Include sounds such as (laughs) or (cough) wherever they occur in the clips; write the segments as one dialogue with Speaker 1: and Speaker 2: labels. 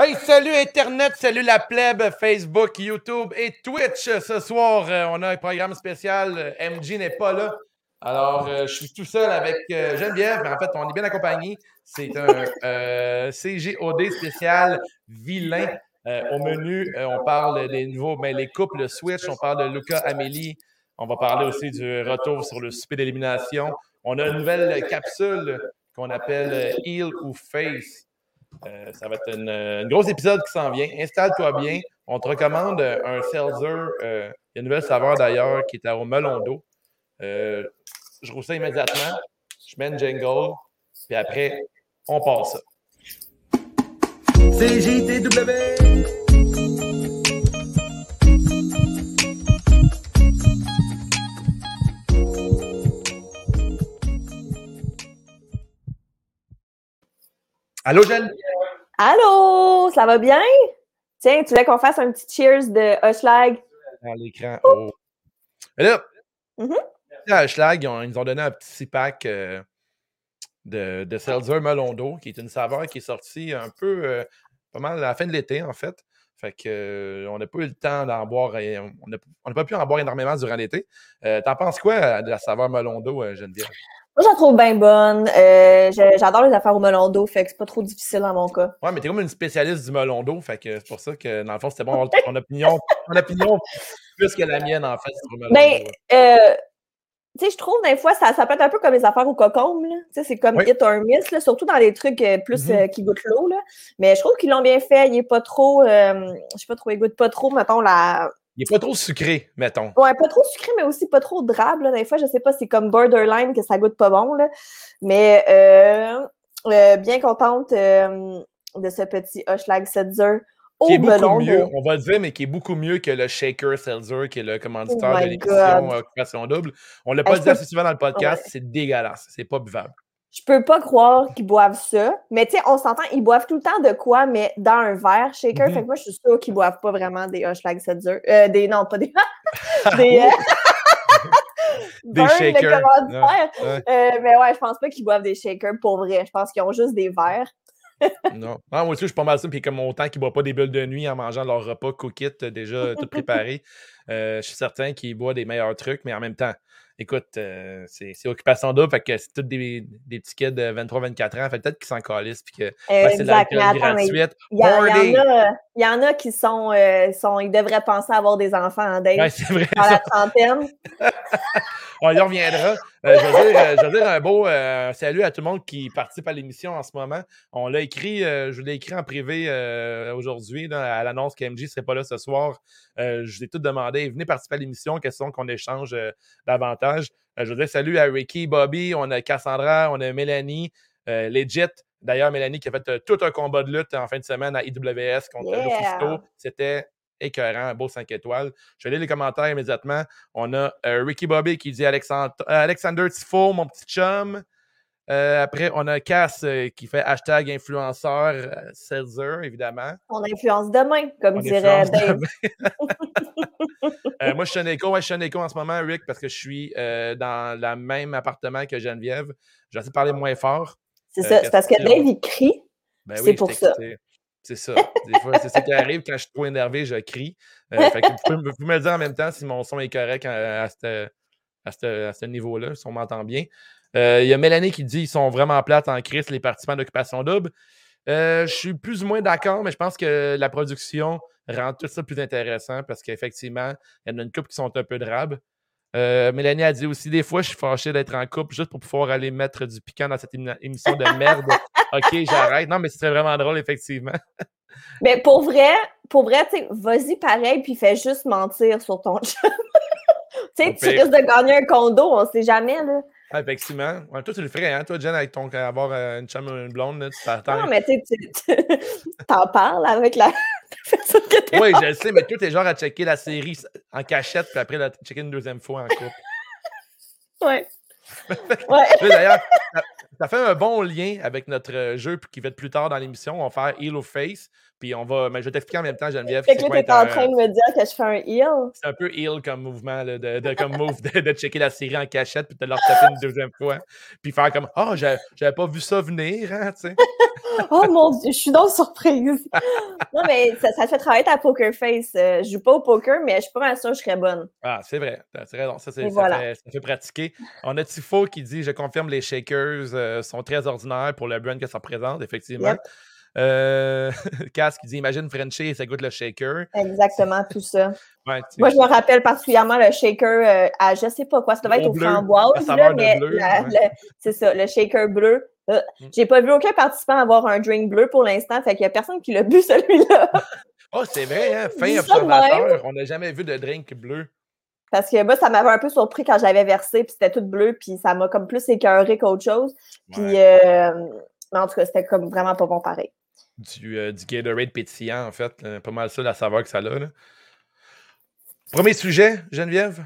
Speaker 1: Hey, salut Internet, salut la plèbe, Facebook, YouTube et Twitch. Ce soir, euh, on a un programme spécial. MG n'est pas là. Alors, euh, je suis tout seul avec euh, Geneviève, mais en fait, on est bien accompagné. C'est un CGOD spécial vilain. au menu, on parle des nouveaux, mais les couples Switch, on parle de Luca Amélie. On va parler aussi du retour sur le souper d'élimination. On a une nouvelle capsule qu'on appelle Heal ou Face. Euh, ça va être un gros épisode qui s'en vient. Installe-toi bien. On te recommande un seltzer. Euh, une nouvelle saveur d'ailleurs qui est au melon d'eau. Euh, je roule ça immédiatement. Je mets une jingle. Puis après, on passe. CJTW. Allô, Jeanne?
Speaker 2: Allô, ça va bien? Tiens, tu voulais qu'on fasse un petit cheers de Hushlag?
Speaker 1: Dans l'écran. Oh. là, mm Hushlag, ils, nous ont donné un petit pack euh, de, de Seltzer Melon d'eau, qui est une saveur qui est sortie un peu, euh, pas mal à la fin de l'été, en fait. Fait que, euh, on n'a pas eu le temps d'en boire, on n'a pas pu en boire énormément durant l'été. T'en penses quoi de la saveur melon d'eau, Geneviève?
Speaker 2: Moi, j'en trouve bien bonne. Euh, j'adore les affaires au melon d'eau, fait que c'est pas trop difficile dans mon cas.
Speaker 1: Ouais, mais t'es comme une spécialiste du melon d'eau, fait que c'est pour ça que dans le fond, c'était bon ton opinion, ton opinion plus que la mienne, en fait, sur le melon
Speaker 2: ben, euh, tu sais, je trouve des fois, ça, ça peut être un peu comme les affaires au cocombe, là. Tu sais, c'est comme hit or miss, là, surtout dans les trucs euh, plus mm-hmm. qui goûtent l'eau, là. Mais je trouve qu'ils l'ont bien fait. Il est pas trop, je sais pas trop, il goûte pas trop, mettons, la,
Speaker 1: il n'est pas trop sucré, mettons.
Speaker 2: Ouais, pas trop sucré, mais aussi pas trop drabe. Des fois, je sais pas, c'est comme borderline que ça goûte pas bon. Là. Mais euh, euh, bien contente euh, de ce petit Hushlag Seltzer
Speaker 1: au qui est beaucoup mieux, on va le dire, mais qui est beaucoup mieux que le Shaker Seltzer, qui est le commanditeur oh de l'émission Occupation Double. On l'a pas dit assez souvent dans le podcast, c'est dégueulasse. C'est pas buvable
Speaker 2: je peux pas croire qu'ils boivent ça. Mais tu sais, on s'entend, ils boivent tout le temps de quoi, mais dans un verre shaker. Mhm. Fait que moi, je suis sûre qu'ils boivent pas vraiment des Hushlag Seltzer. Euh, des, non, pas des. (laughs) des, euh, (laughs)
Speaker 1: des shakers.
Speaker 2: Euh, mais ouais, je pense pas qu'ils boivent des shakers pour vrai. Je pense qu'ils ont juste des verres. (laughs)
Speaker 1: non. moi aussi, je suis pas mal ça. Puis comme autant qu'ils ne boivent pas des bulles de nuit en mangeant leur repas cookit déjà tout préparé, je suis certain qu'ils boivent des meilleurs trucs, mais en même temps, écoute, euh, c'est occupation double, fait que c'est tous des, des petits kids de 23-24 ans, fait peut-être qu'ils s'en calissent, puis que c'est la gratuite.
Speaker 2: Il y, y, en a qui sont, euh, sont, ils devraient penser à avoir des enfants en date
Speaker 1: ouais, vrai,
Speaker 2: à la trentaine? (laughs)
Speaker 1: On y reviendra. Euh, je, veux dire, un beau salut à tout le monde qui participe à l'émission en ce moment. On l'a écrit, je l'ai écrit en privé aujourd'hui à l'annonce qu'MJ ne serait pas là ce soir. je vous ai tout demandé, venez participer à l'émission, question qu'on échange davantage. Euh, je veux dire salut à Ricky, Bobby, on a Cassandra, on a Mélanie, euh, Legit. D'ailleurs, Mélanie qui a fait euh, tout un combat de lutte en fin de semaine à IWS contre yeah. C'était écœurant, un beau 5 étoiles. Je vais lire les commentaires immédiatement. On a Ricky Bobby qui dit Alexandre, Alexander Tifo, mon petit chum. Euh, après, on a Cass euh, qui fait hashtag influenceur euh, évidemment.
Speaker 2: On influence demain, comme dirait Dave. (laughs)
Speaker 1: moi, je suis un écho. Ouais, je suis un écho en ce moment, Rick, parce que je suis dans le même appartement que Geneviève. Je vais parler moins fort.
Speaker 2: C'est ça, c'est parce que Dave, il crie. Ben c'est pour ça.
Speaker 1: C'est ça. Des fois, c'est ça qui arrive. Quand je suis trop énervé, je crie. fait que vous, pouvez, me dire en même temps si mon son est correct à, à ce niveau-là, si on m'entend bien. Euh, il y a Mélanie qui dit qu'ils sont vraiment plates en crise, les participants d'Occupation Double. Euh, je suis plus ou moins d'accord, mais je pense que la production rend tout ça plus intéressant parce qu'effectivement, il y en a une couple qui sont un peu drabes. Euh, Mélanie a dit aussi des fois, je suis fâché d'être en couple juste pour pouvoir aller mettre du piquant dans cette émission de merde. (laughs) ok, j'arrête. Non, mais ce serait vraiment drôle, effectivement. (laughs)
Speaker 2: mais pour vrai, pour vrai, vas-y pareil, puis fais juste mentir sur ton (laughs) chum. tu sais, tu risques de gagner un condo, on sait jamais, là.
Speaker 1: Ah, effectivement. toi, tu le ferais, hein? Toi, Jen, avec ton avoir euh, une chambre une blonde, là, tu t'attends.
Speaker 2: Non, mais tu t'en parles avec la (laughs)
Speaker 1: Oui, je le sais, mais toi, t'es genre à checker la série en cachette, puis après, la checker une deuxième fois en couple. (laughs)
Speaker 2: ouais. (laughs) ouais.
Speaker 1: D'ailleurs, ça, fait un bon lien avec notre euh, jeu qui va être plus tard dans l'émission. On va faire Heal of Face. Puis on va. Mais je vais t'expliquer en même temps, Geneviève.
Speaker 2: Fait que là, t'es en train de me dire que je fais un heal.
Speaker 1: C'est un peu heal comme mouvement, de, de, comme move de, checker la série en cachette puis de leur taper une deuxième fois. Puis faire comme Oh, j'avais pas vu ça venir, hein, tu sais. (laughs)
Speaker 2: oh mon dieu, je suis donc surprise. (laughs) non, mais ça, ça te fait travailler ta poker face. Euh, je joue pas au poker, mais je suis pas mal sûre que je serais bonne.
Speaker 1: Ah, c'est vrai. C'est vrai. Ça, ça, fait, ça, fait, pratiquer. On a Tifo qui dit Je confirme, les shakers euh, sont très ordinaires pour le brand que ça représente, effectivement. Euh, (laughs) Cass qui dit Imagine Frenchy et ça goûte le shaker.
Speaker 2: Exactement, (laughs) tout ça. Moi, je me rappelle particulièrement le shaker euh, à je sais pas quoi, ça devait être au framboise, mais c'est ça, le shaker bleu. Euh, mm. J'ai pas vu aucun participant avoir un drink bleu pour l'instant, fait qu'il y a personne qui l'a bu (laughs) celui-là.
Speaker 1: oh, c'est vrai, hein? Fin observateur, on n'a jamais vu de drink bleu.
Speaker 2: Parce que moi, ça m'avait un peu surpris quand j'avais versé, puis c'était tout bleu, puis ça m'a comme plus écœuré qu'autre chose. Puis, euh, mais en tout cas, c'était comme vraiment pas bon pareil
Speaker 1: du, euh, du Gatorade pétillant, en fait. pas mal ça, la saveur que ça a. Là. Premier sujet, Geneviève?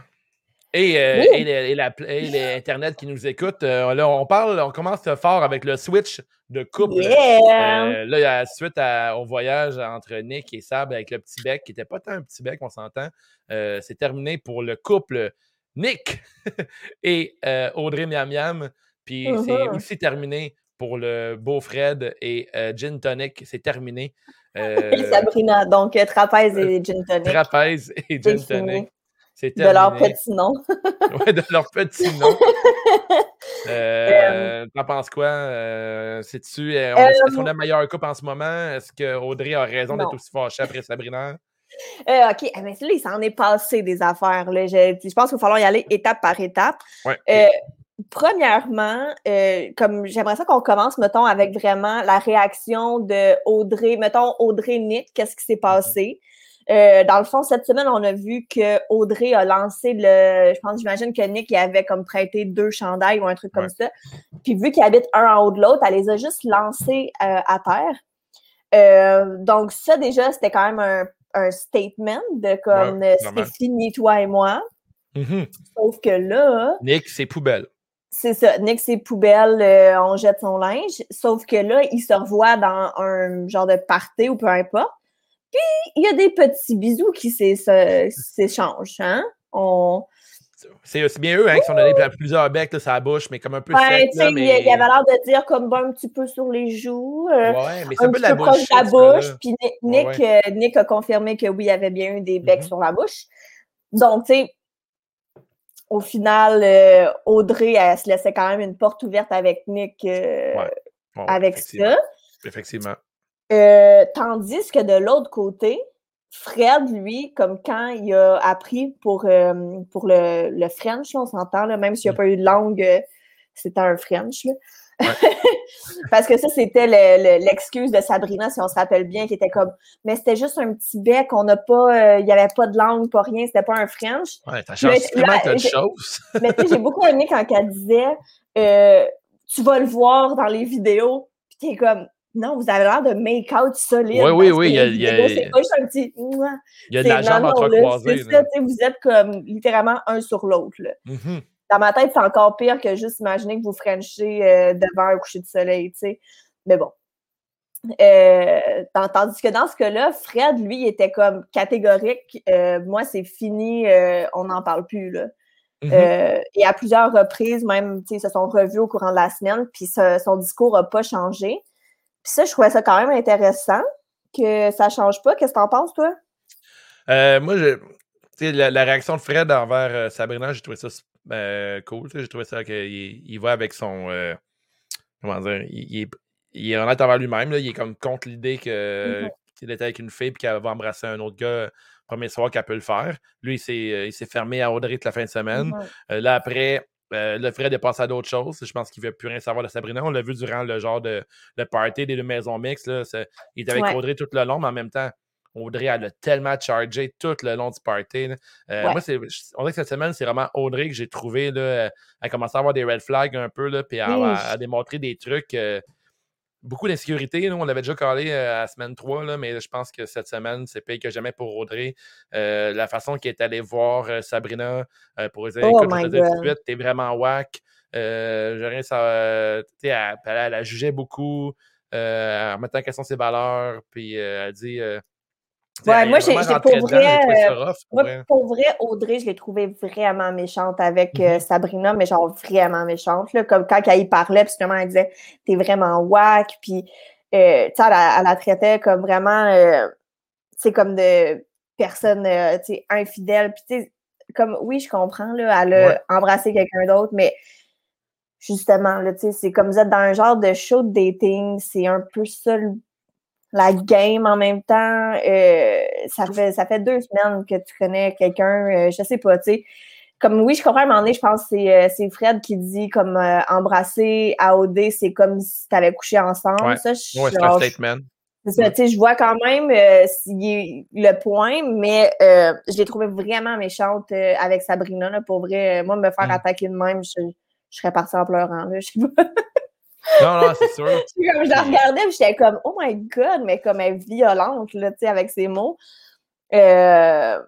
Speaker 1: Et, euh, et, l'Internet qui nous écoute. Euh, là, on parle, on commence fort avec le switch de couple. là, suite au voyage entre Nick et Sab avec le petit bec, qui n'était pas tant un petit bec, on s'entend, c'est terminé pour le couple Nick (laughs) et Audrey Miam Miam. Puis c'est uh-huh. aussi terminé pour le beau Fred et euh, Gin Tonic. C'est terminé. (laughs)
Speaker 2: Euh, Sabrina, donc euh, Trapèze et Gin Tonic.
Speaker 1: Trapèze et Gin Tonic.
Speaker 2: C'est De leur petit nom. (laughs)
Speaker 1: oui, de leur petit nom. (laughs) euh, T'en penses quoi? C'est-tu, est-ce qu'on a meilleur couple en ce moment? Est-ce qu'Audrey a raison d'être aussi fâchée après Sabrina?
Speaker 2: OK, eh bien, là, il s'en est passé des affaires. Là. Je, je pense qu'il va falloir y aller étape par étape.
Speaker 1: Ouais.
Speaker 2: Premièrement, euh, comme j'aimerais ça qu'on commence, mettons, avec vraiment la réaction de Audrey, mettons Audrey Nick, qu'est-ce qui s'est mm-hmm. passé? Euh, dans le fond, cette semaine, on a vu que Audrey a lancé le. Je pense, j'imagine que Nick avait comme prêté deux chandails ou un truc comme ça. Puis vu qu'ils habitent un en haut de l'autre, elle les a juste lancés euh, à terre. donc, ça, déjà, c'était quand même un, un statement de comme c'est fini, toi et moi.
Speaker 1: Mm-hmm.
Speaker 2: Sauf que là.
Speaker 1: Nick, c'est poubelle.
Speaker 2: C'est ça. Nick, ses poubelles, euh, on jette son linge. Sauf que là, il se revoit dans un genre de party ou peu importe. Puis, il y a des petits bisous qui s'échangent. Hein? On...
Speaker 1: C'est aussi bien eux hein, qui sont donnés plusieurs becs sur la bouche, mais comme un peu
Speaker 2: ouais, sec, mais... Il, avait l'air de dire comme un petit peu sur les joues.
Speaker 1: Euh, ouais, mais c'est un, peu la bouche.
Speaker 2: la bouche. Puis Nick, euh, Nick, a confirmé que oui, il y avait bien eu des becs mm-hmm. sur la bouche. Donc, tu sais, au final, euh, Audrey, elle se laissait quand même une porte ouverte avec Nick euh, avec ça.
Speaker 1: Effectivement.
Speaker 2: Euh, tandis que de l'autre côté, Fred, lui, comme quand il a appris pour, pour le, le French, on s'entend, même s'il n'y a mm. pas eu de langue, c'était un French. Là. (laughs) Parce que ça, c'était l'excuse de Sabrina, si on se rappelle bien, qui était comme Mais c'était juste un petit bec, on n'a pas, il n'y avait pas de langue, pas rien, c'était pas un French.
Speaker 1: Ouais, ça change vraiment de choses. (laughs)
Speaker 2: mais tu sais, j'ai beaucoup aimé quand elle disait euh, Tu vas le voir dans les vidéos, puis t'es comme non, vous avez l'air de make-out solide.
Speaker 1: Oui, oui, oui. Il y a,
Speaker 2: c'est pas juste un petit. Il
Speaker 1: y a de la jambe entrecroisée.
Speaker 2: C'est ça, vous êtes comme littéralement un sur l'autre.
Speaker 1: Mm
Speaker 2: dans ma tête, c'est encore pire que juste imaginer que vous frenchez euh, devant un coucher de soleil, tu sais. Mais bon. Euh, tandis que dans ce cas-là, Fred, lui, était comme catégorique. Euh, moi, c'est fini, on n'en parle plus, là. Mm-hmm. et à plusieurs reprises, même, tu sais, se sont revus au courant de la semaine, puis son discours n'a pas changé. Puis ça, je trouvais ça quand même intéressant que ça ne change pas. Qu'est-ce que tu en penses, toi?
Speaker 1: moi, je, la, la, réaction de Fred envers Sabrina, j'ai trouvé ça ben, cool. J'ai trouvé ça qu'il il va avec son. Euh, comment dire il, est, il est honnête envers lui-même. Il est comme contre l'idée que, qu'il était avec une fille et qu'elle va embrasser un autre gars premier soir qu'elle peut le faire. Lui, il s'est, euh, il s'est fermé à Audrey toute la fin de semaine. Euh, là, après, le Fred est passé à d'autres choses. Je pense qu'il ne veut plus rien savoir de Sabrina. On l'a vu durant le genre de le party des deux maisons mixtes. Là. il était avec Audrey tout le long, mais en même temps, Audrey, elle a tellement chargé tout le long du party. Euh, moi, c'est, on dirait que cette semaine, c'est vraiment Audrey que j'ai trouvé. Là, à commencer à avoir des red flags un peu, là, puis à, démontrer des trucs. Euh, beaucoup d'insécurité. On l'avait déjà calé à la semaine 3, là, mais je pense que cette semaine, c'est pire que jamais pour Audrey. la façon qu'elle est allée voir Sabrina pour dire oh écoute, je te tout de suite, t'es vraiment whack. Euh, ça, elle, elle, elle, la jugeait beaucoup en mettant en question ses valeurs, puis elle dit
Speaker 2: Ouais, moi, j'ai pour vrai, moi, pour vrai, Audrey, je l'ai trouvée vraiment méchante avec euh, mm-hmm. Sabrina, mais genre vraiment méchante. Là, comme quand elle y parlait, puis justement, elle disait T'es vraiment whack, puis euh, tu sais, elle, la traitait comme vraiment, euh, tu comme de personne, tu sais, infidèle. Puis tu sais, comme, oui, je comprends, là, elle a embrassé quelqu'un d'autre, mais justement, là, tu sais, c'est comme vous êtes dans un genre de show de dating, c'est un peu ça la game en même temps. Euh, ça, fait, ça fait deux semaines que tu connais quelqu'un, euh, je sais pas, tu sais. Comme oui, je comprends à un moment donné, je pense que c'est, euh, Fred qui dit comme embrasser à OD, c'est comme si tu avais couché ensemble. Ça,
Speaker 1: je, ouais, c'est un statement.
Speaker 2: C'est ça, tu sais, je vois quand même le point, mais je l'ai trouvé vraiment méchante avec Sabrina, là, pour vrai. Moi, me faire mm. attaquer de même, je, je serais partie en pleurant, là, je sais pas. (laughs)
Speaker 1: Non, non, c'est sûr. (laughs)
Speaker 2: je la regardais, j'étais comme, oh my god, mais comme elle est violente, là, tu sais, avec ses mots. Euh,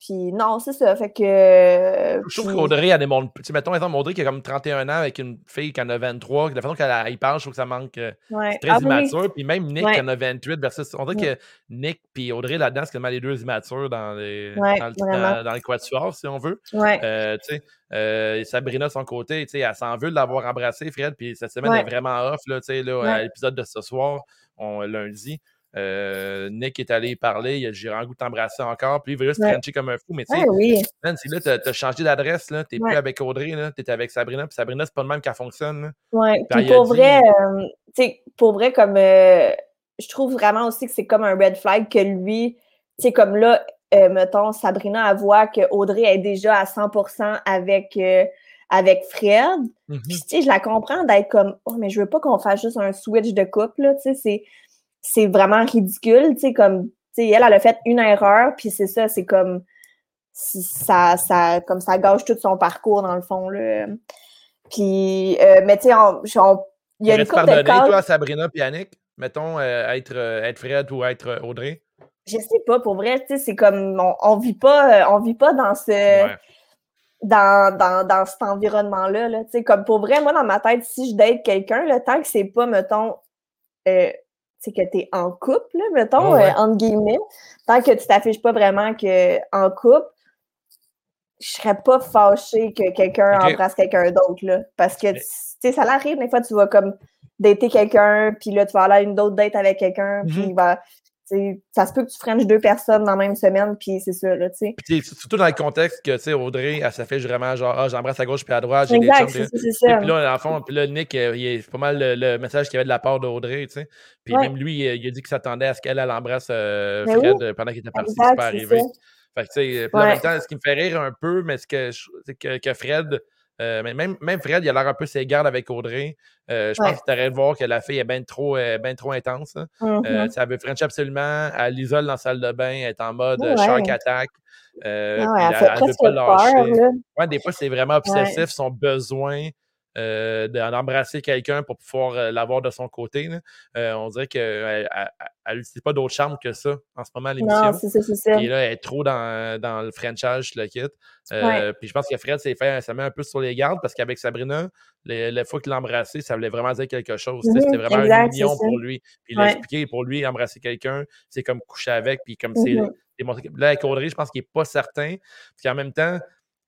Speaker 2: puis non, c'est ça. Fait que.
Speaker 1: Je trouve qu'Audrey, elle démontre. Tu sais, mettons, exemple, Audrey qui a comme 31 ans avec une fille qui en a 23. De la façon qu'elle parle, je trouve que ça manque. Euh, c'est très ah, immature. Puis même Nick qui en a 28 versus. On dirait que Nick puis Audrey là-dedans, c'est comme les deux immatures dans les, dans, dans, les quatuors, si on veut. Euh, tu sais. Euh, Sabrina, de son côté, tu sais, elle s'en veut de l'avoir embrassé, Fred. Puis cette semaine est vraiment off, là, tu sais, là, à l'épisode de ce soir, on, lundi. Euh, Nick est allé parler, il a goût de t'embrasser encore, puis il veut juste ouais. comme un fou. Mais tu sais,
Speaker 2: oui.
Speaker 1: là, t'as as changé d'adresse, tu n'es plus avec Audrey, tu es avec Sabrina, puis Sabrina, c'est pas le même qu'elle fonctionne.
Speaker 2: Oui, puis pour vrai, euh, tu sais, pour vrai, comme euh, je trouve vraiment aussi que c'est comme un red flag que lui, tu sais, comme là, mettons, Sabrina, elle voit que Audrey est déjà à 100% avec avec Fred. Mm-hmm. Puis, tu sais, je la comprends d'être comme, oh, mais je veux pas qu'on fasse juste un switch de couple, là, tu sais, c'est c'est vraiment ridicule, tu sais, comme, tu sais, elle, elle a fait une erreur, puis c'est ça, c'est comme, ça, ça, comme ça gâche tout son parcours, dans le fond, là. Puis, euh, mais tu sais, il y a une couple de
Speaker 1: toi, Sabrina et Yannick, mettons, euh, être, euh, être Fred ou être Audrey?
Speaker 2: Je sais pas, pour vrai, tu sais, c'est comme, on, on vit pas, on vit pas dans ce... Dans, dans, dans, cet environnement-là. Là, sais, comme pour vrai, moi, dans ma tête, si je date quelqu'un, le tant que c'est pas, mettons, c'est que tu es en couple, mettons, euh, entre guillemets, tant que tu t'affiches pas vraiment que en couple, je serais pas fâchée que quelqu'un embrasse quelqu'un d'autre, là. Parce que, tu sais, ça arrive, des fois, tu vas comme dater quelqu'un, puis là, tu vas aller à une autre date avec quelqu'un, puis il va ça se peut que tu frenches deux personnes dans la même semaine, puis c'est ça, là, tu
Speaker 1: sais. Surtout dans le contexte que, tu sais, Audrey, elle s'affiche vraiment genre, ah, j'embrasse à gauche puis à droite, j'ai des chums. c'est ça. Puis là, en fond, puis là, Nick, euh, il est pas mal le, message qu'il y avait de la part d'Audrey, tu sais. Puis même lui, il, a dit qu'il s'attendait à ce qu'elle, elle embrasse euh, Fred pendant qu'il était parti, c'est pas arrivé. Fait que, tu sais, en même temps, ce qui me fait rire un peu, mais c'est que, que Fred euh, mais même, même Fred, il a l'air un peu ses gardes avec Audrey. Euh, je pense que tu aurais de voir que la fille est bien trop, euh, trop intense. Hein. Mm-hmm. ça veut French absolument. Elle l'isole dans la salle de bain. Elle est en mode shark attack.
Speaker 2: Ah elle, veut pas lâcher.
Speaker 1: ouais, des fois, c'est vraiment obsessif, son besoin euh, d'embrasser quelqu'un pour pouvoir euh, l'avoir de son côté. Euh, on dirait qu'elle n'utilise pas d'autre charme que ça en ce moment à l'émission. Et là, elle est trop dans, dans le Frenchage, je le quitte. Puis je pense que Fred s'est fait, ça met un peu sur les gardes parce qu'avec Sabrina, la fois qu'il l'a embrassé, ça voulait vraiment dire quelque chose. C'était mhm, vraiment un union pour lui. Puis expliqué pour lui, embrasser quelqu'un, c'est comme coucher avec. Puis comme c'est. Mhm. Là, avec Audrey, je pense qu'il n'est pas certain. Puis en même temps,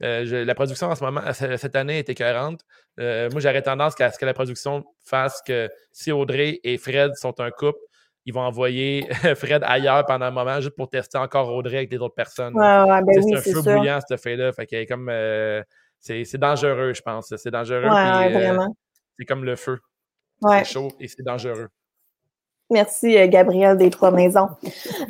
Speaker 1: euh, la production en ce moment, cette année est écœurante. Euh, moi, j'aurais tendance à ce que la production fasse que si Audrey et Fred sont un couple, ils vont envoyer (laughs) Fred ailleurs pendant un moment juste pour tester encore Audrey avec les autres personnes.
Speaker 2: Ben
Speaker 1: c'est un feu bouillant, cette fait-là. Fait comme. Euh, c'est dangereux, je pense. C'est dangereux. c'est comme le feu. C'est chaud et c'est dangereux.
Speaker 2: Merci, euh, Gabriel des Trois Maisons.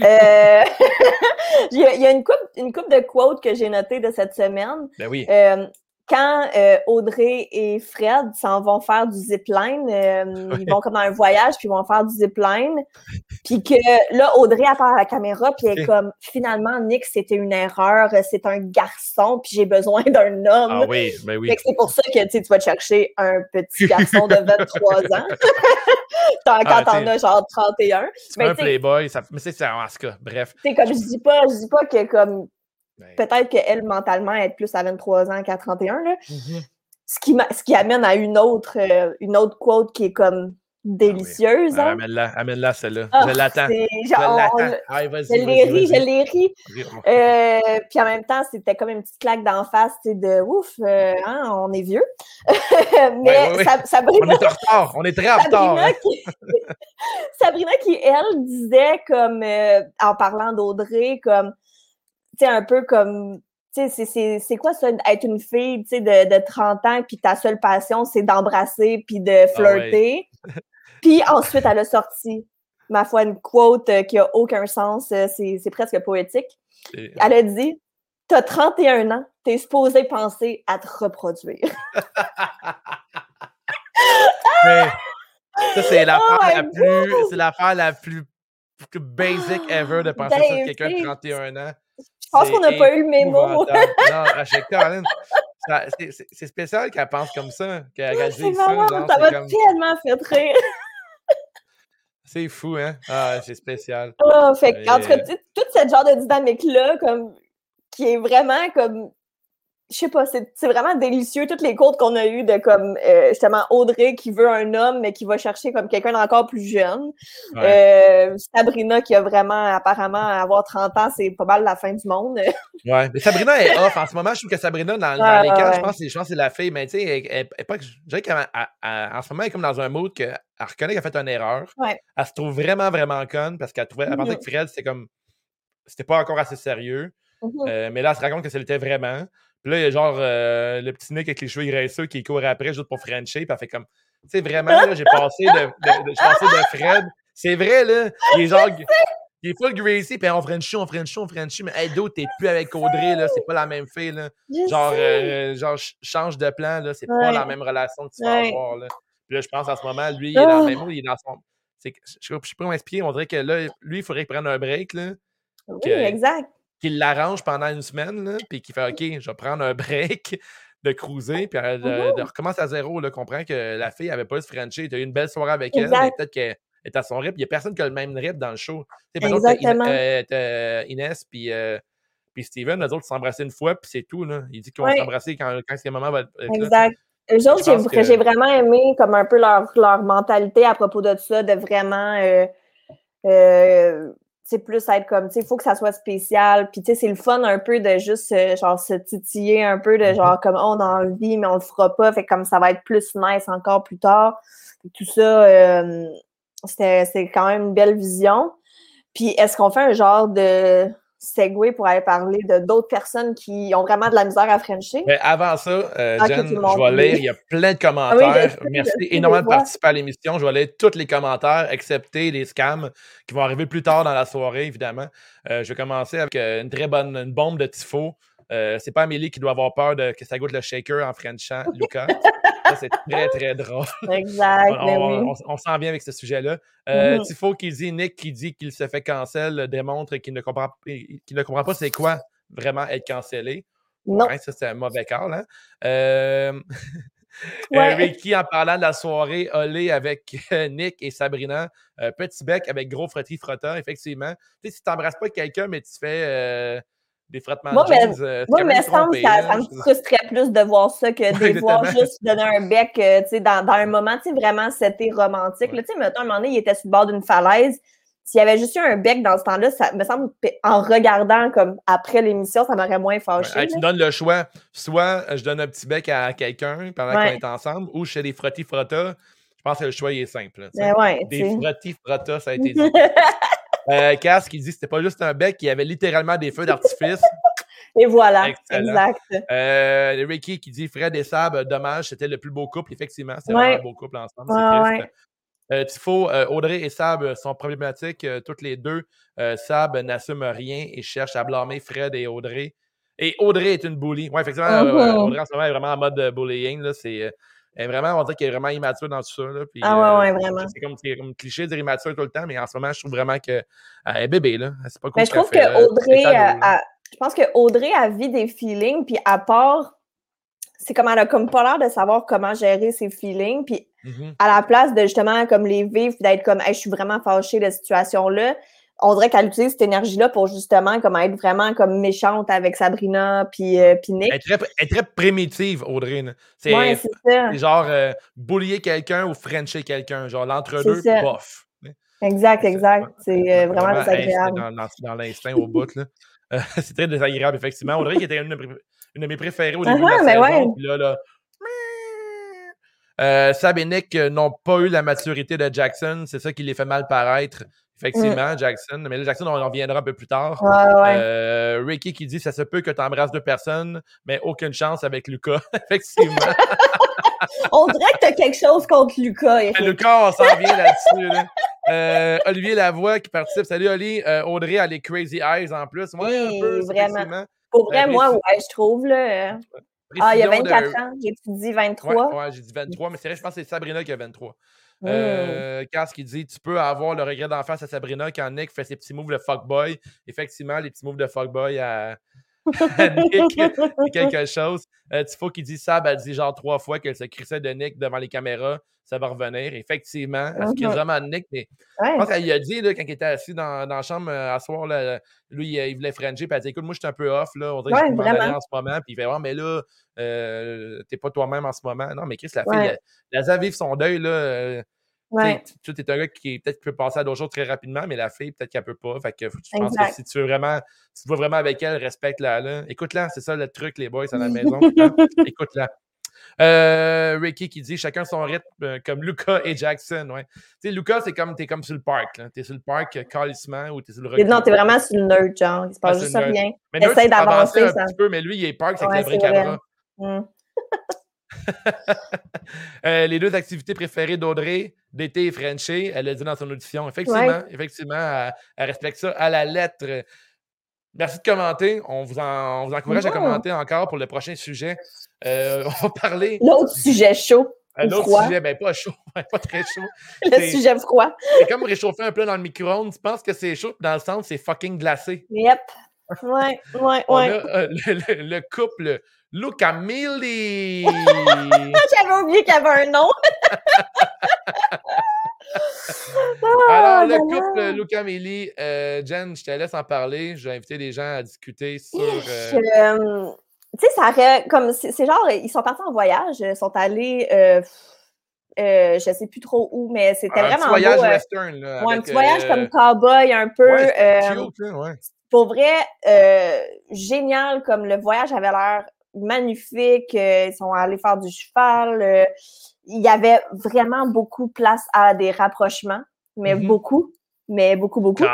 Speaker 2: Euh, (laughs) il, y a, une coupe, une coupe de quotes que j'ai notées de cette semaine.
Speaker 1: Ben oui.
Speaker 2: Euh, quand euh, Audrey et Fred s'en vont faire du zipline, euh, ils vont comme dans un voyage, puis ils vont faire du zipline, puis que là, Audrey apparaît à la caméra, puis elle est comme, finalement, Nick, c'était une erreur, c'est un garçon, puis j'ai besoin d'un homme.
Speaker 1: Ah oui, ben oui.
Speaker 2: c'est pour ça que tu vas te chercher un petit garçon de 23 ans, (laughs) quand ah, t'en as genre 31.
Speaker 1: C'est un playboy, ça... mais c'est en tout cas, bref.
Speaker 2: C'est comme, je dis pas, je dis pas que comme ben. Peut-être qu'elle, mentalement, elle est plus à 23 ans qu'à 31. Là. Mm-hmm. ce, qui ce qui amène à une autre, euh, une autre quote qui est comme délicieuse. Ah
Speaker 1: hein. Amène-la, amène-la celle-là. Ah, je l'attends. Je
Speaker 2: l'attends. je l'ai ri, je l'ai ri. Euh, puis en même temps, c'était comme une petite claque d'en face, sais, de ouf, euh, hein, on est vieux. (laughs) Mais Sabrina.
Speaker 1: On est en retard, on est très en retard. Hein. (laughs)
Speaker 2: Sabrina qui, elle, disait comme, en parlant d'Audrey, comme tu sais, un peu comme, c'est quoi ça, être une fille, de, de 30 ans, puis ta seule passion, c'est d'embrasser puis de ah flirter. (laughs) puis ensuite, elle a sorti, ma foi, une quote euh, qui a aucun sens, euh, c'est presque poétique. Elle a dit T'as 31 ans, t'es supposé penser à te reproduire. (laughs) (laughs)
Speaker 1: ça, c'est l'affaire oh la plus. C'est l'affaire la plus basic ever de penser ça de quelqu'un de 31 ans.
Speaker 2: Je pense qu'on n'a pas eu le mémo. (laughs)
Speaker 1: non, c'est spécial qu'elle pense comme ça, qu'elle dise ça.
Speaker 2: ça va tellement fait rire.
Speaker 1: C'est fou, hein? Ah, c'est spécial.
Speaker 2: Oh, fait, en tout cas, toute cette genre de dynamique-là, comme, qui est vraiment comme je sais pas, c'est vraiment délicieux, toutes les côtes qu'on a eues de comme euh, justement Audrey qui veut un homme, mais qui va chercher comme quelqu'un d'encore plus jeune. Euh, Sabrina qui a vraiment apparemment avoir 30 ans, c'est pas mal la fin du monde. (laughs)
Speaker 1: ouais, mais Sabrina est off en ce moment. Je trouve que Sabrina, dans, dans les cas, je pense que c'est la fille, mais tu sais, elle, elle, pas, je dirais qu'en ce moment, elle est comme dans un mood qu'elle reconnaît qu'elle a fait une erreur. Elle se trouve vraiment, vraiment conne parce qu'elle trouvait, elle pensait que Fred, c'était comme, c'était pas encore assez sérieux. Mm-hmm. Euh, mais là, elle se raconte que ça l'était vraiment. Puis là, il y a genre euh, le petit Nick avec les cheveux graisseux qui court après juste pour Frencher. Puis elle fait comme. Tu sais, vraiment, j'ai passé de, de, de Fred. C'est vrai, là. Il est genre. Il est full Gracie, puis on Frenchie, on Frenchie, on Frenchie. Mais hey, d'autres, t'es plus avec Audrey, là. C'est pas la même fille, là. genre, euh, genre, change de plan, là. C'est pas la même relation que tu vas avoir, là. Puis là, je pense en ce moment, lui, il est dans le même ah! mot, il est dans son. Je sais pas comment expliquer. On dirait que là, lui, il faudrait qu'il prenne un break, là.
Speaker 2: Oui, exact
Speaker 1: qu'il l'arrange pendant une semaine, puis qu'il fait OK, je vais prendre un (laughs) break de cruiser, puis de, de, recommencer à zéro, là, comprend que la fille avait pas se Frenchie, tu as eu une belle soirée avec elle, mais peut-être qu'elle est à son rythme. Il n'y a personne qui a le même rythme dans le show.
Speaker 2: Exactement.
Speaker 1: Euh, Inès, puis, euh, puis Steven, les autres s'embrassaient une fois, puis c'est tout. Là. Il dit qu'ils vont s'embrasser quand, quand ce moment va être
Speaker 2: Exact. Eux autres, j'ai j'ai vraiment aimé comme un peu leur, leur mentalité à propos de ça, de vraiment euh, euh c'est plus être comme, tu sais, il faut que ça soit spécial. Puis, tu sais, c'est le fun un peu de juste, euh, genre, se titiller un peu de mm-hmm. genre, comme, oh, on a envie, mais on le fera pas. Fait comme ça va être plus nice encore plus tard. tout ça, euh, c'est quand même une belle vision. Puis, est-ce qu'on fait un genre de segway pour aller parler de d'autres personnes qui ont vraiment de la misère à Frencher.
Speaker 1: Mais avant ça, euh, Jen, je vais lire, il y a plein de ah commentaires. Merci énormément de participer à l'émission. Je vais lire tous les commentaires, excepté les scams qui vont arriver plus tard dans la soirée, évidemment. Euh, je vais commencer avec euh, une très bonne une bombe de tifo. Euh, c'est pas Amélie qui doit avoir peur de que ça goûte le shaker en Frenchant, Lucas. (laughs) c'est très, très (laughs) drôle.
Speaker 2: Exact.
Speaker 1: on, on, s'en vient avec ce sujet-là. Euh, mm-hmm. Tifo qui dit, Nick qui dit qu'il se fait cancel démontre qu'il ne comprend, qu'il ne comprend pas c'est quoi vraiment être cancellé.
Speaker 2: Non.
Speaker 1: ça, c'est un mauvais call. Hein? Euh... (laughs) euh Ricky, en parlant de la soirée Olé avec Nick et Sabrina, euh, Petit Bec avec gros frotti frotta, effectivement. Tu sais, si tu n'embrasses pas quelqu'un, mais tu fais des frottements
Speaker 2: moi, de jeans. Mais, moi, mais semble ça, ça me frustrait plus de voir ça que (laughs) de voir juste donner un bec euh, dans, dans un moment vraiment c'était romantique. Là, mettons, à un moment donné, il était sur le bord d'une falaise. S'il y avait juste eu un bec dans ce temps-là, ça me semble, en regardant comme après l'émission, ça m'aurait moins fâché.
Speaker 1: tu donnes le choix. Soit euh, je donne un petit bec à quelqu'un pendant qu'on est ensemble, ou je fais des frottis frottas. Je pense que le choix est simple.
Speaker 2: Ben ouais,
Speaker 1: des frottis frottas, ça a été dit. (laughs) Euh, Cass qui dit que c'était pas juste un bec, il y avait littéralement des feux d'artifice. (laughs)
Speaker 2: Et voilà, exact.
Speaker 1: Euh, Ricky qui dit Fred et Sab, dommage, c'était le plus beau couple. Effectivement, c'est vraiment un beau couple ensemble. c'est triste. Euh, Tifo, euh, Audrey et Sab sont problématiques toutes les deux. Sab n'assume rien et cherche à blâmer Fred et Audrey. Et Audrey est une bully. Oui, effectivement, uh-huh. Audrey en ce moment est vraiment en mode bullying. Là. C'est, elle est vraiment, on dirait qu'elle est vraiment immature dans tout ça. Là, puis,
Speaker 2: ah ouais, ouais, vraiment.
Speaker 1: C'est comme, comme cliché de dire immature tout le temps, mais en ce moment, je trouve vraiment qu'elle est bébé. Là. C'est pas
Speaker 2: mais je trouve que Audrey, je pense que Audrey a vu des feelings, puis à part c'est comme elle a comme pas l'air de savoir comment gérer ses feelings. Puis mm-hmm. à la place de justement comme les vivre, d'être comme je suis vraiment fâchée de cette situation-là, on dirait qu'elle utilise cette énergie-là pour justement comme être vraiment comme méchante avec Sabrina puis, euh, Nick.
Speaker 1: Elle est, très, primitive, Audrey. C'est ouais, c'est genre euh, boulier quelqu'un ou frencher quelqu'un. Genre l'entre-deux, bof.
Speaker 2: Exact, exact. C'est euh, vraiment, désagréable.
Speaker 1: Dans, dans, l'instinct au bout. Là. (laughs) c'est très désagréable, effectivement. Audrey qui était une, une de mes préférées au début de la uh-huh, saison. Puis là, là, euh, Sab et Nick n'ont pas eu la maturité de Jackson. C'est ça qui les fait mal paraître. Effectivement, mm. Jackson. Mais là, Jackson, on en reviendra un peu plus tard. Euh, Ricky qui dit ça se peut que tu embrasses deux personnes, mais aucune chance avec Lucas. (laughs) Effectivement. (laughs)
Speaker 2: on dirait que tu as quelque chose contre Lucas. Eric.
Speaker 1: Lucas, on s'en vient là-dessus. Euh, Olivier Lavoie qui participe. Salut Oli. Audrey a les crazy eyes en plus.
Speaker 2: Oui, un peu, vraiment. Pour vrai, moi, ouais, je trouve. Là, ah, il y a 24 ans, j'ai dit 23.
Speaker 1: Ouais, j'ai dit 23, mais c'est vrai, je pense que c'est Sabrina qui a 23. Euh, qui dit Tu peux avoir le regret d'en face à Sabrina quand Nick fait ses petits moves de fuckboy. Effectivement, les petits moves de fuckboy à, Nick, (laughs) c'est quelque (laughs) chose. Euh, Tifo qui dit ça, elle dit genre trois fois qu'elle se crissait de Nick devant les caméras. Ça va revenir. Effectivement, elle se crisse vraiment de Nick? Mais je pense qu'elle a dit là, quand il était assis dans, dans la chambre euh, à soir, là, lui, il, voulait franger. Puis elle dit Écoute, moi, je suis un peu off. Là, on dirait que je suis en ce moment. Puis il fait mais là, euh, t'es pas toi-même en ce moment. Non, mais Chris, la fille, elle, elle, a vivre son deuil. Là, euh, Ouais. Tu es un gars qui peut-être peut passer à d'autres choses très rapidement, mais la fille, peut-être qu'elle peut pas. Fait que je pense que si tu veux vraiment, tu vas vraiment avec elle, respecte-la. Écoute-la, c'est ça le truc, les boys à la maison. (laughs) Hein. Écoute-la. Euh, Ricky qui dit chacun son rythme, euh, comme Lucas et Jackson. Ouais. Tu sais, Lucas, c'est comme, t'es comme sur le parc. Tu es sur le parc, euh, calissement, ou t'es sur le
Speaker 2: recul. Non, t'es vraiment sur le nerd, genre. Il se passe juste rien.
Speaker 1: Mais Essaye d'avancer. un petit peu, mais lui, il est park, c'est ouais, avec le vrai mm. (laughs) (laughs) Euh, les deux activités préférées d'Audrey, d'été et Frenché, elle l'a dit dans son audition. Effectivement, effectivement, elle, respecte ça à la lettre. Merci de commenter. On vous, encourage à commenter encore pour le prochain sujet. Euh, on va parler.
Speaker 2: L'autre sujet chaud.
Speaker 1: Un autre sujet, ben pas chaud, (laughs) pas très chaud. (laughs)
Speaker 2: le sujet froid.
Speaker 1: C'est comme réchauffer un plat dans le micro-ondes. Tu penses que c'est chaud, dans le sens, c'est fucking glacé.
Speaker 2: Yep. Ouais, ouais, ouais.
Speaker 1: Euh, le, couple Luca Milli. (laughs)
Speaker 2: J'avais oublié qu'il y avait un nom. (laughs)
Speaker 1: Alors, le ah, couple Luca Milli, euh, Jen, je te laisse en parler. Je vais inviter les gens à discuter sur.
Speaker 2: Euh, euh, tu sais, ça aurait, comme. C'est genre, ils sont partis en voyage, ils sont allés. Euh, euh, je sais plus trop où, mais c'était vraiment. Un petit
Speaker 1: voyage western, là.
Speaker 2: un petit voyage comme cowboy, un peu. cute, ouais pour vrai, euh, génial, comme le voyage avait l'air magnifique. Euh, ils sont allés faire du cheval. Euh, il y avait vraiment beaucoup de place à des rapprochements, mais mm-hmm. beaucoup, mais beaucoup, beaucoup. (laughs)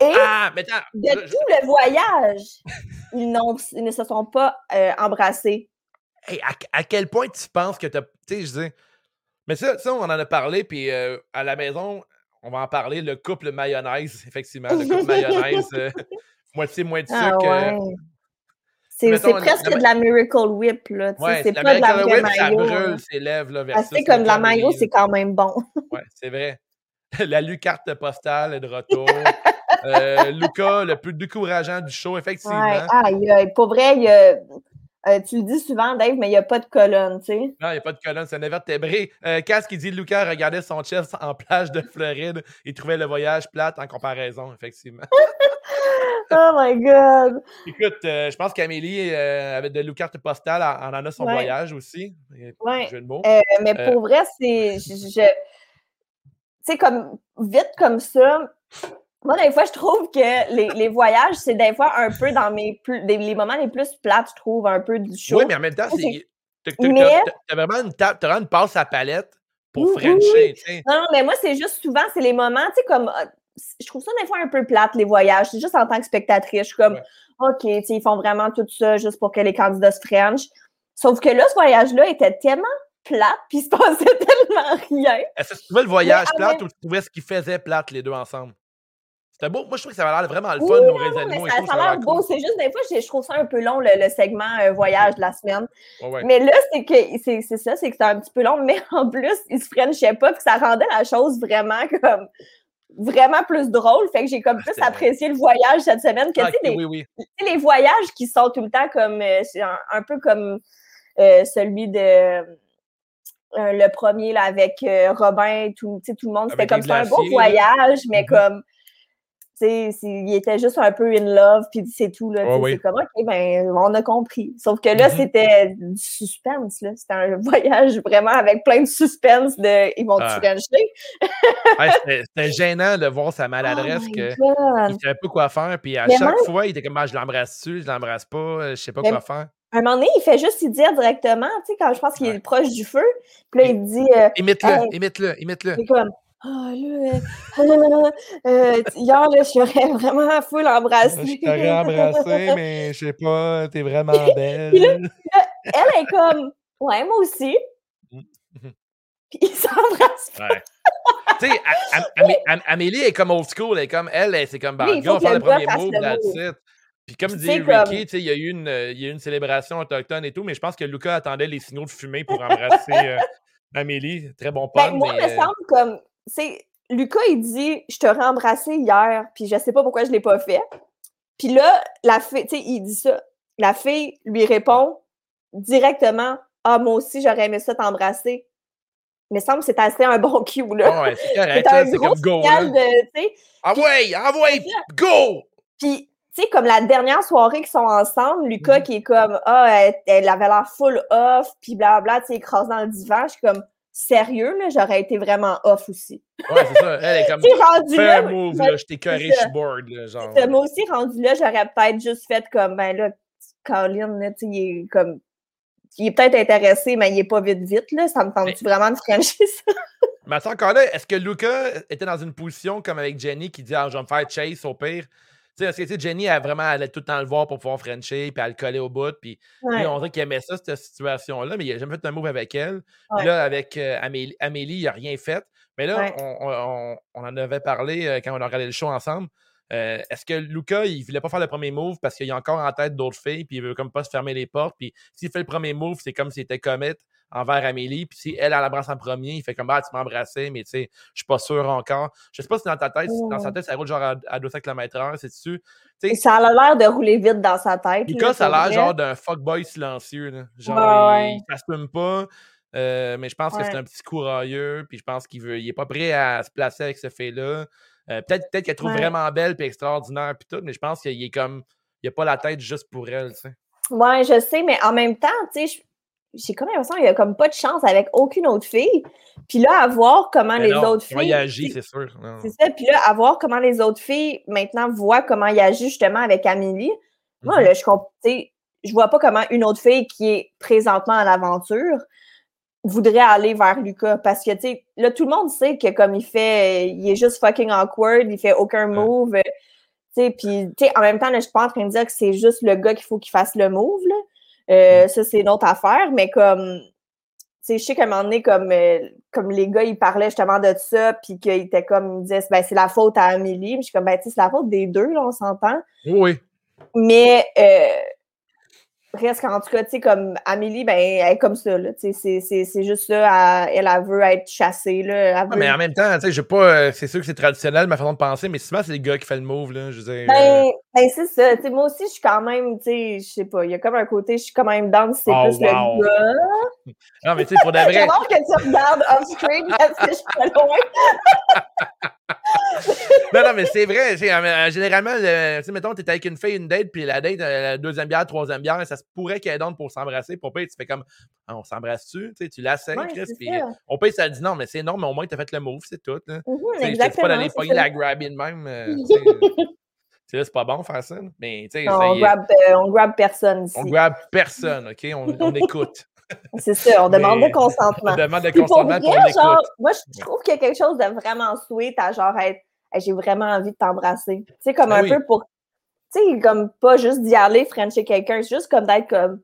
Speaker 2: Et ah, de tout le voyage, ils, ne se sont pas embrassés.
Speaker 1: à, quel point tu penses que tu as. Tu sais, je dis. Mais ça, ça, on en a parlé, puis à la maison, on va en parler, le couple mayonnaise, effectivement, le couple (laughs) mayonnaise, euh, moitié-moitié ah, sucre. Euh,
Speaker 2: c'est presque de la Miracle Whip, là. c'est pas de la Whip. Ça
Speaker 1: brûle ses lèvres, là,
Speaker 2: versus C'est comme la mayo, c'est quand même bon.
Speaker 1: ouais, c'est vrai. (laughs) la lucarte postale est de retour. euh, Luca, le plus décourageant du show, effectivement. Ouais,
Speaker 2: aïe, pour vrai, il a euh, tu le dis souvent, Dave, mais il n'y a pas de colonne, tu sais.
Speaker 1: Non, il n'y a pas de colonne, c'est un invertébré. Euh, Cass qui dit Lucas regardait son chest en plage de Floride et trouvait le voyage plate en comparaison, effectivement. (laughs)
Speaker 2: oh my God!
Speaker 1: Écoute, euh, je pense qu'Amélie, euh, avec de Lucas postale, en, en a son voyage aussi.
Speaker 2: Oui. mais pour vrai, c'est. Tu sais, comme vite comme ça, moi, des fois, je trouve que les, les voyages, c'est des fois un peu dans mes plus, les moments les plus plates, je trouve, un peu du show.
Speaker 1: Oui, mais en même temps, c'est. T'as vraiment une table, t'as vraiment une passe à palette pour Frencher.
Speaker 2: Non, mais moi, c'est juste souvent, c'est les moments, tu sais, comme. Euh, je trouve ça des fois un peu plate, les voyages. C'est juste en tant que spectatrice. Je suis comme, OK, ils font vraiment tout ça juste pour que les candidats se French. Sauf que là, ce voyage-là était tellement plate, puis il se passait (laughs) tellement rien.
Speaker 1: Est-ce que tu trouvais le voyage plate ou tu trouvais ce qu'ils faisaient plate, les deux ensemble? C'était beau. Moi, je trouve que ça va l'air vraiment le fun, nos vrais animaux.
Speaker 2: ça, ça a l'air beau. C'est juste, des fois, je, trouve ça un peu long, le, segment euh, voyage de la semaine. Mais là, c'est que c'est ça, c'est que c'est un petit peu long, (laughs) mais en plus, ils se frenchaient pas, puis ça rendait la chose vraiment comme vraiment plus drôle. Fait que j'ai comme plus apprécié le voyage cette semaine que
Speaker 1: ah,
Speaker 2: les, les voyages qui sont tout le temps comme euh, un, peu comme euh, celui de le premier là, avec Robin, tout, tout le monde. C'était comme ça un beau voyage, mais mm-hmm. comme il était juste un peu in love, puis c'est tout. Là, C'est comme, OK, ben, on a compris. Sauf que là, mm-hmm. c'était du suspense. Là. C'était un (laughs) voyage vraiment avec plein de suspense de ils vont te (laughs)
Speaker 1: ouais, c'était gênant de voir sa maladresse, oh que, il savait pas quoi faire. Puis à chaque fois, il était comme, ah, je l'embrasse-tu, je l'embrasse pas, je sais pas quoi faire.
Speaker 2: À un moment donné, il fait juste y dire directement, tu sais, quand je pense qu'il est proche du feu, puis là, il dit. Euh,
Speaker 1: imite-le, imite-le, imite-le.
Speaker 2: C'est comme, ah, là, euh, (laughs) euh, hier, là, je t'aurais vraiment full embrassé.
Speaker 1: Je t'aurais embrassé, (laughs) mais je sais pas, t'es vraiment belle.
Speaker 2: elle est comme, ouais, moi aussi. Puis ils s'embrassent.
Speaker 1: Ouais. tu sais, Amélie est comme old school, elle est comme, elle, c'est comme, bah, on va faire le premier mot, la titre. Puis comme dit Ricky, il y, a eu une, il y a eu une célébration autochtone et tout, mais je pense que Lucas attendait les signaux de fumée pour embrasser euh, (laughs) Amélie. Très bon
Speaker 2: ben, Moi, il me semble comme c'est Lucas, il dit Je t'aurais embrassé hier, puis je sais pas pourquoi je l'ai pas fait. Puis là, la fille, tu sais, il dit ça. La fille lui répond directement Ah, moi aussi, j'aurais aimé ça t'embrasser. Mais semble que c'est assez un bon cue,
Speaker 1: là. Ah ouais, c'est (laughs) correct, c'est comme go. ah ouais, ah ouais, go!
Speaker 2: Puis, tu sais, comme la dernière soirée qu'ils sont ensemble, Lucas mm-hmm. qui est comme Ah, elle, avait l'air full off, puis blablabla, tu sais, écrasé dans le divan. Je suis comme sérieux, là, j'aurais été vraiment off aussi.
Speaker 1: Ouais, c'est ça. Elle est comme (laughs) rendu fais un move, là, je t'ai carré, je board. Là, genre.
Speaker 2: Moi aussi, rendu là, j'aurais peut-être juste fait comme ben là, Colin, là, tu il est comme. Il est peut-être intéressé, mais il est pas vite vite, là. Ça me tente vraiment de franchir ça?
Speaker 1: mais attends, encore là, est-ce que Luca était dans une position comme avec Jenny qui dit ah, je vais me faire chase au pire? Tu sais, que Jenny, elle vraiment allait tout le temps le voir pour pouvoir Frencher, puis elle le collait au bout. Puis on dirait qu'il aimait ça, cette situation-là, mais il n'a jamais fait un move avec elle. Là, avec euh, Amélie, Amélie, il n'a rien fait. Mais là, on, en avait parlé euh, quand on a regardé le show ensemble. Euh, est-ce que Luca, il voulait pas faire le premier move parce qu'il a encore en tête d'autres filles, puis il veut comme pas se fermer les portes? Puis s'il fait le premier move, c'est comme s'il était commit envers Amélie. Puis si elle, elle l'embrasse en premier, il fait comme Ah, tu m'as embrassé, mais tu sais, je suis pas sûr encore. Je sais pas si dans ta tête, dans sa tête, ça roule genre à, 200 km/h, c'est-tu?
Speaker 2: Ça a l'air de rouler vite dans sa tête.
Speaker 1: Lucas, ça a l'air genre d'un fuckboy silencieux. Là. Genre, il, ne s'assume pas. Euh, mais je pense que c'est un petit courageux, puis je pense qu'il veut, il est pas prêt à se placer avec ce fait-là. Euh, peut-être peut qu'elle trouve vraiment belle puis extraordinaire puis tout, mais je pense qu'il est comme, il a pas la tête juste pour elle, tu sais.
Speaker 2: Ouais, je sais, mais en même temps, tu sais, j'ai comme l'impression qu'il n'y a comme pas de chance avec aucune autre fille. Puis là, à voir comment les autres filles.
Speaker 1: c'est sûr.
Speaker 2: C'est ça. Puis là, à voir comment les autres filles maintenant voient comment il agit justement avec Amélie. Moi, mm-hmm. là, je je vois pas comment une autre fille qui est présentement à l'aventure voudrait aller vers Lucas. Parce que, tu sais, là, tout le monde sait que comme il fait, il est juste fucking awkward, il fait aucun move. Tu sais, puis, tu sais, en même temps, là, je suis pas en train de dire que c'est juste le gars qu'il faut qu'il fasse le move, là. Euh, ça, c'est une autre affaire, mais comme, tu sais, je sais qu'à un moment donné, comme, euh, comme les gars, ils parlaient justement de ça, puis qu'ils étaient comme, ils disaient, ben, c'est la faute à Amélie. je suis comme, ben, tu sais, c'est la faute des deux, là, on s'entend.
Speaker 1: Oui.
Speaker 2: Mais, euh, Presque, en tout cas, tu sais, comme Amélie, ben, elle est comme ça, là. Tu sais, c'est juste ça, elle, elle, veut être chassée, là.
Speaker 1: mais en même temps, tu sais, je pas. Euh, c'est sûr que c'est traditionnel, ma façon de penser, mais souvent, c'est le gars qui fait le move, là. Je veux dire.
Speaker 2: Ben, euh, ben c'est ça. Tu sais, moi aussi, je suis quand même, tu sais, je sais pas, il y a comme un côté, je suis quand même dans, c'est oh, plus le gars.
Speaker 1: Non, mais tu sais, pour de vrai. (laughs)
Speaker 2: Bon que tu regardes off-screen parce que je suis pas loin. (laughs)
Speaker 1: non, non, mais c'est vrai. Euh, généralement, tu sais, mettons, t'es avec une fille, une date, puis la date, la deuxième bière, troisième bière, ça se pourrait qu'elle donne pour s'embrasser. Pour payer, tu fais comme, ah, on s'embrasse-tu? Tu, sais, tu l'as ouais, Chris, puis on paye, ça dit non, mais c'est non, mais au moins, t'as fait le move, c'est tout. Là.
Speaker 2: Mm -hmm,
Speaker 1: pas d'aller pogner la grabber de même. Euh, (laughs) c'est pas bon faire ça. Mais, sais,
Speaker 2: on, grab, euh, on grab personne ici.
Speaker 1: On grab personne, OK? On, on écoute.
Speaker 2: C'est ça, on demande de consentement.
Speaker 1: On demande de consentement pour, vrai,
Speaker 2: genre, Moi, je trouve qu'il y a quelque chose de vraiment sweet à genre être j'ai vraiment envie de t'embrasser. Tu sais, comme ben un peu pour. Tu sais, comme pas juste d'y aller, frencher quelqu'un, c'est juste comme d'être comme.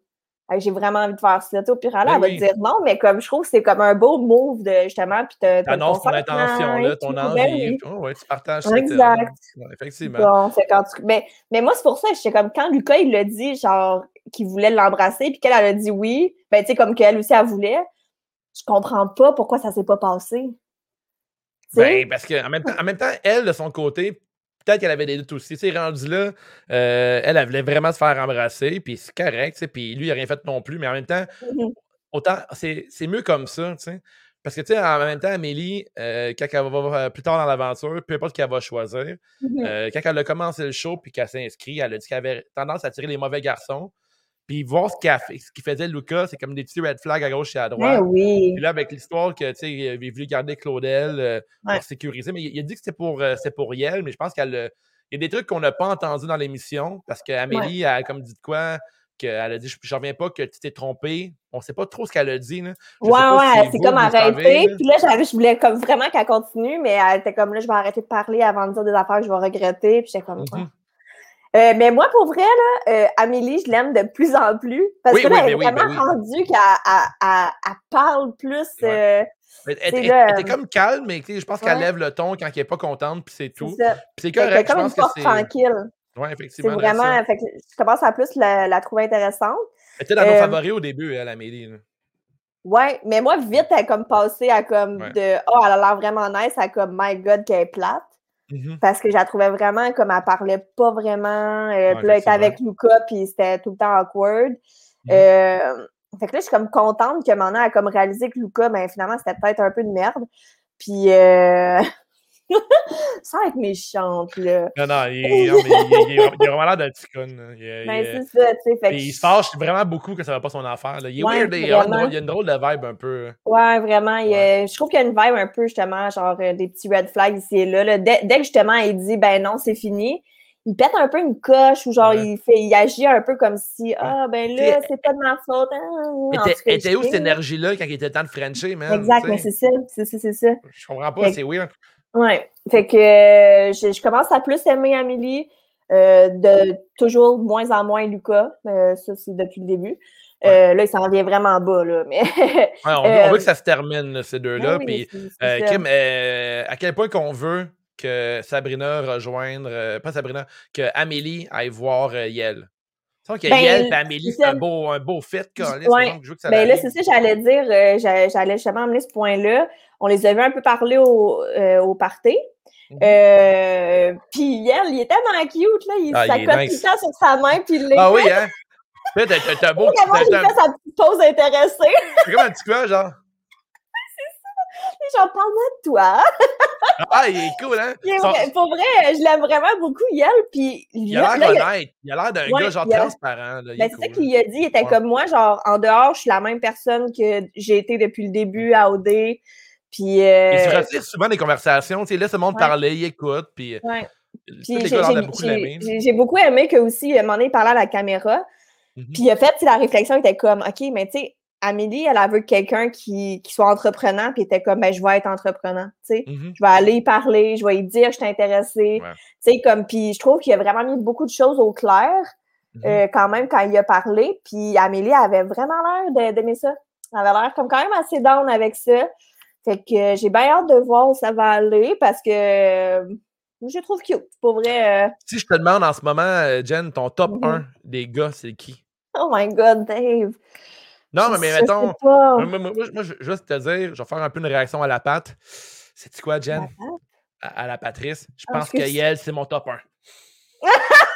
Speaker 2: j'ai vraiment envie de faire ça. Au pire, elle, ben va te dire non, mais comme je trouve que c'est comme un beau move de justement. Puis
Speaker 1: annonces ton intention, là, ton envie. Ben oh, ouais, tu partages
Speaker 2: Exact. effectivement. mais, mais moi, c'est pour ça, j'étais comme quand Lucas, il l'a dit, genre, qu'il voulait l'embrasser, puis qu'elle, elle a dit oui, ben, tu sais, comme qu'elle aussi, elle voulait, je comprends pas pourquoi ça s'est pas passé.
Speaker 1: Ben, parce qu'en même, temps, en même temps, elle, de son côté, peut-être qu'elle avait des doutes aussi. C'est rendu là, euh, elle, elle voulait vraiment se faire embrasser, puis c'est correct, puis lui, il n'a rien fait non plus, mais en même temps, mmh autant, c'est mieux comme ça, tu sais. Parce que, tu sais, en même temps, Amélie, euh, quand elle va plus tard dans l'aventure, peu importe qu'elle va choisir, mmh euh, quand elle a commencé le show puis qu'elle s'est inscrite, elle a dit qu'elle avait tendance à tirer les mauvais garçons. Puis voir ce qu'il faisait Lucas, c'est comme des petits red flags à gauche et à droite.
Speaker 2: Ben oui.
Speaker 1: Puis là, avec l'histoire que, tu sais, il voulu garder Claudel euh, pour sécuriser, mais il, a dit que c'était pour, euh, pour Riel, mais je pense qu'il y a des trucs qu'on n'a pas entendus dans l'émission parce qu'Amélie a comme dit de quoi qu'elle a dit Je reviens pas que tu t'es trompé. On sait pas trop ce qu'elle a dit. Là.
Speaker 2: ouais, ouais, c'est comme arrêté. Puis là, je voulais comme vraiment qu'elle continue, mais elle était comme là, je vais arrêter de parler avant de dire des affaires que je vais regretter. Puis j'étais comme. Mm euh, mais moi, pour vrai, là, euh, Amélie, je l'aime de plus en plus. Parce que là, elle est vraiment ben rendue qu'elle parle plus. Euh,
Speaker 1: elle, était comme calme, mais je pense qu'elle lève le ton quand elle n'est pas contente, puis c'est tout. C'est correct, je pense que c'est.
Speaker 2: tranquille.
Speaker 1: Oui, effectivement.
Speaker 2: C'est vraiment. Fait que je commence à plus la, la trouver intéressante.
Speaker 1: Elle était dans nos favoris au début, elle, Amélie.
Speaker 2: Ouais, mais moi, vite, elle est comme passée à comme de Oh, elle a l'air vraiment nice à comme My God, qu'elle est plate. Mmh Parce que je la trouvais vraiment comme elle parlait pas vraiment. Euh, puis là, elle était avec Luca, puis c'était tout le temps awkward. Mmh euh, fait que là, je suis comme contente que maintenant, elle a comme réalisé que Luca, ben finalement, c'était peut-être un peu de merde. Puis euh, (laughs) (laughs) Sans être méchante, là.
Speaker 1: Non, non, il, il, il, a vraiment l'air d'un petit con.
Speaker 2: Ben, c'est ça, tu sais.
Speaker 1: Il se fâche vraiment beaucoup que ça va pas son affaire. Là. Il est weird, il, y a une drôle de vibe un peu.
Speaker 2: Ouais, vraiment. je trouve qu'il y a une vibe un peu, justement, genre euh, des petits red flags ici et là. Dès, dès, que, justement, il dit, ben non, c'est fini, il pète un peu une coche ou genre il fait il agit un peu comme si ah ben là c'est pas de ma faute
Speaker 1: hein, était où cette énergie là quand il était temps de Frencher man
Speaker 2: exact mais c'est ça c'est ça c'est ça
Speaker 1: je comprends pas c'est weird
Speaker 2: Ouais. Fait que euh, je, commence à plus aimer Amélie, euh, de toujours moins en moins Lucas. Euh, ça, c'est depuis le début. là, il s'en vient vraiment bas, là. Mais, (laughs)
Speaker 1: on, veut, que ça se termine, ces deux-là. puis, Kim, à quel point qu'on veut que Sabrina rejoindre, pas Sabrina, que Amélie aille voir Yel. que ben, Yel et Amélie, c'est un beau, un beau fit.
Speaker 2: Ouais. ben là, c'est ça, j'allais dire, j'allais justement amener ce point-là. On les avait un peu parlé au, euh, au party. Mhm. Euh, puis hier, il était tellement cute, là. Il ah, tout le temps sur sa main, puis il
Speaker 1: Ah oui, hein? T'as t'as beau.
Speaker 2: Il fait sa petite pause intéressée. (laughs)
Speaker 1: C'est comme un petit quoi, genre?
Speaker 2: J'en parle de toi.
Speaker 1: ah, il est cool, hein?
Speaker 2: Pour vrai, je l'aime vraiment beaucoup, Yel. Puis,
Speaker 1: il a l'air honnête. Il a l'air d'un gars, genre, transparent.
Speaker 2: Ben, c'est ça qu'il a dit. Il était comme moi, genre, en dehors, je suis la même personne que j'ai été depuis le début à OD. Puis, euh...
Speaker 1: Se retire souvent des conversations. Tu sais, laisse le monde parler, il écoute. Puis, euh,
Speaker 2: ouais. j'ai beaucoup, aimé que aussi, à un moment donné, il parlait à la caméra. Mm -hmm. Puis, en fait, la réflexion était comme, OK, mais tu sais, Amélie, elle a vu quelqu'un qui, qui, soit entreprenant, puis était comme, ben, je vais être entreprenant, tu sais. Mm-hmm. Je vais aller y parler, je vais lui dire, je suis intéressée. Tu sais, comme, puis je trouve qu'il a vraiment mis beaucoup de choses au clair, mm-hmm. euh, quand même, quand il a parlé. Puis Amélie avait vraiment l'air d'aimer ça. Elle avait l'air comme quand même assez down avec ça. Fait que j'ai bien hâte de voir où ça va aller parce que euh, je trouve cute. Pour vrai. Euh.
Speaker 1: Si je te demande en ce moment, euh, Jen, ton top 1 des gars, c'est qui?
Speaker 2: Oh my God, Dave!
Speaker 1: Non, mais, mais mettons. Moi, moi, je vais juste te dire, je vais faire un peu une réaction à la patte. C'est-tu quoi, Jen? À, la Patrice. Je ah, pense que Yel, c'est mon top 1. (laughs)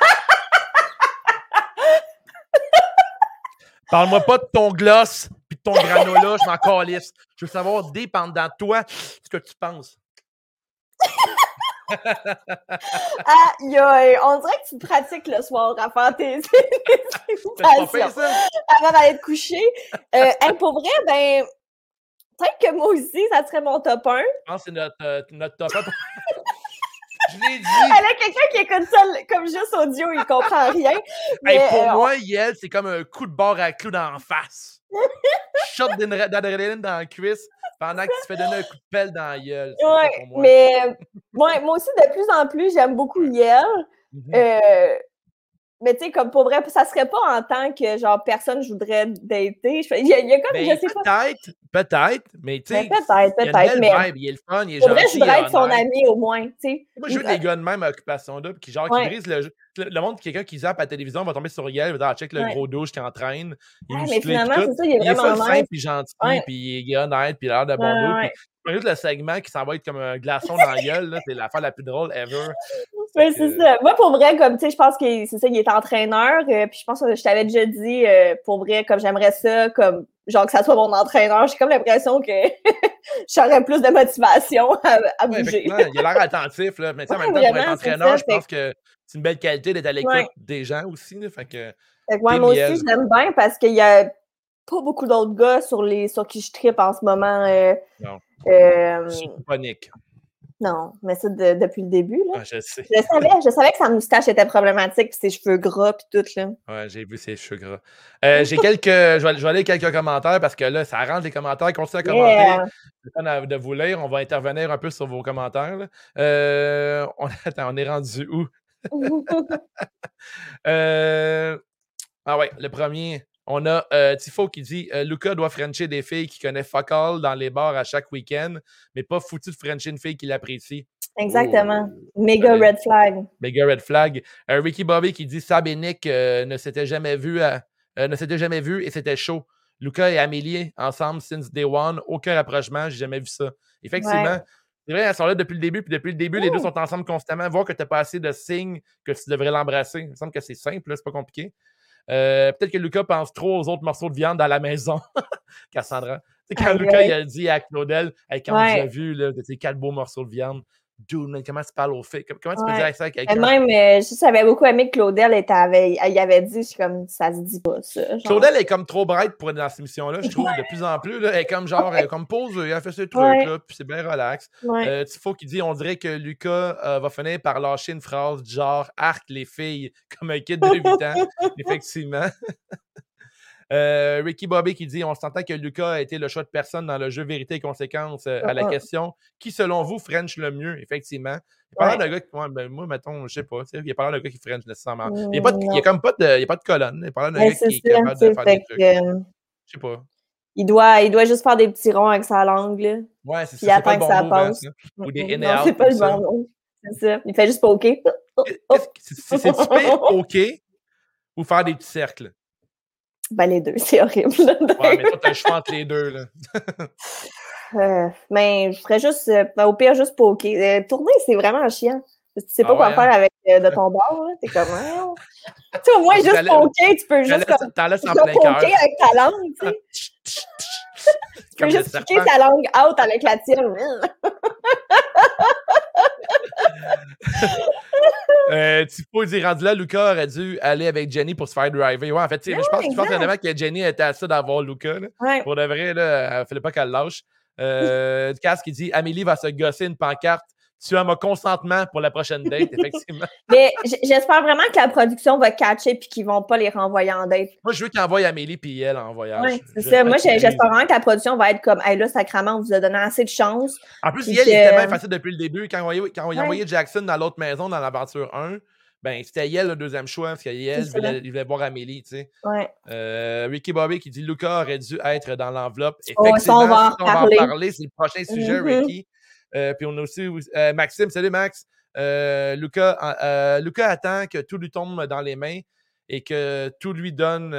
Speaker 1: Parle-moi pas de ton gloss puis de ton granola, je m'en calisse. Je veux savoir, dépendant de toi, ce que tu penses. (laughs)
Speaker 2: Aïe, aïe, on dirait que tu pratiques le soir à faire tes (laughs)
Speaker 1: ça?
Speaker 2: avant d'aller te coucher. Euh, pour vrai, ben, peut-être que moi aussi, ça serait mon top 1.
Speaker 1: Je pense que c'est notre, euh, notre top 1. Je l'ai dit.
Speaker 2: Elle a quelqu'un qui écoute ça comme juste audio, il comprend rien. (laughs)
Speaker 1: pour euh, moi, Yel, c'est comme un coup de barre à clou dans la face. (laughs) Shot d'adrénaline dans la cuisse pendant que tu te fais donner un coup de pelle dans la gueule.
Speaker 2: Ouais, mais moi, moi aussi, de plus en plus, j'aime beaucoup Yel. Mm-hmm. Euh, mais tu sais, comme pour vrai, ça serait pas en tant que genre personne je voudrais dater. Il y, a, il y a comme,
Speaker 1: ben,
Speaker 2: je sais
Speaker 1: pas. Peut-être, peut-être, mais tu sais.
Speaker 2: Peut-être, peut-être.
Speaker 1: Mais vibe, il est le fun, il est
Speaker 2: pour
Speaker 1: gentil.
Speaker 2: vrai, je voudrais être son ami au moins, tu sais.
Speaker 1: Moi, je veux des gars de même occupation-là, qui genre, qui brisent le jeu. Le monde, quelqu'un qui zappe à la télévision va tomber sur Yel, va dire, ah, check le gros douche qui entraîne.
Speaker 2: Il mais finalement, c'est ça, il est
Speaker 1: vraiment
Speaker 2: Il est
Speaker 1: simple, puis gentil, puis il est honnête, puis il a l'air de bon. Juste le segment qui s'en va être comme un glaçon dans la gueule, c'est l'affaire la plus drôle ever. (laughs)
Speaker 2: Oui, c'est ça. Moi, pour vrai, comme tu sais, je pense que c'est ça, il est entraîneur. Euh, puis je pense que je t'avais déjà dit, euh, pour vrai, comme j'aimerais ça, comme genre que ça soit mon entraîneur, j'ai comme l'impression que (laughs) j'aurais plus de motivation à, bouger.
Speaker 1: il a l'air (laughs) attentif, là. Mais en même temps, pour être entraîneur, je pense que c'est une belle qualité d'être à l'écoute des gens aussi. Là, fait que,
Speaker 2: moi aussi, je l'aime bien parce qu'il y a pas beaucoup d'autres gars sur, les, sur qui je tripe en ce moment. Euh,
Speaker 1: non.
Speaker 2: Euh,
Speaker 1: panique.
Speaker 2: Non, mais ça depuis le début. Là.
Speaker 1: Ah, je sais.
Speaker 2: Je savais, je savais que sa moustache était problématique, puis ses cheveux gras, puis tout. Là.
Speaker 1: Ouais, j'ai vu ses cheveux gras. Euh, j'ai quelques. Je vais, je vais, aller quelques commentaires parce que là, ça rentre les commentaires. Continuez à commenter. De vous lire. On va intervenir un peu sur vos commentaires. Euh, on, (laughs) attends, on est rendu où? (laughs) euh, ah ouais, le premier. On a euh, Tifo qui dit euh, Luca doit frencher des filles qui connaissent fuck all dans les bars à chaque week-end, mais pas foutu de frencher une fille qui l'apprécie.
Speaker 2: Exactement. Oh. Méga red flag.
Speaker 1: Méga red flag. Euh, Ricky Bobby qui dit Sab et Nick ne s'étaient jamais vus ne s'étaient jamais vus et c'était chaud. Luca et Amélie ensemble since day one, aucun rapprochement, j'ai jamais vu ça. Effectivement. C'est vrai, elles sont là depuis le début, puis depuis le début, les deux sont ensemble constamment. Voir que tu n'as pas assez de signes que tu devrais l'embrasser. Il me semble que c'est simple, c'est pas compliqué. Euh, peut-être que Lucas pense trop aux autres morceaux de viande dans la maison. (laughs) Cassandra. Quand Lucas il a dit à Claudel, quand ouais. on a vu là, quatre beaux morceaux de viande, Comment tu parles au fait? Comment tu peux dire ça à quelqu'un?
Speaker 2: Même, euh, je j'avais beaucoup aimé que Claudel était avait, il avait dit, je suis comme, ça se dit pas, ça. Genre.
Speaker 1: Claudel est comme trop bright pour être dans cette émission-là, je trouve, de plus en plus. Là, elle est comme genre, elle est comme posée, elle fait ce truc-là, puis c'est bien relax. Euh, faut qu'il dit, on dirait que Lucas euh, va finir par lâcher une phrase genre, arc les filles, comme un kid de 8 ans. (laughs) Effectivement. Euh, Ricky Bobby qui dit On s'entend que Lucas a été le choix de personne dans le jeu Vérité et Conséquences euh, à la question Qui, selon vous, French le mieux Effectivement? Il pas ouais. de gars qui. ben, moi, mettons, je sais pas. Il y a pas l'air de gars qui French nécessairement. il n'y a, pas a comme pas de, il y a pas de colonne. Il y a pas l'air de gars qui est capable de faire des trucs. Euh, je sais pas.
Speaker 2: Il doit, il doit juste faire des petits ronds avec sa langue. Là.
Speaker 1: Ouais, c'est ça. Il attend que ça passe. Ou des in
Speaker 2: Non, c'est pas le bon. C'est ça. Il fait juste poker.
Speaker 1: C'est-tu pire poker (laughs) ou faire des petits cercles?
Speaker 2: Ben, les deux, (laughs) c'est horrible.
Speaker 1: ouais, mais toi, t'as le choix entre les deux, là. (laughs)
Speaker 2: euh, mais je ferais juste, euh, au pire, juste poker. Euh, tourner, c'est vraiment chiant. Tu sais pas ah quoi faire hein? avec euh, de ton bord, là. T'es comme, hein? tu sais, au moins, (laughs) juste poker, tu peux juste comme,
Speaker 1: t'en laisses en plein poker
Speaker 2: avec ta langue, tu sais. tu peux juste piquer ta langue out avec la tienne.
Speaker 1: Euh, Tipo dit rendu là, Luca aurait dû aller avec Jenny pour se faire driver. Ouais, en fait, je pense, je pense vraiment que Jenny était assez d'avoir Luca. Là.
Speaker 2: Ouais.
Speaker 1: Pour de vrai, là, il fallait pas qu'elle lâche. Euh, Cass qui dit Amélie va se gosser une pancarte. Tu as mon consentement pour la prochaine date, (laughs) effectivement.
Speaker 2: Mais j'espère vraiment que la production va catcher et qu'ils vont pas les renvoyer en date.
Speaker 1: Moi, je veux qu'ils envoient Amélie puis elle en voyage.
Speaker 2: Oui, c'est ça. Moi, j'espère vraiment que la production va être comme Hey là, sacrément, on vous a donné assez de chance.
Speaker 1: En plus, elle, que... était bien facile depuis le début. Quand on, quand on ouais. envoyé Jackson dans l'autre maison, dans l'aventure 1, ben, c'était Yel le deuxième choix, parce qu'Yel il voulait, il voulait voir Amélie, tu sais.
Speaker 2: Ouais.
Speaker 1: Euh, Ricky Bobby qui dit Luca aurait dû être dans l'enveloppe.
Speaker 2: Oh,
Speaker 1: Effectivement,
Speaker 2: on va en,
Speaker 1: on va en parler. C'est le prochain sujet, mm -hmm. Ricky. Euh, puis on a aussi euh, Maxime, salut Max. Euh, Lucas, Lucas attend que tout lui tombe dans les mains et que tout lui donne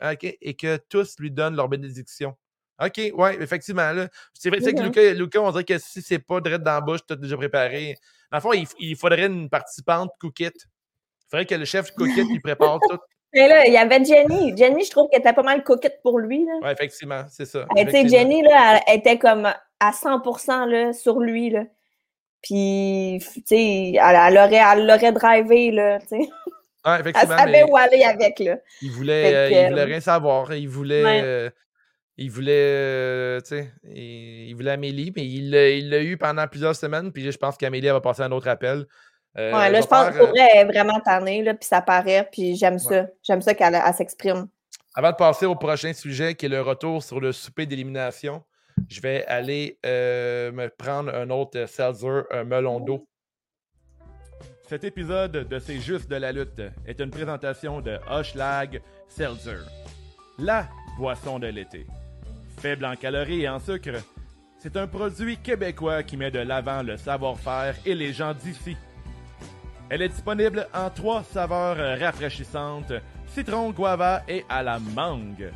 Speaker 1: okay, et que tous lui donnent leur bénédiction. OK, ouais, effectivement. C'est vrai, -hmm. que Lucas, Lucas, on dirait que si c'est pas direct dans la bouche, tout déjà préparé. Dans le fond, il, il faudrait une participante cookit. Il faudrait que le chef cookit lui prépare tout. (laughs)
Speaker 2: Mais là, il y avait Jenny. Jenny, je trouve qu'elle était pas mal coquette pour lui.
Speaker 1: Oui, effectivement, c'est ça.
Speaker 2: Tu sais, Jenny, là, elle était comme à 100% là, sur lui. Là. Puis, tu sais, elle, elle, aurait, elle l'aurait drivé, là, tu sais. (laughs) Elle savait où aller avec, là.
Speaker 1: Il voulait, euh, il voulait rien savoir. Il voulait... Ouais. Euh, il voulait, euh, tu sais, il, il, voulait Amélie, mais il l'a eu pendant plusieurs semaines, puis je pense qu'Amélie va passer un autre appel.
Speaker 2: Ouais, là, je pense que elle est vraiment tannée, là, puis ça paraît, puis j'aime ouais. ça. J'aime ça qu'elle s'exprime.
Speaker 1: Avant de passer au prochain sujet, qui est le retour sur le souper d'élimination, je vais aller euh, me prendre un autre seltzer, melon d'eau. Cet épisode de C'est juste de la lutte est une présentation de Hoshlag Seltzer, la boisson de l'été. Faible en calories et en sucre, c'est un produit québécois qui met de l'avant le savoir-faire et les gens d'ici. Elle est disponible en trois saveurs rafraîchissantes citron, guava et à la mangue.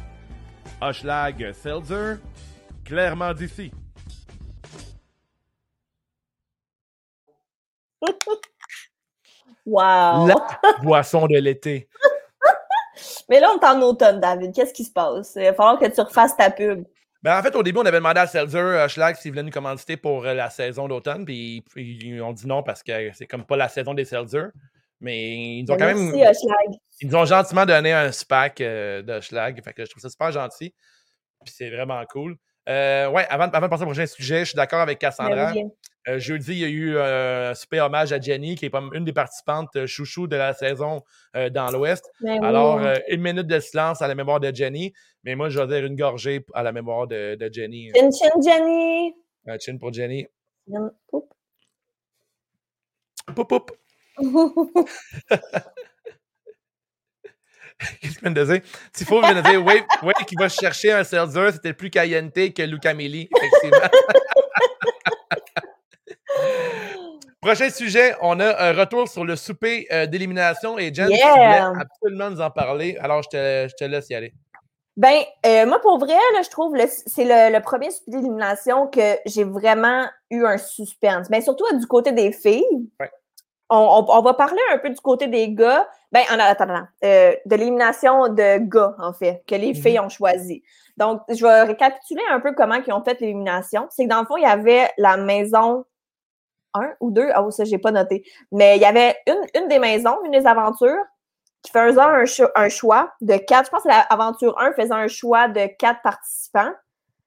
Speaker 1: Hoshlag Seltzer, clairement d'ici. (laughs)
Speaker 2: Wow!
Speaker 1: La boisson de l'été. (laughs)
Speaker 2: Mais là, on est en automne, David. Qu'est-ce qui se passe? Il va falloir que tu refasses ta pub.
Speaker 1: Ben, en fait, au début, on avait demandé à Seltzer euh, Schlag s'il voulait nous commanditer pour euh, la saison d'automne, puis ils ont dit non parce que c'est comme pas la saison des Seltzer. Mais ils ont quand
Speaker 2: Merci,
Speaker 1: même.
Speaker 2: Schlag.
Speaker 1: Ils nous ont gentiment donné un SPAC euh, de Schlag. Fait que je trouve ça super gentil. Puis c'est vraiment cool. Euh, ouais, avant, avant de passer au prochain sujet, je suis d'accord avec Cassandra.
Speaker 2: Ben oui.
Speaker 1: Euh, jeudi, il y a eu euh, un super hommage à Jenny, qui est pas une des participantes euh, chouchou de la saison euh, dans l'Ouest.
Speaker 2: Ben.
Speaker 1: Alors, euh, une minute de silence à la mémoire de Jenny. Mais moi, je vais dire une gorgée à la mémoire de, de Jenny.
Speaker 2: Chin chin, Jenny!
Speaker 1: Un chin pour Jenny.
Speaker 2: Poup.
Speaker 1: Poup, poup. (laughs) (laughs) Qu'est-ce qu'il vient de dire? Tifo vient de dire, oui, oui, qui va chercher un seltzer, c'était plus caliente que Luca Melli, effectivement. (laughs) Prochain sujet, on a un retour sur le souper euh, d'élimination et Jen, tu
Speaker 2: Yeah!
Speaker 1: voulais absolument nous en parler, alors je te, je te laisse y aller.
Speaker 2: Ben, euh, moi, pour vrai, là, je trouve le- c'est le, le premier suivi d'élimination que j'ai vraiment eu un suspense. Mais surtout du côté des filles.
Speaker 1: Ouais.
Speaker 2: On, on- on va parler un peu du côté des gars. Ben, en attendant, euh, de l'élimination de gars, en fait, que les
Speaker 1: Mhm.
Speaker 2: filles ont choisi. Donc, je vais récapituler un peu comment ils ont fait l'élimination. C'est que dans le fond, il y avait la maison 1 ou 2. Ah, oh, ça, j'ai pas noté. Mais il y avait une, une des maisons, une des aventures, qui faisait un, cho- un choix de quatre. Je pense que l'aventure 1 faisait un choix de quatre participants.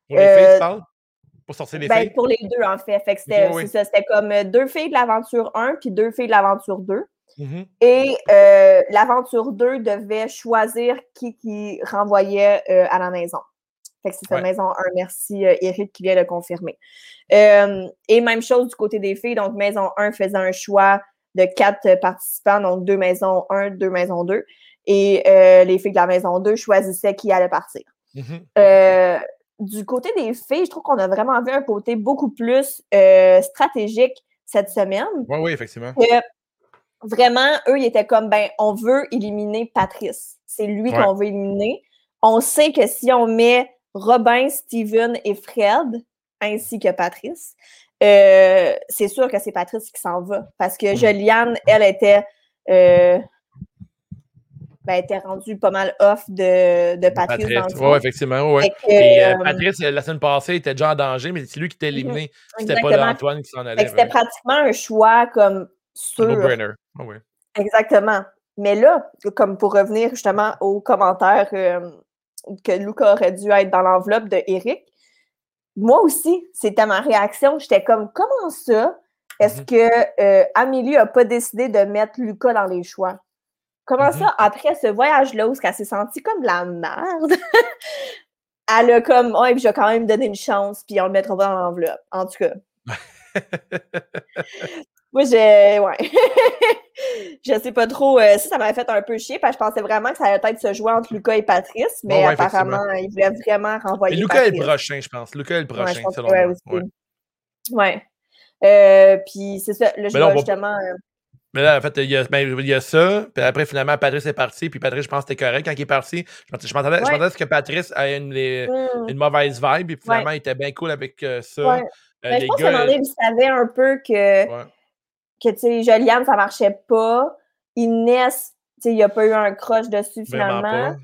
Speaker 1: Pour les
Speaker 2: Euh,
Speaker 1: filles, tu parles? Pour sortir les
Speaker 2: Ben,
Speaker 1: filles?
Speaker 2: pour les deux, en fait. C'était
Speaker 1: Oui, oui.
Speaker 2: comme euh, deux filles de l'aventure 1 puis deux filles de l'aventure 2.
Speaker 1: Mhm.
Speaker 2: Et euh, l'aventure 2 devait choisir qui qui renvoyait euh, à la maison. Fait que c'est
Speaker 1: Ouais.
Speaker 2: maison 1. Merci, euh, Eric, qui vient de confirmer. Et même chose du côté des filles. Donc, maison 1 faisait un choix de quatre participants, donc deux maisons 1, deux maisons 2. Et les filles de la maison 2 choisissaient qui allait partir.
Speaker 1: Mhm.
Speaker 2: Euh, du côté des filles, je trouve qu'on a vraiment vu un côté beaucoup plus euh, stratégique cette semaine.
Speaker 1: Oui, oui, effectivement.
Speaker 2: Vraiment, eux, ils étaient comme, ben, on veut éliminer Patrice. C'est lui
Speaker 1: Ouais.
Speaker 2: qu'on veut éliminer. On sait que si on met Robin, Steven et Fred, ainsi que Patrice, euh, c'est sûr que c'est Patrice qui s'en va. Parce que
Speaker 1: Mm.
Speaker 2: Joliane, elle était, euh, ben, était rendue pas mal off de, de Patrice.
Speaker 1: Oui, effectivement. Ouais.
Speaker 2: Que,
Speaker 1: Et euh,
Speaker 2: euh,
Speaker 1: Patrice, la semaine passée, était déjà en danger, mais c'est lui qui t'a éliminé. C'était pas
Speaker 2: Mhm.
Speaker 1: Antoine qui s'en allait.
Speaker 2: C'était pratiquement un choix comme sûr.
Speaker 1: Oui.
Speaker 2: Exactement. Mais là, comme pour revenir justement aux commentaires euh, que Luca aurait dû être dans l'enveloppe de Eric, moi aussi, c'était ma réaction. J'étais comme, comment ça? Est-ce
Speaker 1: Mhm.
Speaker 2: que euh, Amélie n'a pas décidé de mettre Lucas dans les choix? Comment
Speaker 1: Mhm.
Speaker 2: ça, après ce voyage-là où elle s'est sentie comme de la merde, (laughs) elle a comme, oh, et puis je vais quand même donner une chance, puis on le mettra pas dans l'enveloppe. En tout cas. (laughs) Moi, j'ai. Ouais. (laughs) je sais pas trop. euh, ça, ça m'avait fait un peu chier parce que je pensais vraiment que ça allait peut-être se jouer entre Lucas et Patrice, mais
Speaker 1: ouais,
Speaker 2: apparemment, il voulait vraiment renvoyer.
Speaker 1: Et Lucas est le prochain, je pense. Lucas est le prochain, selon
Speaker 2: ouais,
Speaker 1: moi. Ouais.
Speaker 2: Euh, puis c'est ça. Là, je
Speaker 1: Mais va-
Speaker 2: justement. euh,
Speaker 1: Mais là, en fait, il y a, ben, il y a ça. Puis après, finalement, Patrice est parti. Puis Patrice, je pense que c'était correct quand il est parti. Je je je
Speaker 2: Ouais.
Speaker 1: à ce que Patrice ait une, les-
Speaker 2: hmm,
Speaker 1: une mauvaise vibe. Puis finalement, il était bien cool avec euh, ça.
Speaker 2: ouais.
Speaker 1: Euh,
Speaker 2: Mais je
Speaker 1: les
Speaker 2: pense qu'à un moment donné, il savait un peu que, que tu sais, Joliane, ça marchait pas. Inès, tu sais, il n'y a pas eu un crush dessus finalement.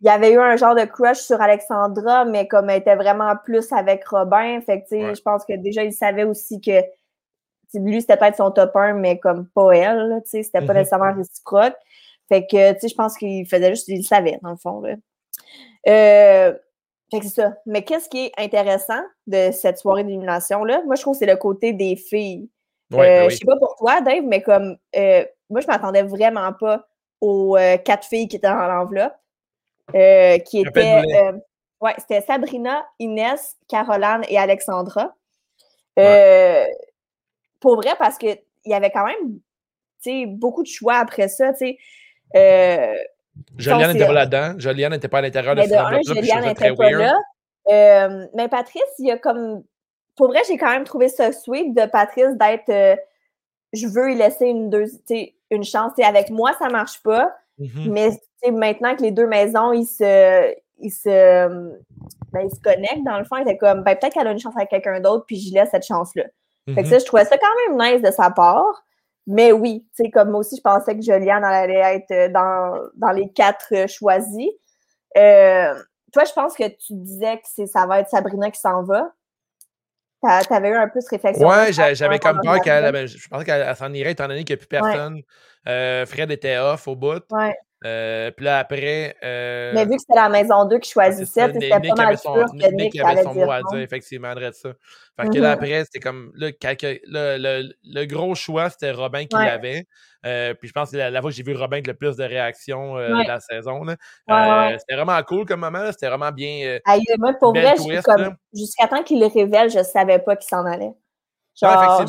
Speaker 2: il y avait eu un genre de crush sur Alexandra, mais comme elle était vraiment plus avec Robin, fait que, tu sais, je pense que déjà, il savait aussi que lui, c'était peut-être son top 1, mais comme pas elle, tu sais, c'était pas
Speaker 1: Mhm.
Speaker 2: nécessairement réciproque. Fait que, tu sais, je pense qu'il faisait juste, il le savait, dans le fond, là. Euh, fait que c'est ça. Mais qu'est-ce qui est intéressant de cette soirée d'élimination-là? Moi, je trouve que c'est le côté des filles.
Speaker 1: Ouais,
Speaker 2: Euh,
Speaker 1: ben
Speaker 2: Je
Speaker 1: oui.
Speaker 2: sais pas pour toi, Dave, mais comme euh, moi, je m'attendais vraiment pas aux euh, quatre filles qui étaient dans l'enveloppe. euh, qui étaient. Euh, ouais, c'était Sabrina, Inès, Caroline et Alexandra. Euh, Pour vrai, parce qu'il y avait quand même. beaucoup de choix après ça. Euh,
Speaker 1: Joliane n'était pas là-dedans. Joliane n'était pas à l'intérieur de
Speaker 2: ce là Joliane n'était pas là. Euh, mais Patrice, il y a comme. Pour vrai, j'ai quand même trouvé ça sweet de Patrice d'être. Euh, je veux y laisser une, deux, une chance. avec moi, ça marche pas. Mm-hmm. Mais maintenant que les deux maisons, ils se, ils se, ben, ils se connectent, dans le fond, il était comme, ben, peut-être qu'elle a une chance avec quelqu'un d'autre, puis j'y laisse cette chance-là. Fait que mm-hmm. ça, je trouvais ça quand même nice de sa part. Mais oui, tu sais, comme moi aussi, je pensais que Joliane allait être euh, dans, dans les quatre euh, choisis. Euh, toi, je pense que tu disais que ça va être Sabrina qui s'en va. Tu avais eu un peu cette réflexion.
Speaker 1: Ouais, j'avais comme peur qu'elle. Je pensais qu'elle s'en irait étant donné qu'il n'y a plus personne. Fred était off au bout.
Speaker 2: Ouais.
Speaker 1: Euh, puis là, après. Euh,
Speaker 2: mais vu que c'était la maison 2 qui choisissait, c'était pas mal sûr que
Speaker 1: Nick, avait son mot à dire, effectivement, de ça. Fait que là, mm-hmm. après, c'était comme. Là, le, le, gros choix, c'était Robin qui l'avait. Euh, puis je pense que la, la fois que j'ai vu Robin avec le plus de réactions de la saison. c'était vraiment cool comme moment. C'était vraiment bien.
Speaker 2: moi, pour vrai, jusqu'à temps qu'il le révèle, je savais pas qu'il s'en allait. Genre,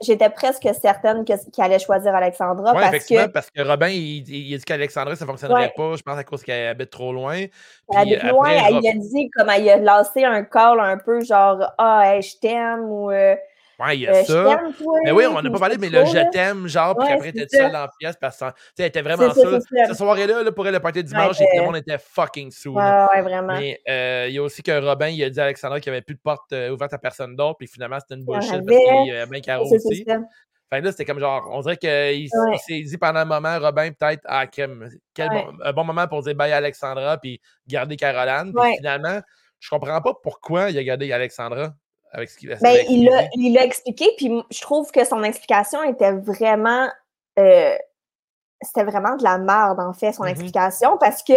Speaker 2: j'étais presque certaine qu'il allait choisir Alexandra.
Speaker 1: Oui,
Speaker 2: parce
Speaker 1: effectivement,
Speaker 2: que...
Speaker 1: parce que Robin, il, il a dit qu'Alexandra, ça ne fonctionnerait pas. Je pense à cause qu'elle habite trop loin.
Speaker 2: Elle habite loin, elle, a dit, comme elle a lancé un call un peu genre Ah, je t'aime ou. Euh,
Speaker 1: Ouais, il y a euh, ça. mais oui, on n'a pas parlé, mais le je t'aime, genre, puis après, t'es seule dans la pièce parce que elle était vraiment ça. Cette soirée-là, là, pour elle, le party dimanche, et tout le monde était fucking sous.
Speaker 2: Ouais, ouais, vraiment.
Speaker 1: Mais euh, il y a aussi que Robin, il a dit à Alexandra qu'il n'y avait plus de porte euh, ouverte à personne d'autre, puis finalement, c'était une bullshit parce qu'il y avait bien Caro aussi. Enfin là, c'était comme genre, on dirait qu'il s'est dit pendant un moment, Robin, peut-être, ah, quel, bon, un bon moment pour dire bye à Alexandra, puis garder Caroline. Puis finalement, je comprends pas pourquoi il a gardé Alexandra avec ce qu'il a
Speaker 2: ben, il l'a expliqué, puis je trouve que son explication était vraiment. Euh, c'était vraiment de la merde, en fait, son mm-hmm. explication, parce que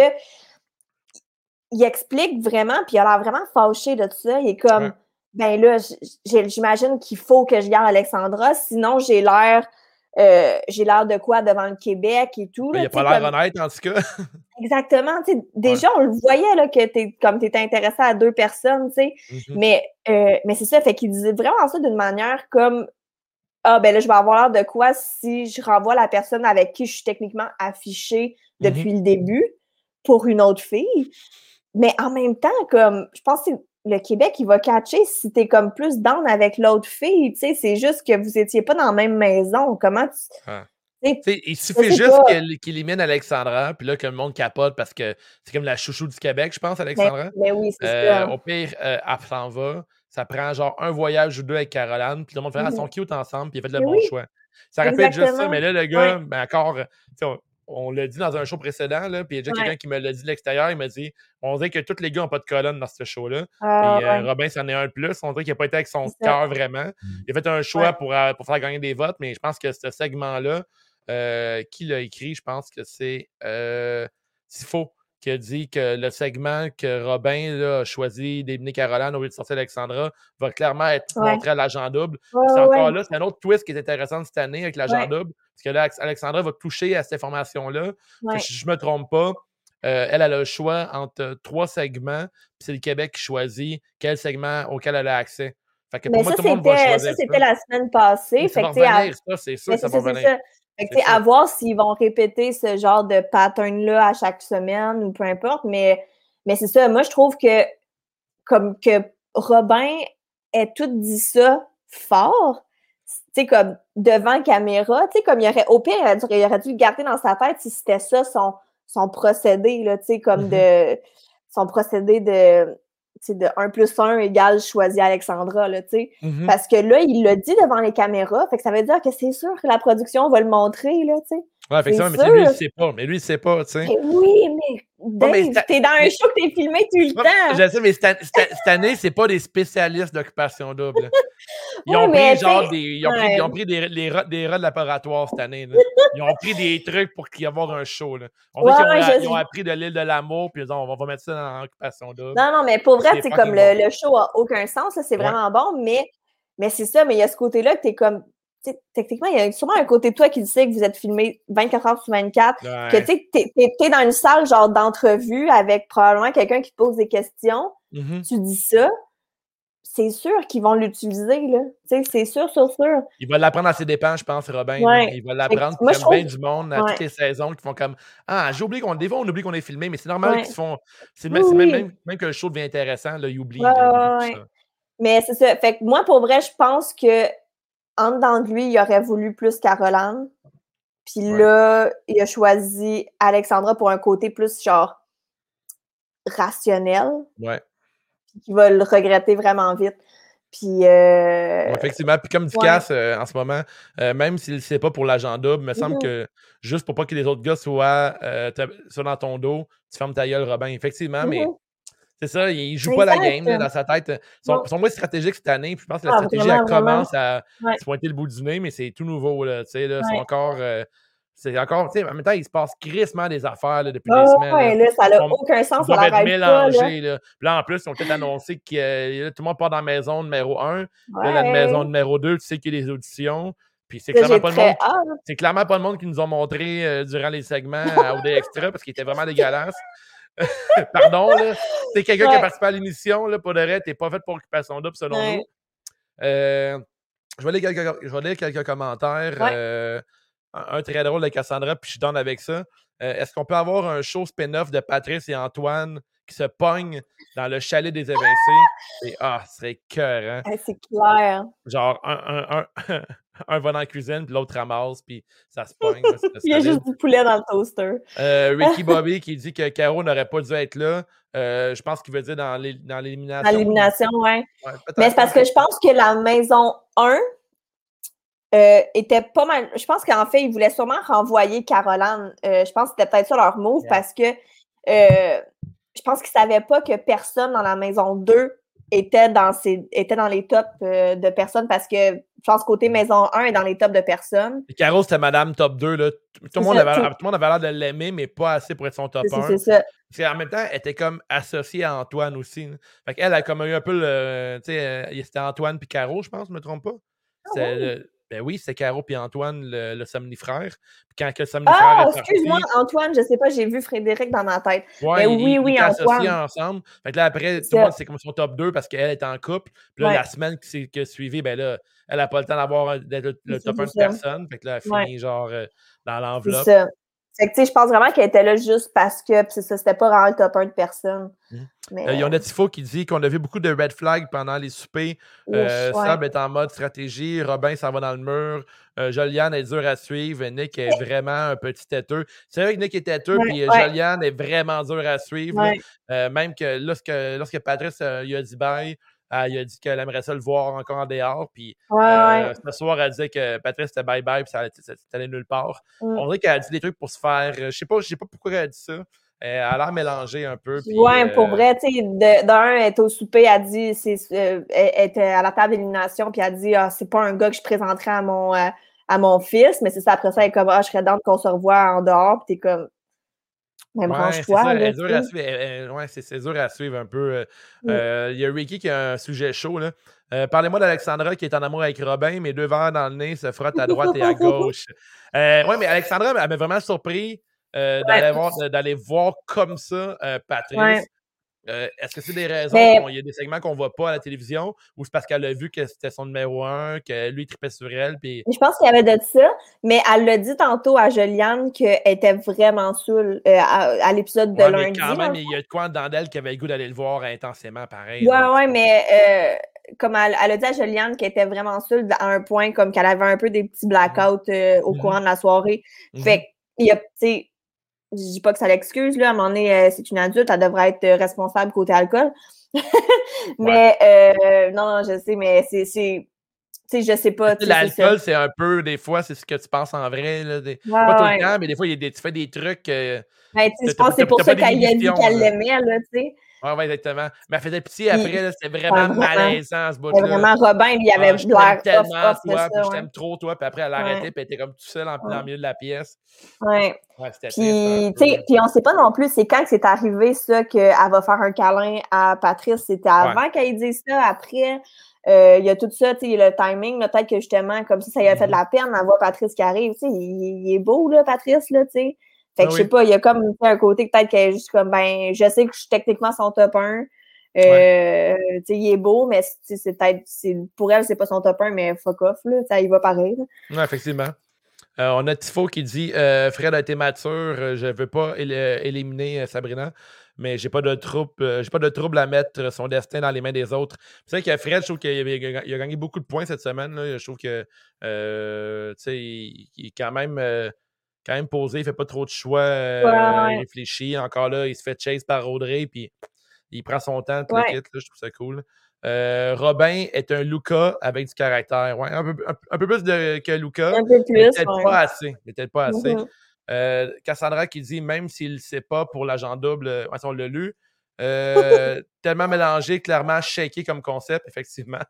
Speaker 2: il explique vraiment, puis il a l'air vraiment fâché de tout ça. Il est comme, ben là, j'imagine qu'il faut que je garde Alexandra, sinon j'ai l'air euh, j'ai l'air de quoi devant le Québec et tout.
Speaker 1: il n'a pas l'air honnête, en tout cas. (laughs)
Speaker 2: Exactement. Déjà, on le voyait là, que es, comme tu étais intéressé à deux personnes, mm-hmm. mais, euh, mais c'est ça, fait qu'il disait vraiment ça d'une manière comme Ah, ben là, je vais avoir l'air de quoi si je renvoie la personne avec qui je suis techniquement affichée mm-hmm. depuis le début pour une autre fille. Mais en même temps, comme je pense que le Québec, il va catcher si t'es comme plus down avec l'autre fille, tu sais, c'est juste que vous étiez pas dans la même maison. Comment tu...
Speaker 1: il suffit juste qu'il élimine Alexandra, puis là, que le monde capote parce que c'est comme la chouchou du Québec, je pense, ben, Alexandra.
Speaker 2: Mais, ben oui, c'est
Speaker 1: euh, ça. Au pire, euh, elle s'en va. Ça prend genre un voyage ou deux avec Caroline, puis le monde fait ah, son -hmm. cute ensemble, puis il fait le bon choix. Ça répète juste ça, mais là, le gars, ben encore, on l'a dit dans un show précédent, là, puis il y a déjà quelqu'un qui me l'a dit de l'extérieur. Il m'a dit on dirait que tous les gars n'ont pas de colonne dans ce show-là.
Speaker 2: Ah,
Speaker 1: et euh, Robin, c'en est un de plus. On dirait qu'il n'a pas été avec son cœur vraiment. Mmh. Il a fait un choix pour, euh, pour, faire gagner des votes, mais je pense que ce segment-là, euh, qui l'a écrit, je pense que c'est Tifo qui a dit que le segment que Robin a choisi d'éliminer Caroline au lieu de sortir Alexandra va clairement être montré à l'agent double. c'est encore là, c'est un autre twist qui est intéressant cette année avec l'agent double. Parce que là, Alexandra va toucher à cette information-là. Si je ne me trompe pas, euh, elle, a le choix entre trois segments, puis c'est le Québec qui choisit quel segment auquel elle a accès.
Speaker 2: Fait que pour moi, tout le monde va choisir. Ça, c'était la semaine passée.
Speaker 1: Fait ça va venir, ça, c'est ça, ça va.
Speaker 2: Fait à voir s'ils vont répéter ce genre de pattern-là à chaque semaine ou peu importe, mais, mais c'est ça. Moi, je trouve que comme que Robin ait tout dit ça fort, tu sais, comme devant caméra, tu sais, comme il aurait, au pire, il aurait, dû, le garder dans sa tête si c'était ça son, son procédé, là, tu sais, comme mm-hmm. de, son procédé de, de 1 plus 1 égale choisi Alexandra, là, tu sais. Mm-hmm. Parce que là, il l'a dit devant les caméras, fait que ça veut dire que c'est sûr que la production va le montrer, là, tu sais.
Speaker 1: Ouais, effectivement, mais lui, il sait pas. Mais lui, il sait pas, tu sais.
Speaker 2: Oui, mais Dave, t'es dans un show que t'es filmé tout le temps.
Speaker 1: Je sais, mais cette, année, c'est pas des spécialistes d'occupation double. Ils ont pris genre des. Ils ont pris, ils ont pris des, les, des rats de laboratoire cette année. Là. (laughs) Ils ont pris des trucs pour qu'il y ait un show. Là. On dirait qu'ils ont, ont, appris de l'île de l'amour, puis ils ont on va mettre ça dans l'occupation double.
Speaker 2: Non, non, mais pour vrai, c'est comme le, le, show a aucun sens. C'est vraiment bon, mais, mais c'est ça, mais il y a ce côté-là que t'es comme techniquement, il y a sûrement un côté de toi qui sait que vous êtes filmé 24 heures sur 24, que tu sais, t'es, es, dans une salle genre d'entrevue avec probablement quelqu'un qui te pose des questions,
Speaker 1: mm-hmm.
Speaker 2: tu dis ça, c'est sûr qu'ils vont l'utiliser, là. C'est sûr, sûr, sûr.
Speaker 1: Il va l'apprendre à ses dépens, je pense, Robin. Il va l'apprendre comme trouve... bien du monde à toutes les saisons qui font comme Ah, j'ai oublié qu'on. Des fois, on oublie qu'on est filmé, mais c'est normal qu'ils font. C'est même, même, que le show devient intéressant, là, il oublie.
Speaker 2: Mais c'est ça. Fait que moi, pour vrai, je pense que en dedans de lui, il aurait voulu plus Caroline. Puis là, il a choisi Alexandra pour un côté plus genre rationnel.
Speaker 1: Ouais.
Speaker 2: Qui va le regretter vraiment vite. Puis. Euh...
Speaker 1: effectivement. Puis comme dit Cass euh, en ce moment, euh, même s'il ne pas pour l'agent double, il me semble mm-hmm. que juste pour pas que les autres gars soient, dans ton dos, tu fermes ta gueule, Robin. Effectivement, mais mm-hmm. C'est ça, il joue pas la game dans sa tête. Ils sont, moins stratégiques cette année. Puis je pense que la ah, stratégie, elle commence à se pointer le bout du nez, mais c'est tout nouveau. Là, là, C'est encore c'est encore, tu sais, en même temps, il se passe crissement des affaires là, depuis des semaines.
Speaker 2: Ouais, là, ça n'a aucun sens. Ça va être
Speaker 1: mélangé. Là. là. en plus, ils ont peut-être annoncé que euh, tout le monde part dans la maison numéro 1. Là, dans la maison numéro 2, tu sais qu'il y a des auditions. Puis c'est clairement, pas le monde, c'est clairement pas le monde qui nous ont montré euh, durant les segments à OD Extra parce qu'il était vraiment dégueulasse. (laughs) Pardon, là. C'est quelqu'un qui a participé à l'émission, là, pour de vrai, t'es pas fait pour occupation double selon nous. Euh, je vais lire quelques, je vais lire quelques commentaires un, très drôle de Cassandra, puis je donne avec ça. Euh, est-ce qu'on peut avoir un show spin-off de Patrice et Antoine qui se pognent dans le chalet des évincés? Et ah, ce serait cœur,
Speaker 2: hein? c'est clair.
Speaker 1: Genre, un, un, un, (laughs) va dans la cuisine, puis l'autre ramasse, puis ça se pogne. (laughs)
Speaker 2: Il y a juste du poulet dans le toaster.
Speaker 1: Euh, (laughs) Ricky Bobby qui dit que Caro n'aurait pas dû être là. Euh, je pense qu'il veut dire dans l'élimination.
Speaker 2: Dans l'élimination, oui. Ouais, Mais c'est parce que je pense que la maison 1, euh, était pas mal. Je pense qu'en fait, ils voulaient sûrement renvoyer Caroline. Je pense que c'était peut-être ça leur move parce que je pense qu'ils ne savaient pas que personne dans la maison 2 était dans, était dans les tops de personnes parce que je pense côté maison 1 est dans les tops de personnes.
Speaker 1: Et Caro, c'était Madame top 2. Là. Tout, le monde avait, tout... le monde avait l'air de l'aimer, mais pas assez pour être son top 1.
Speaker 2: C'est ça.
Speaker 1: Parce qu'en même temps, elle était comme associée à Antoine aussi. Fait qu'elle a comme eu un peu le. Tu sais, c'était Antoine puis Caro, je pense, je ne me trompe pas. Ah, ben oui, c'est Caro et Antoine, le, le somnifrère. Puis quand que le
Speaker 2: ah, excuse-moi, Antoine, je sais pas, j'ai vu Frédéric dans ma tête. Ouais, ben oui, oui, Antoine.
Speaker 1: ensemble. Fait que là, après, tout le monde, c'est comme son top 2 parce qu'elle est en couple. Puis là, la semaine qui, qui a suivi, ben là, elle n'a pas le temps d'avoir le, le, top 1 de personne. Fait que là, elle finit genre euh, dans l'enveloppe.
Speaker 2: Fait que, tu sais, je pense vraiment qu'elle était là juste parce que, c'est ça, c'était pas vraiment le top 1 de personne.
Speaker 1: Mmh. Mais... Euh, il y a Tifo qui dit qu'on a vu beaucoup de red flags pendant les soupers. Euh, Sab est en mode stratégie, Robin s'en va dans le mur, euh, Joliane est dur à suivre, Nick est vraiment un petit têteux. C'est vrai que Nick est têteux, puis Joliane est vraiment dur à suivre. même que lorsque, lorsque Patrice il a dit bye, ah, il a dit qu'elle aimerait ça le voir encore en dehors. Puis euh, ce soir, elle disait que Patrice était bye-bye, puis ça, allait nulle part. Mm. On dirait qu'elle a dit des trucs pour se faire. Euh, je sais pas, je sais pas pourquoi elle a dit ça. Elle a l'air mélangée un peu.
Speaker 2: Oui, ouais, pour euh, vrai, tu sais, d'un, elle était au souper, elle a dit, elle était à la table d'élimination, puis elle a dit, ah, c'est pas un gars que je présenterai à mon, à mon fils, mais c'est ça, après ça, elle est comme, ah, je serais dans qu'on se revoit en dehors, puis t'es comme,
Speaker 1: même ouais, c'est dur à suivre. Ouais, c'est dur à suivre un peu. Euh, mm. euh, il y a Ricky qui a un sujet chaud. là. Euh, parlez-moi d'Alexandra qui est en amour avec Robin, mes deux verres dans le nez se frottent à droite et à (laughs) gauche. oui, mais Alexandra elle m'a vraiment surpris d'aller voir, voir, comme ça Patrice. Euh, est-ce que c'est des raisons Il y a des segments qu'on ne voit pas à la télévision ou c'est parce qu'elle a vu que c'était son numéro un, que lui tripait sur elle? Puis...
Speaker 2: Je pense qu'il y avait de ça, mais elle l'a dit tantôt à Juliane qu'elle était vraiment saoule euh, à, l'épisode de lundi.
Speaker 1: Mais quand même, il y a de quoi dans d'elle qui avait le goût d'aller le voir intensément, pareil.
Speaker 2: Ouais, ouais, mais euh, comme elle, a dit à Juliane qu'elle était vraiment saoule à un point, comme qu'elle avait un peu des petits blackouts au mmh courant de la soirée. Mmh fait il y a, tu sais, je dis pas que ça l'excuse, là, à un moment donné, euh, c'est une adulte, elle devrait être euh, responsable côté alcool. (laughs) mais euh, non, non, je sais, mais c'est. Tu sais, je sais pas.
Speaker 1: L'alcool, c'est un peu, des fois, c'est ce que tu penses en vrai. Là, pas tout le temps, mais des fois, il y a des, tu fais des trucs. Euh,
Speaker 2: ben, je pense que c'est pour ça qu'elle a dit qu'elle l'aimait, là, tu sais.
Speaker 1: Oui, ouais, exactement. Mais elle faisait pitié après, c'était vraiment malaisant ce bout-là.
Speaker 2: Vraiment, Robin, il avait
Speaker 1: ah, l'air tellement toi, puis je t'aime trop toi, puis après elle a arrêté, puis elle était comme tout seul en plein milieu de la pièce.
Speaker 2: Ouais. ouais c'était puis, puis on sait pas non plus, c'est quand que c'est arrivé ça qu'elle va faire un câlin à Patrice. C'était avant qu'elle dise ça, après. Euh, il y a tout ça, tu sais, le timing, peut-être que justement, comme ça, ça lui a fait de mm-hmm. la peine d'avoir Patrice qui arrive. Tu sais, il, il, est beau, là, Patrice, là, tu sais. Fait que ah je sais pas, il y a comme un côté peut-être qu'elle est juste comme ben je sais que je suis techniquement son top 1. Euh, il est beau, mais c'est peut-être pour elle, c'est pas son top 1, mais fuck off, là, ça y va pareil.
Speaker 1: Oui, effectivement. Euh, on a Tifo qui dit euh, Fred a été mature, je ne veux pas éliminer Sabrina, mais j'ai pas de trouble, j'ai pas de trouble à mettre son destin dans les mains des autres. C'est vrai que Fred, je trouve qu'il a, a, gagné beaucoup de points cette semaine. Là. Je trouve que il, il, est quand même quand même posé, il fait pas trop de choix euh, réfléchis. Encore là, il se fait chase par Audrey, puis il prend son temps, tout je trouve ça cool. Euh, Robin est un Luca avec du caractère. Ouais, un, peu, plus que Luca.
Speaker 2: Un peu plus.
Speaker 1: Mais peut-être pas assez. peut-être pas assez. Euh, Cassandra qui dit même s'il ne sait pas pour l'agent double, on l'a lu. (laughs) tellement mélangé, clairement shaké comme concept, effectivement.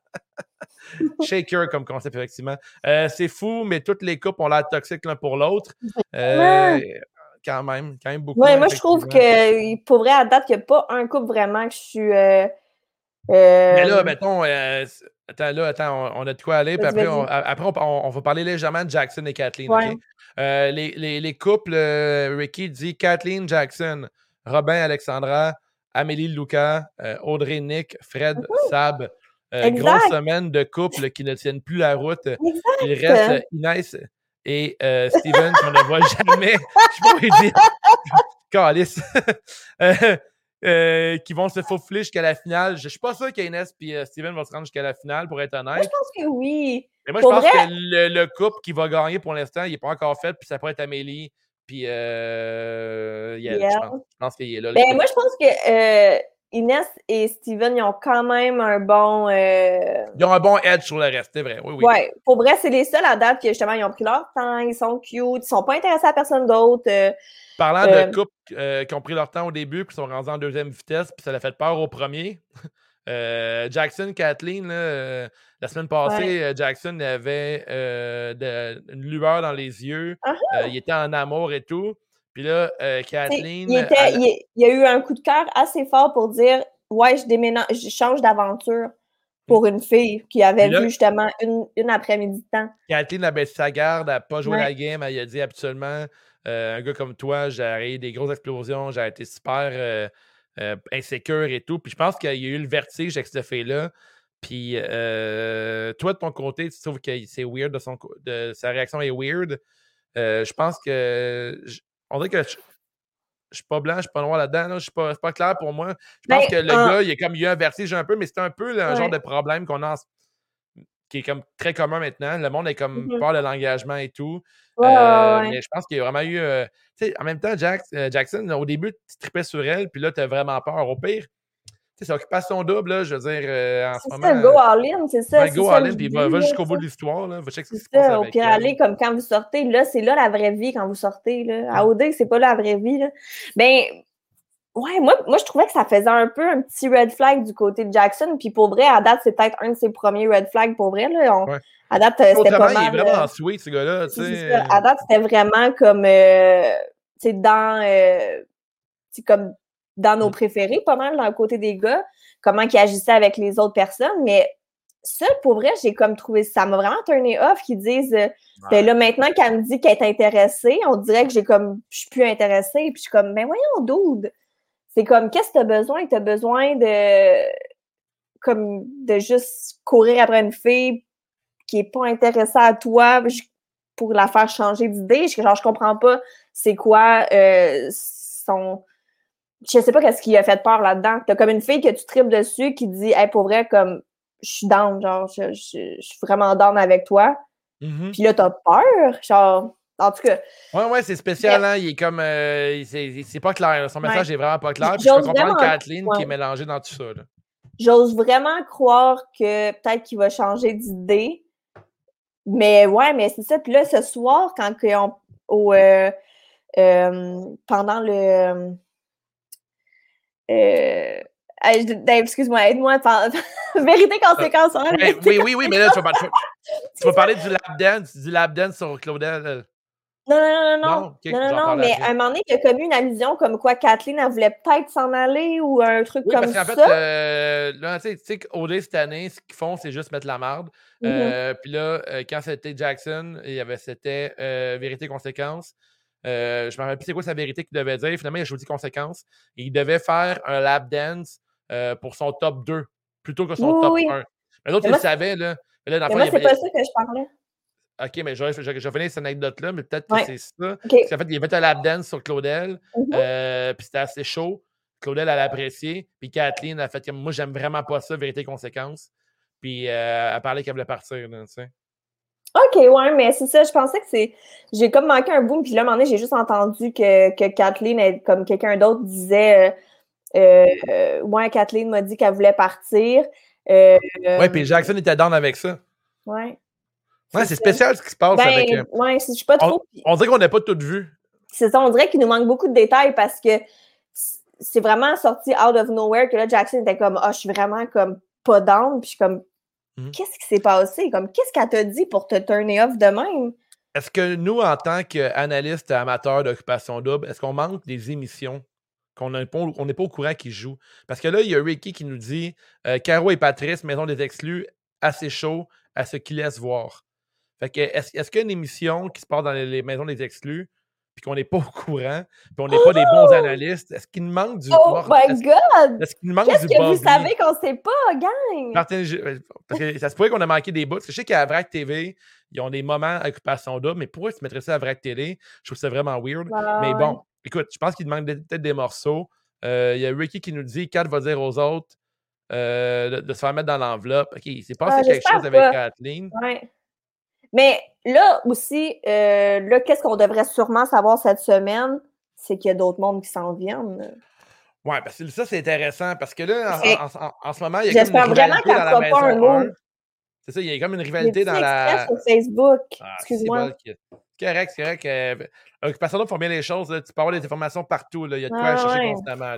Speaker 1: (laughs) Shaker comme concept, effectivement. Euh, c'est fou, mais toutes les coupes ont l'air toxiques l'un pour l'autre. Euh, quand même, quand même beaucoup.
Speaker 2: Ouais, moi, je trouve que pour vrai, à date, qu'il n'y a pas un couple vraiment que je suis. Euh, mais
Speaker 1: là, mettons, attends, là, attends, on, a de quoi aller. Puis après, on, après on, va parler légèrement de Jackson et Kathleen. les, les, les, couples, Ricky dit Kathleen Jackson, Robin Alexandra, Amélie Lucas, Audrey Nick, Fred Sab. Euh, grosse semaine de couple qui ne tiennent plus la route. Il reste euh, Inès et euh, Steven qu'on ne voit jamais. Je pourrais dire. (laughs) Calice. (laughs) qui vont se faufiler jusqu'à la finale. Je ne suis pas sûr qu'Inès et Steven vont se rendre jusqu'à la finale, pour être honnête.
Speaker 2: Moi, je pense que oui.
Speaker 1: Mais moi, je pense que le, couple qui va gagner pour l'instant, il n'est pas encore fait, puis ça pourrait être Amélie. Puis, euh, je pense, qu'il est là.
Speaker 2: Ben, moi, je pense que Inès et Steven, ils ont quand même un bon. Euh,
Speaker 1: ils ont un bon edge sur le reste, c'est vrai. Oui, oui.
Speaker 2: Ouais. Pour vrai, c'est les seuls à date qui, justement, ils ont pris leur temps, ils sont cute, ils sont pas intéressés à personne d'autre. Euh,
Speaker 1: Parlant de euh, couples qui ont pris leur temps au début, puis sont rendus en deuxième vitesse, puis ça l'a fait peur au premier. (laughs) Jackson, Kathleen, la semaine passée, Jackson avait une lueur dans les yeux. Uh-huh. il était en amour et tout. Puis là, euh, Kathleen.
Speaker 2: Il, a eu un coup de cœur assez fort pour dire Ouais, je déménage, je change d'aventure pour une fille qui avait vu justement une, une après-midi de temps.
Speaker 1: Kathleen a baissé sa garde, elle n'a pas joué la game, elle a dit absolument euh, un gars comme toi, j'ai eu des grosses explosions, j'ai été super euh, insécure et tout. Puis je pense qu'il y a eu le vertige avec cette fille-là. Puis toi, de ton côté, tu trouves que c'est weird de son de sa réaction est weird. je pense que on dirait que je, je suis pas blanc, je suis pas noir là-dedans. Je suis pas, pas clair pour moi. Je pense ben, que le gars, il est comme a un vertige un peu, mais c'est un peu un genre de problème qu'on a qui est comme très commun maintenant. Le monde est comme peur de l'engagement et tout. Euh, mais je pense qu'il y a vraiment eu. Euh, en même temps, Jack, euh, Jackson, au début, tu tripais sur elle, puis là, tu as vraiment peur. Au pire, c'est occupation double, là, je veux dire, en ce moment.
Speaker 2: C'est go all-in, c'est ça.
Speaker 1: go all-in, puis va, va jusqu'au bout de l'histoire, là. Va checker ce qui
Speaker 2: se passe. Puis aller comme quand vous sortez, là, c'est là la vraie vie quand vous sortez, là. À OD, c'est pas la vraie vie, là. Ben, ouais, moi, moi, je trouvais que ça faisait un peu un petit red flag du côté de Jackson. Puis pour vrai, à date, c'est peut-être un de ses premiers red flags pour vrai, là. À date, c'était pas mal.
Speaker 1: Il est vraiment sweet, ce gars-là.
Speaker 2: À date, c'était vraiment comme, euh, tu dans, euh, comme dans nos mmh. préférés, pas mal dans le côté des gars, comment ils agissaient avec les autres personnes. Mais ça, pour vrai, j'ai comme trouvé ça m'a vraiment turné off qu'ils disent euh, ben là, maintenant qu'elle me dit qu'elle est intéressée, on dirait que j'ai comme je suis plus intéressée. Puis je suis comme, ben voyons, dude. C'est comme qu'est-ce que tu as besoin? Tu as besoin de comme de juste courir après une fille qui est pas intéressée à toi pour la faire changer d'idée. Genre, je comprends pas c'est quoi euh, son je sais pas qu'est-ce qui a fait peur là-dedans. T'as comme une fille que tu tripes dessus qui dit, hey, pour vrai, comme, je suis down, genre, je, suis vraiment down avec toi. Mm-hmm. Puis là, t'as peur, genre, en tout cas.
Speaker 1: Ouais, ouais, c'est spécial, hein. Il est comme, euh, c'est pas clair. Son message est vraiment pas clair. Puis je peux comprendre Kathleen qui est mélangée dans tout ça,
Speaker 2: J'ose vraiment croire que peut-être qu'il va changer d'idée. Mais ouais, mais c'est ça. Puis là, ce soir, quand on, au, euh, euh, pendant le euh, ben, excuse-moi, aide-moi. (laughs) Vérité conséquence. Hein,
Speaker 1: oui, oui, oui, oui, mais là, tu vas, tu vas (laughs) parler du lap dance, du lap dance sur Claudel.
Speaker 2: Non, non, non, non. Non, non, non, mais à un moment donné, il y a comme une allusion comme quoi Kathleen, elle voulait peut-être s'en aller ou un truc oui, comme parce
Speaker 1: ça. fait, euh, là, tu sais, qu'au-dé cette année, ce qu'ils font, c'est juste mettre la marde. Mm-hmm. euh, puis là, euh, quand c'était Jackson, il y avait, c'était vérité conséquence. Euh, je me rappelle plus c'est quoi sa vérité qu'il devait dire. Finalement, il a choisi conséquence. il devait faire un lap dance pour son top 2 plutôt que son top 1. Mais l'autre, il le savait, là.
Speaker 2: Mais là, moi, c'est pas ça que je parlais.
Speaker 1: OK, mais je, je, je, cette anecdote-là, mais peut-être que c'est ça. Parce qu'en fait, il un lap dance sur Claudel, mm-hmm. euh, puis c'était assez chaud. Claudel, elle a apprécié. Puis Kathleen a fait comme moi, j'aime vraiment pas ça, vérité conséquence. Puis euh, elle a parlé qu'elle voulait partir, tu sais.
Speaker 2: OK, ouais, mais c'est ça, je pensais que c'est. J'ai comme manqué un boom, puis là, à un moment donné, j'ai juste entendu que, que Kathleen, comme quelqu'un d'autre, disait euh, euh, Ouais, Kathleen m'a dit qu'elle voulait partir.
Speaker 1: Euh, ouais, puis Jackson était down avec ça.
Speaker 2: Ouais.
Speaker 1: Ouais, c'est spécial ce qui se passe
Speaker 2: ben,
Speaker 1: avec.
Speaker 2: Ouais, je suis pas trop.
Speaker 1: On, dirait qu'on n'a pas tout vu.
Speaker 2: C'est ça, on dirait qu'il nous manque beaucoup de détails parce que c'est vraiment sorti out of nowhere que là, Jackson était comme Ah, oh, je suis vraiment comme pas down. Puis je suis comme mmh. Qu'est-ce qui s'est passé? Comme qu'est-ce qu'elle t'a dit pour te turner off de même?
Speaker 1: Est-ce que nous, en tant qu'analystes amateurs d'occupation double, est-ce qu'on manque des émissions? Qu'on n'est pas, pas, au courant qu'ils jouent? Parce que là, il y a Ricky qui nous dit euh, Caro et Patrice, Maison des Exclus, assez chaud à ce qu'ils laissent voir. Fait que est-ce, est qu'il y a une émission qui se passe dans les, maisons des exclus, puis qu'on n'est pas (laughs) au courant, puis on n'est pas des bons analystes? Est-ce qu'il nous manque du.
Speaker 2: Oh my God!
Speaker 1: Est-ce qu'il manque
Speaker 2: Qu'est-ce
Speaker 1: du
Speaker 2: que vous savez qu'on ne sait pas, gang?
Speaker 1: Euh, parce que ça se pourrait qu'on a manqué des bouts. Parce que je sais qu'à Vrac TV, ils ont des moments à occupation double, mais pourquoi ils se mettraient ça à Vrac Télé? Je trouve ça vraiment weird. Mais bon, écoute, je pense qu'il manque peut-être des morceaux. Euh, il y a Ricky qui nous dit Kat va dire aux autres euh, de, se faire mettre dans l'enveloppe. OK, il s'est passé quelque chose avec Kathleen.
Speaker 2: Ouais. Mais là aussi, euh, là, qu'est-ce qu'on devrait sûrement savoir cette semaine? C'est qu'il y a d'autres mondes qui s'en viennent.
Speaker 1: Oui, parce que ça, c'est intéressant parce que là, en, ce moment, il y a comme une rivalité dans la maison C'est ça, il y a comme une rivalité dans la.
Speaker 2: sur Facebook. Ah, Excuse-moi.
Speaker 1: Correct, c'est correct. Euh, Occupation font bien les choses. Tu peux avoir des informations partout. Là. Il y a de quoi ah, chercher constamment.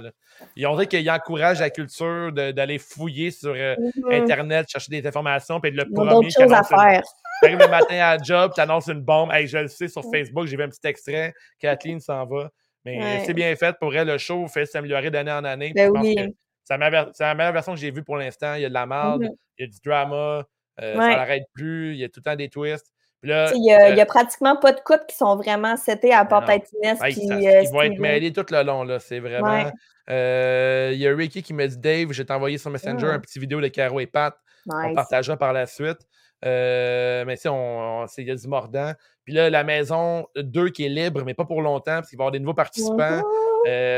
Speaker 1: Ils ont dit qu'ils encouragent la culture d'aller fouiller sur euh, mm-hmm. Internet, chercher des informations, puis le premier
Speaker 2: qui annonce à faire.
Speaker 1: arrives le matin à la job, tu annonces une bombe. Hey, je le sais, sur Facebook, j'ai vu un petit extrait. Kathleen s'en va. Mais c'est bien fait. Pour elle, le show fait s'améliorer d'année en année.
Speaker 2: Ben oui.
Speaker 1: C'est la, meilleure version que j'ai vue pour l'instant. Il y a de la merde, mm-hmm. il y a du drama, euh, ça n'arrête plus, il y a tout le temps des twists
Speaker 2: il n'y a, euh, a, pratiquement pas de couples qui sont vraiment setés à part Inès.
Speaker 1: Ouais, ils vont être mêlés tout le long. C'est vraiment. Euh, il y a Ricky qui m'a dit Dave, je vais t'envoyer sur Messenger un petit vidéo de Caro et Pat. On partagera par la suite. Euh, mais on, il y a du mordant. Puis là, la maison 2 qui est libre, mais pas pour longtemps, parce qu'il va y avoir des nouveaux participants.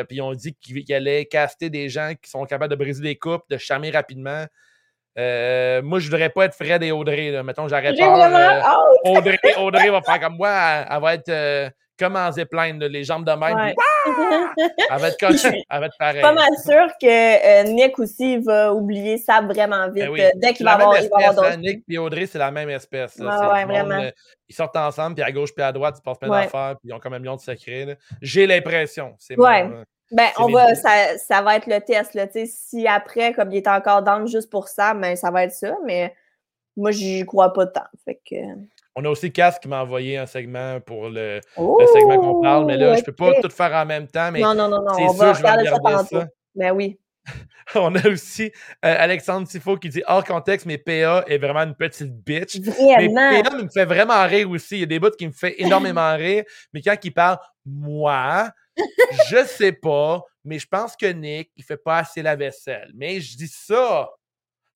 Speaker 1: puis on dit qu'il allait caster des gens qui sont capables de briser des coupes, de charmer rapidement. Euh, moi, je voudrais pas être Fred et Audrey. Là. Mettons, j'arrête pas. Euh, Audrey, Audrey va faire comme moi. Elle, va être euh, comme en zipline, les jambes de même. Elle va être comme (laughs) Elle va être pareil.
Speaker 2: pas mal sûr que Nick aussi va oublier ça vraiment vite. Ben dès qu'il va, avoir, il va avoir
Speaker 1: hein. Nick et Audrey, c'est la même espèce. Ouais, vraiment. ils sortent ensemble, puis à gauche puis à droite, ils passent plein d'affaires, puis ils ont comme un million de secrets. J'ai l'impression. C'est
Speaker 2: ouais. Ben, on va, ça, ça, va être le test. Là, si après, comme il est encore dans juste pour ça, ben, ça va être ça. Mais moi, j'y crois pas tant. Fait que...
Speaker 1: On a aussi Cass qui m'a envoyé un segment pour le, segment qu'on parle. Mais là, je peux pas tout faire en même temps. Mais
Speaker 2: non, non, non, non. On va regarder ça tantôt. Ben oui. (laughs)
Speaker 1: on a aussi euh, Alexandre Tifo qui dit hors contexte, mais PA est vraiment une petite bitch.
Speaker 2: Vraiment.
Speaker 1: Mais PA me fait vraiment rire aussi. Il y a des bouts qui me fait énormément rire. Mais quand il parle, moi, je sais pas, mais je pense que Nick, il fait pas assez la vaisselle. Mais je dis ça.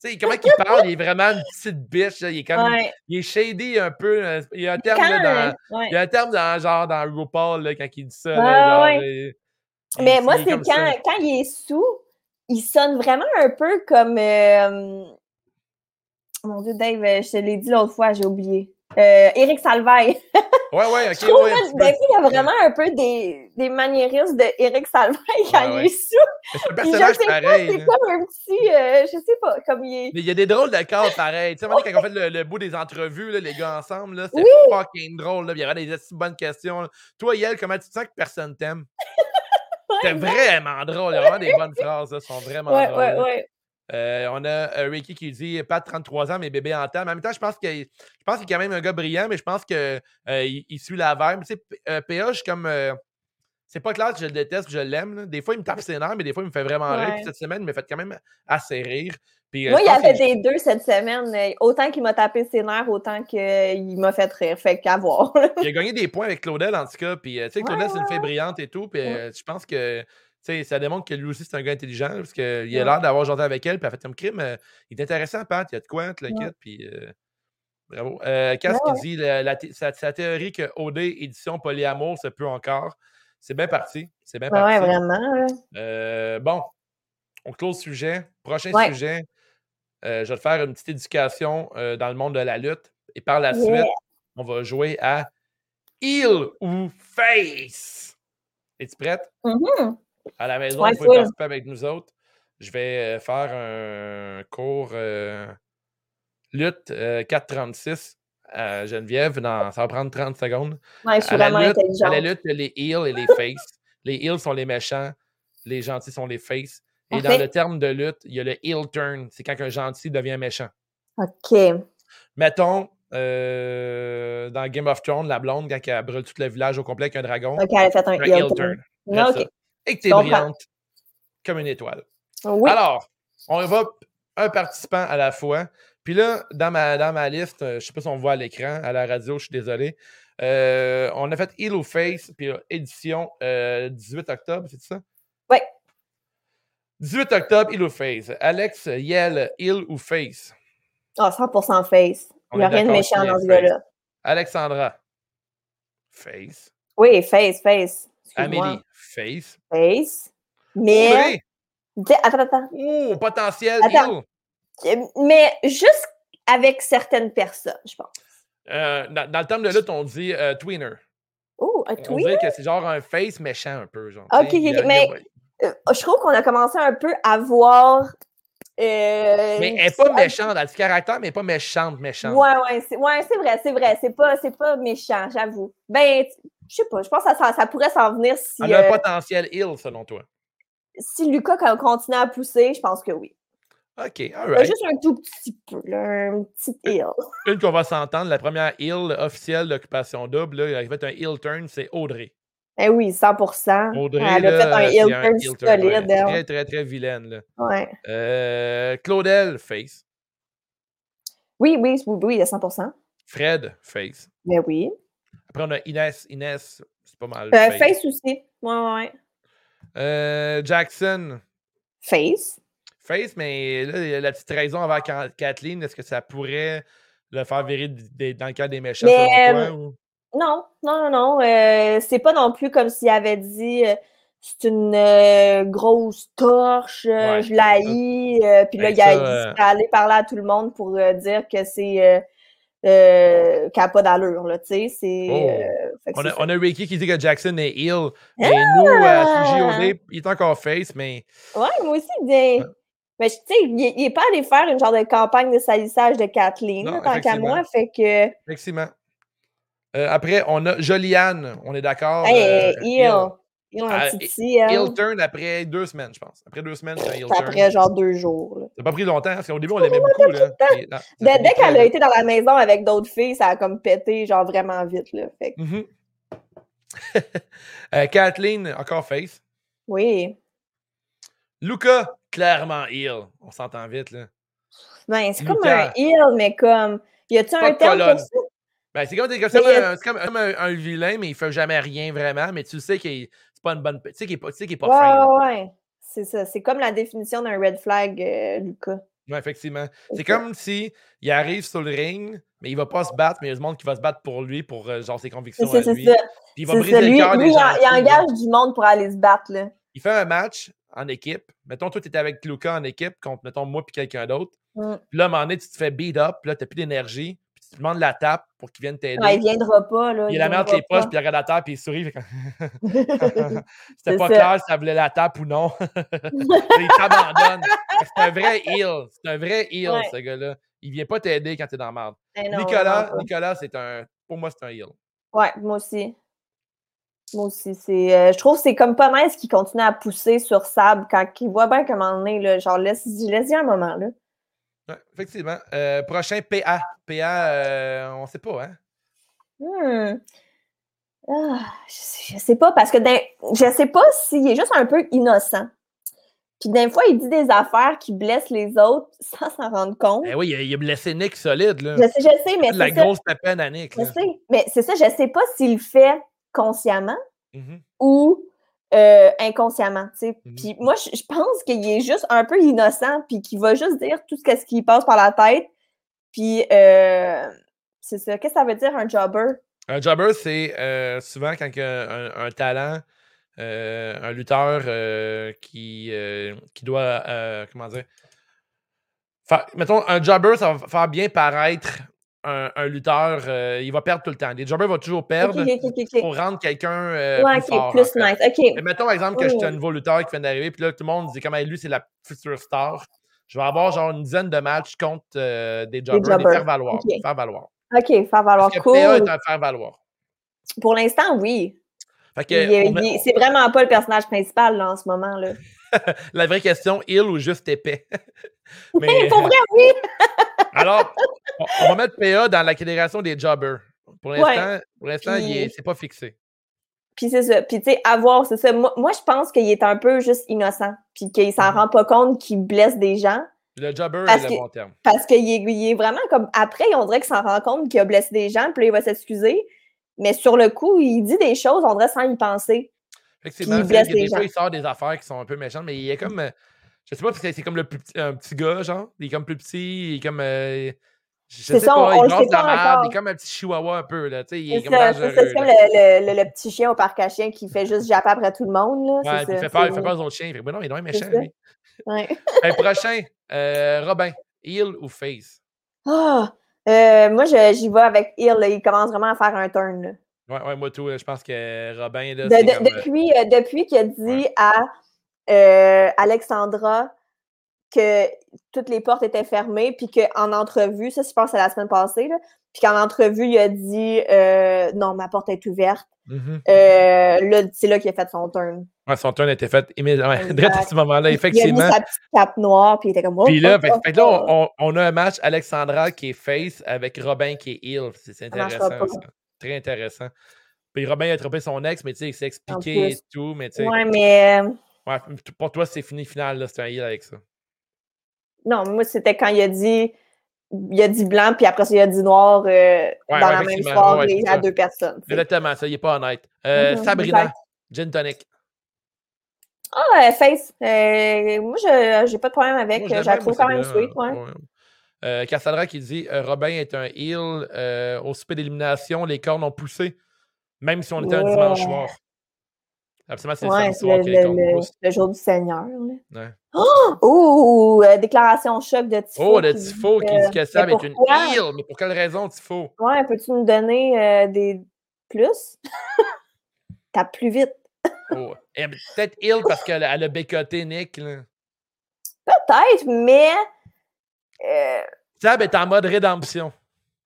Speaker 1: Tu sais, comment il parle, il est vraiment une petite bitch. Il est comme. Il est shady un peu. Euh, il y a un terme, dans, il y a un terme dans, genre, dans RuPaul là, quand il dit ça. genre,
Speaker 2: mais moi, c'est quand, quand il est sous, il sonne vraiment un peu comme. Euh, mon Dieu, Dave, je te l'ai dit l'autre fois, j'ai oublié. Euh, Éric Salvaille. (laughs)
Speaker 1: Ouais, ouais, ok.
Speaker 2: Je trouve ouais, il y a vraiment un peu des, des maniérismes de Éric Salvaille quand il est sous.
Speaker 1: C'est un personnage
Speaker 2: je sais
Speaker 1: pareil.
Speaker 2: C'est comme un petit. Euh, je sais pas, comme il est.
Speaker 1: Mais il y a des drôles de corps pareil. Tu sais, quand on fait le, bout des entrevues, là, les gars ensemble, c'est fucking drôle. Là. Il y avait des bonnes questions. Toi, Yael, comment tu te sens que personne t'aime? (laughs) C'est vraiment drôle. Il y a vraiment des bonnes phrases. Là, sont vraiment
Speaker 2: ouais,
Speaker 1: drôles.
Speaker 2: Ouais, ouais.
Speaker 1: Euh, on a euh, Ricky qui dit pas de 33 ans, mais bébé en temps. Mais en même temps, je pense que je pense qu'il est quand même un gars brillant, mais je pense qu'il euh, il suit la verbe. Tu sais, PA, je suis comme. c'est pas clair que je le déteste, je l'aime. Des fois, il me tape ses nerfs, mais des fois, il me fait vraiment rire. Puis cette semaine, il m'a fait quand même assez rire.
Speaker 2: Moi, il y avait des deux cette semaine. Autant qu'il m'a tapé ses nerfs, autant qu'il m'a fait rire. Fait qu'à voir.
Speaker 1: il a gagné des points avec Claudel, en tout cas. Puis, tu sais, Claudel, c'est une fille brillante et tout. Puis, je pense que ça démontre que lui aussi, c'est un gars intelligent, parce qu'il a l'air d'avoir janté avec elle, puis elle fait comme crime. euh, il est intéressant, Pat, il y a de quoi, le
Speaker 2: Ouais.
Speaker 1: puis euh, bravo. Euh, Qu'est-ce
Speaker 2: Ouais,
Speaker 1: qu'il dit? La, sa, sa théorie que OD, édition polyamour, ça peut encore. C'est bien parti. C'est bien
Speaker 2: Ouais, ouais,
Speaker 1: parti.
Speaker 2: vraiment.
Speaker 1: Euh, bon, on close le sujet. Prochain
Speaker 2: Ouais.
Speaker 1: sujet, euh, je vais te faire une petite éducation dans le monde de la lutte. Et par la
Speaker 2: Yeah.
Speaker 1: suite, on va jouer à Heel ou Face. Es-tu prête?
Speaker 2: Mhm.
Speaker 1: À la maison,
Speaker 2: Ouais,
Speaker 1: vous pouvez participer avec nous autres. Je vais euh, faire un cours euh, lutte euh, 436 à Geneviève. Dans, ça va prendre 30 secondes.
Speaker 2: Ouais, je suis
Speaker 1: À la, lutte, à la
Speaker 2: intelligente.
Speaker 1: lutte, il y a les heels et les (laughs) faces. les heels sont les méchants, les gentils sont les faces. Et dans le terme de lutte, il y a le heel turn. C'est quand un gentil devient méchant.
Speaker 2: OK.
Speaker 1: Mettons, euh, dans Game of Thrones, la blonde, quand elle brûle tout le village au complet avec un dragon,
Speaker 2: OK, elle a fait un
Speaker 1: un
Speaker 2: heel
Speaker 1: heel
Speaker 2: turn.
Speaker 1: Et que tu es brillante comme une étoile.
Speaker 2: Oui.
Speaker 1: Alors, on va un participant à la fois. Puis là, dans ma, dans ma liste, euh, je ne sais pas si on voit à l'écran, à la radio, je suis désolé. euh, on a fait Heel ou Face, puis euh, édition euh, 18 octobre, c'est ça?
Speaker 2: Ouais.
Speaker 1: 18 octobre, Heel ou Face. Alex, Yel, Heel ou Face?
Speaker 2: Ah, 100% face. Il n'y a rien de méchant dans ce gars-là.
Speaker 1: Alexandra, Face.
Speaker 2: Oui, face, face.
Speaker 1: Amélie, Face.
Speaker 2: Face. Mais. Sais, Attends, attends.
Speaker 1: oh, potentiel
Speaker 2: Attends.
Speaker 1: Heel.
Speaker 2: Euh, Mais juste avec certaines personnes, je pense.
Speaker 1: Euh, dans, dans le terme de lutte, on dit euh, tweener.
Speaker 2: Oh, un
Speaker 1: On
Speaker 2: tweet.
Speaker 1: dirait que c'est genre un face méchant un peu. Genre,
Speaker 2: Ok,
Speaker 1: a- a-
Speaker 2: mais- Euh, je trouve qu'on a commencé un peu à voir. euh,
Speaker 1: Mais elle n'est pas méchante, elle a du caractère, mais elle n'est pas méchante, méchante.
Speaker 2: Ouais, ouais, c'est ouais, vrai, c'est vrai. C'est pas, pas méchant, j'avoue. Ben, je sais pas, je pense que ça, pourrait s'en venir si,
Speaker 1: Elle a un
Speaker 2: euh,
Speaker 1: potentiel ill, selon toi?
Speaker 2: si Lucas continue à pousser, je pense que oui.
Speaker 1: OK,
Speaker 2: Euh,
Speaker 1: alright.
Speaker 2: Juste un tout petit peu, là, un petit hill.
Speaker 1: Une qu'on va s'entendre, la première ill officielle d'Occupation Double, là, elle a fait un ill turn, c'est Audrey.
Speaker 2: Eh oui, 100%
Speaker 1: Audrey,
Speaker 2: Elle a
Speaker 1: là,
Speaker 2: fait un
Speaker 1: un
Speaker 2: turn
Speaker 1: ouais.
Speaker 2: solide, elle.
Speaker 1: Très, très, très vilaine. Là.
Speaker 2: Ouais.
Speaker 1: Euh, Claudel, face.
Speaker 2: Oui, oui, oui, oui, à 100%
Speaker 1: Fred, face.
Speaker 2: Mais oui.
Speaker 1: Après, on a Inès. Inès, c'est pas mal.
Speaker 2: Euh,
Speaker 1: face.
Speaker 2: face aussi. Ouais, ouais.
Speaker 1: Euh, Jackson,
Speaker 2: Face.
Speaker 1: face, mais là, la petite raison envers Ka- Kathleen, est-ce que ça pourrait le faire virer dans le cas des méchants
Speaker 2: Mais, euh,
Speaker 1: toi? ou-
Speaker 2: Non, non, non, non. c'est pas non plus comme s'il avait dit c'est une euh, grosse torche,
Speaker 1: Ouais,
Speaker 2: je la haïs. euh, puis là,
Speaker 1: Ben,
Speaker 2: il, a, il serait allé parler à tout le monde pour euh, dire que c'est euh, euh, qu'elle n'a pas d'allure, là. C'est.
Speaker 1: Oh.
Speaker 2: euh,
Speaker 1: On a, on a Ricky qui dit que Jackson est ill. Mais nous! CJOD, il est encore face, mais
Speaker 2: Ouais, moi aussi, bien. Mais tu sais, il, est- il est pas allé faire une genre de campagne de salissage de Kathleen,
Speaker 1: Non,
Speaker 2: là, tant qu'à moi. Fait que.
Speaker 1: effectivement. Euh, après, on a Joliane. On est d'accord.
Speaker 2: Hey,
Speaker 1: euh,
Speaker 2: il, un
Speaker 1: Ah, turn après deux semaines, je pense. Après deux semaines, c'est un ill
Speaker 2: Après
Speaker 1: turn.
Speaker 2: genre deux jours. là.
Speaker 1: Ça n'a pas pris longtemps, parce qu'au début, on l'aimait beaucoup. Là. non, ça
Speaker 2: Dès, qu'elle a été dans la maison avec d'autres filles, ça a comme pété genre vraiment vite. Là. Fait que,
Speaker 1: Mhm. (laughs) Euh, Kathleen, encore face.
Speaker 2: oui.
Speaker 1: Luca, clairement ill. On s'entend vite, là.
Speaker 2: Ben, c'est comme un heal, mais comme. Y a-tu un terme
Speaker 1: colonne.
Speaker 2: pour ça?
Speaker 1: Ben, c'est comme, comme
Speaker 2: a-
Speaker 1: un, c'est comme- comme un, un vilain, mais il fait jamais rien vraiment. Mais tu sais qu'il c'est pas une bonne. Tu sais qu'il est pas, tu sais qu'il est pas
Speaker 2: Ouais,
Speaker 1: fin.
Speaker 2: ouais, ouais. C'est ça. C'est comme la définition d'un red flag, euh, Lucas.
Speaker 1: Ouais, effectivement. C'est comme si il arrive sur le ring, mais il va pas se battre, mais il y a du monde qui va se battre pour lui, pour euh, genre ses convictions à lui.
Speaker 2: ça.
Speaker 1: Puis il va briser
Speaker 2: ça.
Speaker 1: le cœur des
Speaker 2: lui, il,
Speaker 1: gens.
Speaker 2: en- il engage du monde pour aller se battre. Là.
Speaker 1: Il fait un match en équipe. Mettons, toi, tu étais avec Luca en équipe contre, mettons, moi puis quelqu'un d'autre.
Speaker 2: Mm.
Speaker 1: Puis là, à un moment donné, tu te fais beat up, puis là, tu plus d'énergie. Tu demandes la tape pour qu'il vienne t'aider.
Speaker 2: Ouais, il viendra pas. Là.
Speaker 1: Puis il la met entre les poches, puis il regarde la table, puis il sourit. (laughs) (laughs) C'était pas
Speaker 2: ça.
Speaker 1: clair si ça voulait la tape ou non. (laughs) il t'abandonne. C'est un vrai heel. C'est un vrai heel,
Speaker 2: Ouais.
Speaker 1: ce gars-là. Il vient pas t'aider quand t'es dans la merde.
Speaker 2: Non,
Speaker 1: Nicolas. Nicolas, c'est un. Pour moi, c'est un heel.
Speaker 2: Ouais, moi aussi. Moi aussi. C'est, euh, je trouve que c'est comme pas nice qu'il continue à pousser sur Sable quand il voit bien comment on est. Là, genre, laisse, laisse-y un moment. Là.
Speaker 1: Ouais, effectivement. Euh, prochain PA. PA, euh, on sait pas, hein?
Speaker 2: Hmm. Ah, je, sais- je sais pas, parce que je sais pas s'il est juste un peu innocent. Puis des fois, il dit des affaires qui blessent les autres sans s'en rendre compte.
Speaker 1: Eh oui, il a, il a blessé Nick solide, là.
Speaker 2: Je sais, je sais, mais
Speaker 1: La
Speaker 2: c'est ça.
Speaker 1: grosse tapenne à Nick,
Speaker 2: Je
Speaker 1: là.
Speaker 2: sais. Mais c'est ça, je sais pas s'il le fait consciemment
Speaker 1: Mhm.
Speaker 2: ou euh, inconsciemment. Puis moi, je, je pense qu'il est juste un peu innocent, puis qu'il va juste dire tout ce, qui passe par la tête. Puis, euh, c'est ça. Qu'est-ce que ça veut dire, un jobber?
Speaker 1: Un jobber, c'est euh, souvent quand un, un talent, euh, un lutteur qui, qui doit, comment dire, faire- mettons, un jobber, ça va faire bien paraître un, un lutteur, euh, il va perdre tout le temps. Les jobbers vont toujours perdre pour rendre quelqu'un euh,
Speaker 2: Ouais,
Speaker 1: plus fort.
Speaker 2: plus
Speaker 1: en fait.
Speaker 2: nice.
Speaker 1: Mais mettons, par exemple, que
Speaker 2: Oui,
Speaker 1: j'étais un
Speaker 2: oui.
Speaker 1: nouveau lutteur qui vient d'arriver, puis là, tout le monde dit, comme Hey, lui, c'est la future star. Je vais avoir genre une dizaine de matchs contre euh, des jobbers, des,
Speaker 2: jobbers.
Speaker 1: faire valoir.
Speaker 2: Ok.
Speaker 1: Faire valoir.
Speaker 2: Ok, faire valoir.
Speaker 1: Parce que
Speaker 2: Cool.
Speaker 1: PA est un faire valoir.
Speaker 2: Pour l'instant, oui. C'est vraiment pas le personnage principal là, en ce moment. Là. (laughs)
Speaker 1: la vraie question, il ou juste épais? (laughs) Mais,
Speaker 2: Pour vrai, oui. (laughs)
Speaker 1: alors, on, on va mettre PA dans la fédération des jobbers. Pour
Speaker 2: Ouais.
Speaker 1: l'instant, pour est-
Speaker 2: Puis-
Speaker 1: c'est pas fixé.
Speaker 2: Puis c'est ça. Puis tu sais, avoir, c'est ça. Moi, moi, je pense qu'il est un peu juste innocent. Puis qu'il s'en
Speaker 1: Mhm.
Speaker 2: rend pas compte qu'il blesse des gens.
Speaker 1: Le jobber
Speaker 2: Parce
Speaker 1: est le bon terme.
Speaker 2: Parce qu'il est, il est vraiment comme. Après, on dirait qu'il s'en rend compte qu'il a blessé des gens. Puis là, il va s'excuser. Mais sur le coup, il dit des choses, on dirait sans y penser.
Speaker 1: Effectivement,
Speaker 2: il blesse
Speaker 1: des fois, il sort des affaires qui sont un peu méchantes, mais il est comme. euh, je sais pas, c'est comme le plus petit, un petit gars, genre. Il est comme plus petit, il est comme. euh, je sais
Speaker 2: ça,
Speaker 1: pas,
Speaker 2: on-
Speaker 1: il brasse la il est comme un petit chihuahua un peu, là. Tu sais, il est
Speaker 2: C'est
Speaker 1: comme
Speaker 2: ça, c'est ça.
Speaker 1: dangereux.
Speaker 2: C'est comme le, le- le- le petit chien au parc à chien qui fait juste japper après tout le monde. Là.
Speaker 1: Ouais, il fait peur, il fait peur aux autres chiens. Il fait, ben non, il est méchant, lui.
Speaker 2: Ouais.
Speaker 1: Un (laughs) prochain, euh, Robin, heel ou face?
Speaker 2: Ah! Euh, moi, j'y vais avec Hill. là. Il commence vraiment à faire un turn. là.
Speaker 1: Ouais, ouais, moi tout, je pense que Robin, là,
Speaker 2: De-
Speaker 1: c'est
Speaker 2: de-
Speaker 1: comme, euh,
Speaker 2: depuis euh, depuis qu'il a dit
Speaker 1: Ouais.
Speaker 2: à euh, Alexandra que toutes les portes étaient fermées, puis qu'en entrevue, ça, je pense c'est la semaine passée, là, puis qu'en entrevue, il a dit euh, non, ma porte est ouverte. là, c'est là qu'il a fait son turn.
Speaker 1: Ouais, son turn été fait immédiatement. (laughs) À ce moment-là,
Speaker 2: Il a
Speaker 1: effectivement.
Speaker 2: mis sa petite cape noire, puis il était comme. Oh,
Speaker 1: Puis là,
Speaker 2: oh,
Speaker 1: fait,
Speaker 2: oh,
Speaker 1: fait que là,
Speaker 2: oh.
Speaker 1: on, on a un match Alexandra qui est face avec Robin qui est heel. C'est intéressant. ça. Très intéressant. Puis Robin a attrapé son ex, mais tu sais, il s'est expliqué et tout. Mais tu sais,
Speaker 2: Ouais, mais. euh,
Speaker 1: ouais, pour toi, c'est fini final. là, C'est un heel avec ça.
Speaker 2: Non, moi, c'était quand il a dit. Il a dit blanc, puis après ça, il a dit noir euh,
Speaker 1: Ouais,
Speaker 2: dans
Speaker 1: ouais,
Speaker 2: la même soirée
Speaker 1: Ouais,
Speaker 2: à deux personnes.
Speaker 1: Exactement, ça, il n'est pas honnête. Euh,
Speaker 2: Mhm,
Speaker 1: Sabrina,
Speaker 2: exact.
Speaker 1: Gin Tonic.
Speaker 2: Ah, euh, Face. Moi, je j'ai pas de problème avec.
Speaker 1: Moi, je
Speaker 2: la trouve quand même sweet.
Speaker 1: Euh, Cassandra qui dit euh, Robin est un heel euh, au souper d'élimination, les cornes ont poussé, même si on était un dimanche soir. Absolument, c'est
Speaker 2: Ouais,
Speaker 1: le soir
Speaker 2: le,
Speaker 1: que les cornes
Speaker 2: le- jour du Seigneur.
Speaker 1: Ouais.
Speaker 2: Oh, euh, déclaration choc de Tifo.
Speaker 1: Oh,
Speaker 2: qui dit
Speaker 1: Tifo qui dit que Sam est une heel. Mais pour quelle raison, Tifo?
Speaker 2: Ouais, peux-tu nous donner des plus? (laughs) Tape plus vite.
Speaker 1: Oh. Peut-être heel parce qu'elle a bécoté Nick.
Speaker 2: Peut-être, mais. Euh,
Speaker 1: Sab est en mode rédemption.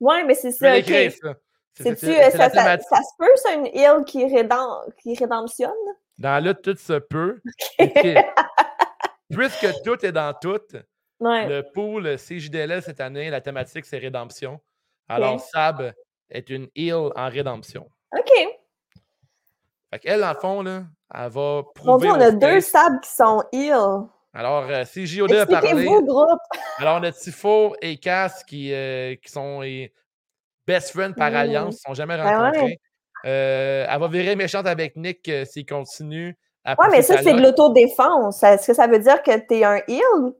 Speaker 2: ouais, mais c'est ça.
Speaker 1: l'écrire,
Speaker 2: ok.
Speaker 1: ça. C'est-
Speaker 2: C'est-tu,
Speaker 1: c'est-
Speaker 2: euh,
Speaker 1: c'est
Speaker 2: ça, ça, ça se peut, ça, une île qui, rédem- qui rédemptionne?
Speaker 1: Dans lutte, tout se peut. (laughs) Puisque tout est dans tout,
Speaker 2: Ouais.
Speaker 1: le pool CJDL cette année, la thématique, c'est rédemption. Alors, Sab est une heel en rédemption.
Speaker 2: OK.
Speaker 1: Fait qu'elle, dans le fond, là, elle va
Speaker 2: Mon
Speaker 1: prouver.
Speaker 2: Dieu, on a deux sables qui sont îles.
Speaker 1: Alors, euh, si JOD a parlé.
Speaker 2: Groupe.
Speaker 1: Alors, on a Tifo et Cass qui, euh, qui sont les best friends par
Speaker 2: Mm.
Speaker 1: alliance, ils ne se sont jamais
Speaker 2: Ben ouais.
Speaker 1: rencontrés. Euh, elle va virer méchante avec Nick euh, s'il continue pousser
Speaker 2: mais ça, c'est de l'autodéfense. Est-ce que ça veut dire que tu es un heel?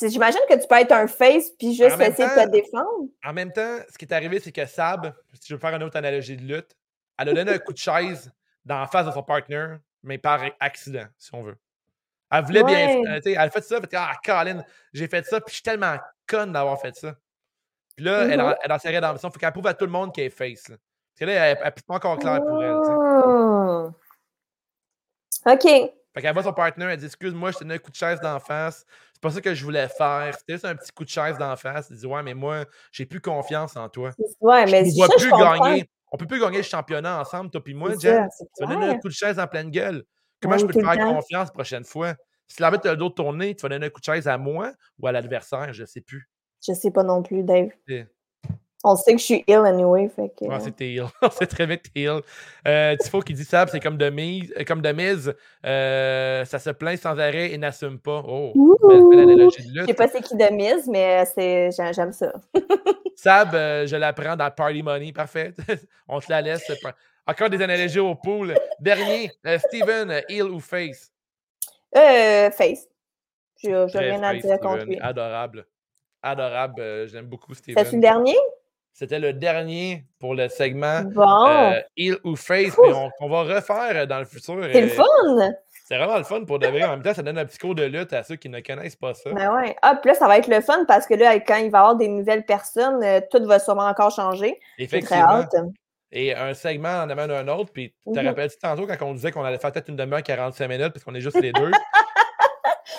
Speaker 2: J'imagine que tu peux être un face puis juste essayer de te défendre.
Speaker 1: En même temps, ce qui est arrivé, c'est que Sab, si je veux faire une autre analogie de lutte, elle a donné un coup de chaise dans la face de son partner, mais par accident, si on veut. Elle voulait bien.
Speaker 2: Ouais.
Speaker 1: sais, elle a fait ça, elle a fait Ah, Colin, j'ai fait ça, puis je suis tellement conne d'avoir fait ça. Puis là, elle,
Speaker 2: Mhm.
Speaker 1: a- elle a sa rédemption. Il faut qu'elle prouve à tout le monde qu'elle est face. là. Parce que là, elle n'est pas encore claire pour elle. tu sais.
Speaker 2: Hmm. OK.
Speaker 1: Fait qu'elle voit son partenaire, elle dit Excuse-moi, je t'ai donné un coup de chaise d'en face. C'est pas ça que je voulais faire. C'était juste un petit coup de chaise d'en face. Elle dit Ouais, mais moi, j'ai plus confiance en toi.
Speaker 2: Ouais,
Speaker 1: Je
Speaker 2: mais ça,
Speaker 1: vois
Speaker 2: je
Speaker 1: plus
Speaker 2: comprends.
Speaker 1: gagner. On peut plus gagner le championnat ensemble, toi puis moi,
Speaker 2: ça, c'est
Speaker 1: Tu vas donner un coup de chaise en pleine gueule. Comment
Speaker 2: Oui,
Speaker 1: je peux te faire
Speaker 2: temps.
Speaker 1: confiance la prochaine fois? Si l'arbitre a le dos tourné, tu vas donner un coup de chaise à moi ou à l'adversaire, je sais plus.
Speaker 2: Je sais pas non plus, Dave.
Speaker 1: Et-
Speaker 2: On sait que je suis ill anyway, fait que...
Speaker 1: C'est que t'es heel. On sait très t'es heel. Euh, Tifo qui dit ça, c'est comme de mise, euh, comme de mise euh, ça se plaint sans arrêt et n'assume pas. Oh,
Speaker 2: Je sais
Speaker 1: lutte.
Speaker 2: pas c'est qui de mise, mais c'est j'ai- j'aime ça. (laughs)
Speaker 1: Sab, euh, je la prends dans Party Money, parfait. (laughs) On te la laisse. Encore des analogies au pool. Dernier, euh, Steven, euh, heel ou face?
Speaker 2: Euh, face. J'ai j'ai
Speaker 1: Très
Speaker 2: rien à dire contre
Speaker 1: Steven.
Speaker 2: lui.
Speaker 1: Adorable. Adorable. euh, J'aime beaucoup
Speaker 2: C'est le
Speaker 1: Steven.
Speaker 2: dernier?
Speaker 1: C'était le dernier pour le segment
Speaker 2: Bon.
Speaker 1: euh, heel ou face, mais on, qu'on va refaire euh, dans le futur.
Speaker 2: c'est le
Speaker 1: euh,
Speaker 2: fun!
Speaker 1: C'est vraiment le fun pour de vrai. En même temps, ça donne un petit cours de lutte à ceux qui ne connaissent pas ça.
Speaker 2: Ben ouais. Ah, puis là, ça va être le fun parce que là, quand il va y avoir des nouvelles personnes, euh, tout va sûrement encore changer. Très
Speaker 1: Effectivement.
Speaker 2: hâte.
Speaker 1: Et un segment en amène un autre. Puis, tu te rappelles-tu tantôt quand on disait qu'on allait faire peut-être une demi-heure 45 minutes parce qu'on est juste les deux? (laughs)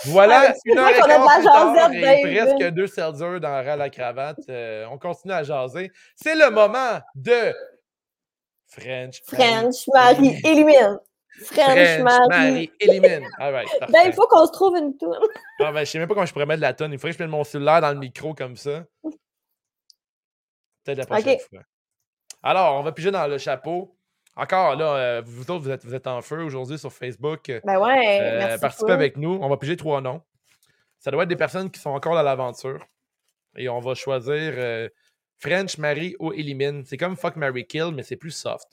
Speaker 1: Voilà,
Speaker 2: Ah,
Speaker 1: une heure et quart et presque deux serdures dans la la cravate. Euh, on continue à jaser. C'est le moment de French.
Speaker 2: French Marie élimine. French,
Speaker 1: French
Speaker 2: Marie.
Speaker 1: Élimine. All right,
Speaker 2: Ben, il faut qu'on se trouve une tour. (laughs)
Speaker 1: Ah, ben, je sais même pas comment je pourrais mettre de la tonne. Il faudrait que je mette mon cellulaire dans le micro comme ça. Peut-être la prochaine fois. Alors, on va piger dans le chapeau. Encore, là, euh, vous autres, vous êtes, vous êtes en feu aujourd'hui sur Facebook. Euh,
Speaker 2: Ben ouais, merci.
Speaker 1: participez
Speaker 2: toi.
Speaker 1: avec nous. On va piger trois noms. Ça doit être des personnes qui sont encore dans l'aventure. Et on va choisir euh, French, Marie ou Elimine. C'est comme Fuck, Mary Kill, mais c'est plus soft.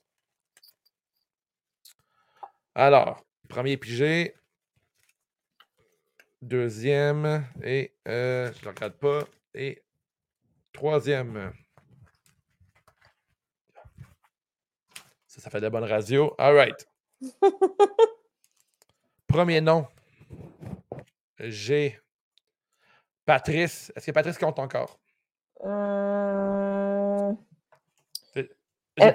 Speaker 1: Alors, premier pigé. Deuxième. Et euh, je ne le regarde pas. Et troisième. Ça, fait de la bonne radio. All right. (laughs) Premier nom. J'ai Patrice. Est-ce que Patrice compte encore?
Speaker 2: Euh,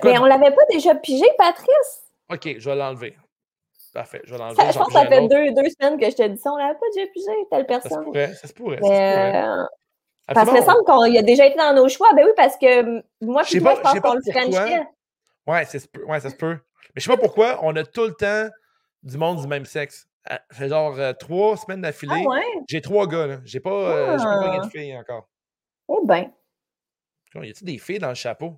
Speaker 1: quoi
Speaker 2: mais on l'avait pas déjà pigé, Patrice?
Speaker 1: Ok, je vais l'enlever. Parfait, je vais l'enlever.
Speaker 2: Je pense que ça fait deux, deux semaines que je te dis ça. On l'avait pas déjà pigé, telle
Speaker 1: Ça se
Speaker 2: personne.
Speaker 1: pourrait, ça se pourrait. ça se pourrait.
Speaker 2: euh, parce qu'il me semble qu'il a déjà été dans nos choix. Ben oui, parce que moi,
Speaker 1: Je
Speaker 2: puis
Speaker 1: sais
Speaker 2: toi,
Speaker 1: pas-
Speaker 2: je pense qu'on le
Speaker 1: pourquoi. Ouais, ça se peut. Ouais, ça se peut. Mais je sais pas pourquoi, on a tout le temps du monde du même sexe. Ah, Ça fait genre euh, trois semaines
Speaker 2: Ah
Speaker 1: d'affilée.
Speaker 2: ouais?
Speaker 1: J'ai trois gars, là. J'ai pas, euh, pas
Speaker 2: Ah.
Speaker 1: de filles encore.
Speaker 2: Eh ben.
Speaker 1: Y a-t-il des filles dans le chapeau?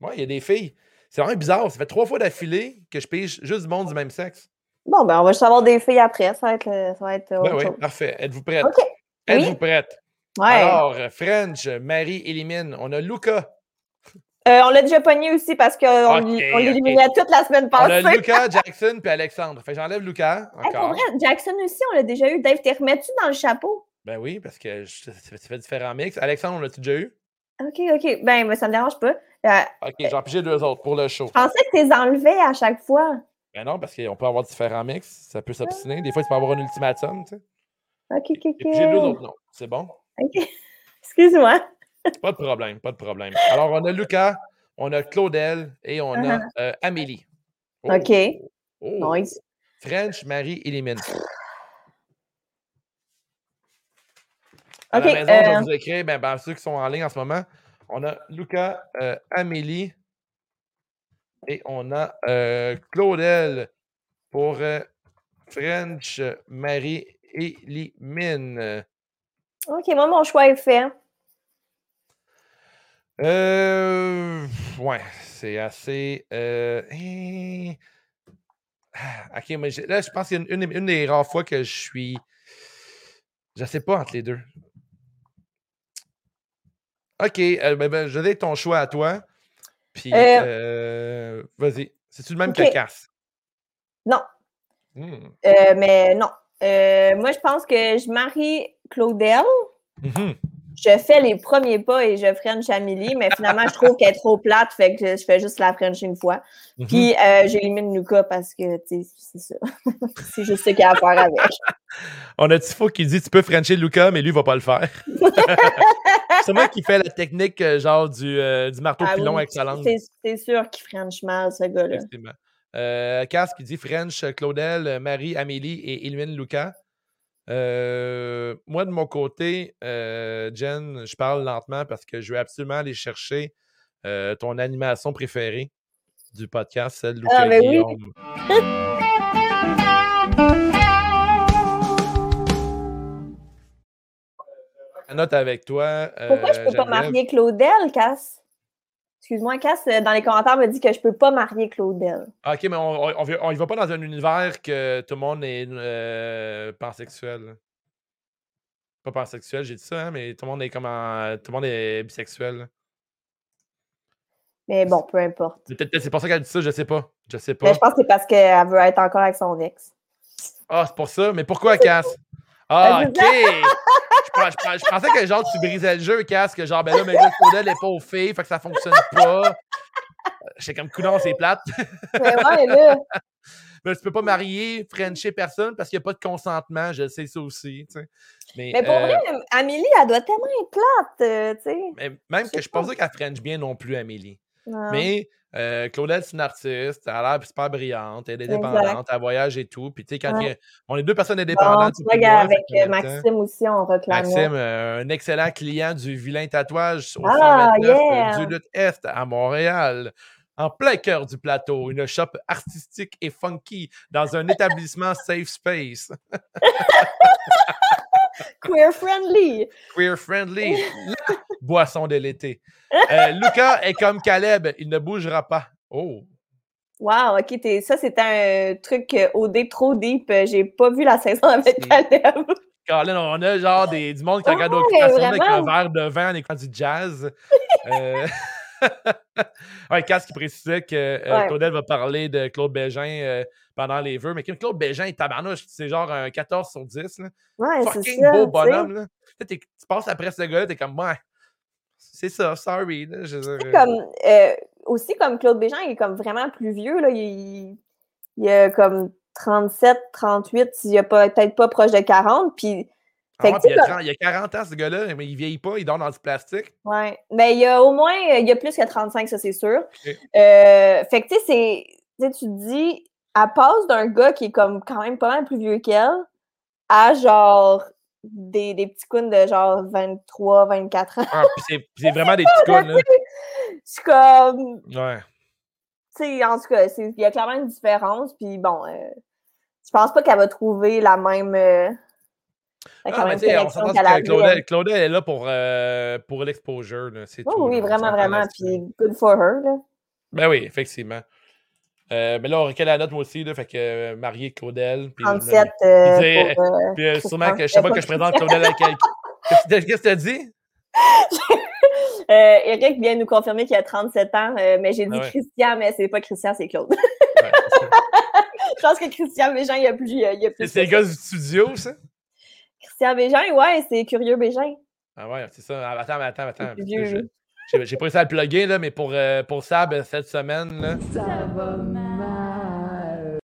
Speaker 1: Ouais, il y a des filles. C'est vraiment bizarre. Ça fait trois fois d'affilée que je pige juste du monde du même sexe.
Speaker 2: Bon, ben, on va juste avoir des filles après. Ça va être, le- ça va être euh,
Speaker 1: Ben oui,
Speaker 2: chose.
Speaker 1: parfait. Êtes-vous prête?
Speaker 2: OK.
Speaker 1: Êtes-vous
Speaker 2: Oui.
Speaker 1: prête?
Speaker 2: Ouais.
Speaker 1: Alors, euh, French, Marie élimine. On a Luca.
Speaker 2: Euh, on l'a déjà pogné aussi parce qu'on
Speaker 1: Ok,
Speaker 2: on l'éliminait toute la semaine
Speaker 1: On a
Speaker 2: passée.
Speaker 1: Luca, (laughs) Jackson puis Alexandre. Fait que j'enlève Luca
Speaker 2: Hey, pour
Speaker 1: encore.
Speaker 2: vrai, Jackson aussi, on l'a déjà eu. Dave, t'es remets-tu dans le chapeau?
Speaker 1: Ben oui, parce que je- ça fait différents mix. Alexandre, on l'a-tu déjà eu?
Speaker 2: OK, OK. Ben, ben, ça me dérange pas. Euh,
Speaker 1: Ok, j'en pigé deux autres pour le show.
Speaker 2: je pensais que t'es enlevé à chaque fois.
Speaker 1: Ben non, parce qu'on peut avoir différents mix. Ça peut s'obstiner. Des fois, tu peux avoir un ultimatum, tu sais.
Speaker 2: OK, OK, OK.
Speaker 1: J'ai deux autres noms. C'est bon?
Speaker 2: OK. (laughs) Excuse-moi.
Speaker 1: Pas de problème, pas de problème. Alors, on a Lucas, on a Claudel et on a euh, Amélie. Oh,
Speaker 2: Uh-huh. OK.
Speaker 1: oh.
Speaker 2: Nice.
Speaker 1: French, Marie, élimine. À la maison, je vais
Speaker 2: euh,
Speaker 1: vous écrire, ben, ben, ceux qui sont en ligne en ce moment, on a Lucas, euh, Amélie et on a Claudel pour French, Marie, élimine.
Speaker 2: OK, moi, mon choix est fait.
Speaker 1: Euh, ouais, c'est assez. Euh, eh, ah, ok, mais là, je pense que c'est une, une, une des rares fois que je suis. Je sais pas entre les deux. Ok, euh, ben, ben, je vais ton choix à toi. Puis,
Speaker 2: Euh,
Speaker 1: vas-y. C'est-tu le même que Cass?
Speaker 2: Non.
Speaker 1: Hmm.
Speaker 2: Mais non. Moi, je pense que je marie Claudel.
Speaker 1: Mhm.
Speaker 2: Je fais les premiers pas et je French Amélie, mais finalement, je trouve qu'elle est trop plate, fait que je fais juste la French une fois.
Speaker 1: Mhm.
Speaker 2: Puis, euh, j'élimine Lucas parce que, tu sais, c'est ça. (laughs) c'est juste ce qu'il y a à faire avec.
Speaker 1: On a Tifo qui dit tu peux Frencher Luca, mais lui, il va pas le faire? (laughs) c'est moi qui fait la technique, euh, genre, du, euh, du marteau
Speaker 2: Ah
Speaker 1: pilon
Speaker 2: oui,
Speaker 1: avec sa langue.
Speaker 2: c'est- sûr qu'il French mal, ce gars-là.
Speaker 1: Effectivement. Euh, Cass qui dit French, Claudel, Marie, Amélie et élimine Lucas. Euh, moi, de mon côté, euh, Jen, je parle lentement parce que je veux absolument aller chercher euh, ton animation préférée du podcast, celle de Lucas
Speaker 2: Ah, ben.
Speaker 1: Guillaume. (laughs) Note avec toi.
Speaker 2: Pourquoi je
Speaker 1: euh,
Speaker 2: peux pas marier Claudel, Cass? Excuse-moi, Cass, euh, dans les commentaires, me dit que je peux pas marier Claudel.
Speaker 1: Ah, ok, mais on, on, on, y va pas dans un univers que tout le monde est euh, pansexuel. Pas pansexuel, j'ai dit ça, hein, mais tout le monde est comme en- tout le monde est bisexuel.
Speaker 2: Mais bon, peu importe.
Speaker 1: Peut-être c'est pour ça qu'elle dit ça, je sais pas. Je sais pas.
Speaker 2: Mais je pense que c'est parce qu'elle veut être encore avec son ex.
Speaker 1: Ah, c'est pour ça. Mais pourquoi, Cass? Ah, OK! (laughs) je, pensais que genre tu brisais le jeu, Cass, que genre, ben là, mais là, Claudel n'est pas au fait, fait que ça fonctionne pas. J'étais comme coudon, c'est plate. (laughs)
Speaker 2: Mais ouais, là. (laughs)
Speaker 1: Mais tu peux pas marier, frencher personne parce qu'il n'y a pas de consentement, je sais ça aussi.
Speaker 2: Mais, mais pour euh, vrai, Amélie, elle doit tellement être plate, euh, tu sais.
Speaker 1: Mais même que je pense pas qu'elle french bien non plus, Amélie. Mais euh, Claudette, c'est une artiste, elle a l'air super brillante, elle est indépendante, elle voyage et tout. Puis, tu sais, quand on est deux personnes indépendantes.
Speaker 2: Bon, avec euh, Maxime aussi, on reclame.
Speaker 1: Maxime, euh, un excellent client du vilain tatouage au ah, 129 du Lutte Est à Montréal. En plein cœur du plateau, une shop artistique et funky dans un établissement safe space. (laughs)
Speaker 2: Queer friendly.
Speaker 1: Queer friendly. (laughs) boisson de l'été. Euh, Lucas est comme Caleb, il ne bougera pas. Oh.
Speaker 2: Wow, ok, ça c'est un truc OD trop deep. J'ai pas vu la saison avec Caleb.
Speaker 1: Colin, on a genre des, du monde qui regarde l'occupation avec un verre de vin en écoutant du jazz. euh... (laughs) ouais, Cass qui précisait que euh, Claudel va parler de Claude Bégin euh, pendant les vœux. Mais Claude Bégin, tabarnouche, c'est genre un 14 sur 10. Là.
Speaker 2: Ouais,
Speaker 1: Fucking ça, beau bonhomme. Là. Tu passes après ce gars-là, t'es comme, ouais, c'est ça, sorry. Là,
Speaker 2: comme, euh, aussi, comme Claude Bégin, il est comme vraiment plus vieux. Là, il, il a comme 37, 38, s'il a peut-être pas proche de 40. Puis
Speaker 1: ah il, y a il, a 40 ans, ce gars-là, mais il vieillit pas, il dort dans du plastique.
Speaker 2: Oui. Mais il y a au moins, il y a plus que 35, ça, c'est sûr. Euh, fait que, tu sais, tu te dis, à passe d'un gars qui est comme quand même pas mal plus vieux qu'elle à genre des, des petits counes de genre 23, 24 ans.
Speaker 1: Ah, c'est (laughs) vraiment des petits counes, là.
Speaker 2: Suis comme.
Speaker 1: Ouais.
Speaker 2: Tu sais, en tout cas, il y a clairement une différence, puis bon, euh, je pense pas qu'elle va trouver la même. Euh,
Speaker 1: ah, mais on s'entend que Claudel, est là pour, euh, pour l'exposure.
Speaker 2: Oh, oui, vraiment, vraiment. Puis good for her. Là.
Speaker 1: Ben oui, effectivement. Euh, mais là, on recueille la note, moi aussi. Là, fait que euh, marié Claudel. Puis,
Speaker 2: 37 euh, pour, (laughs)
Speaker 1: Puis sûrement que je sais pas que je présente Claudel à quelqu'un. Qu'est-ce que tu as dit? (laughs)
Speaker 2: Eric vient nous confirmer qu'il a 37 ans, mais j'ai dit ah Christian, mais c'est pas Christian, c'est Claude. (laughs) je pense que Christian Bégin, il y a plus. Il a plus
Speaker 1: c'est le gars du studio, ça?
Speaker 2: Christian Bégin, ouais, c'est Curieux Bégin.
Speaker 1: Ah ouais, c'est ça. Ah, attends, attends, attends. J'ai pas réussi à le plugger, là, mais pour, euh, pour Sab, cette semaine. Là...
Speaker 2: Ça va mal.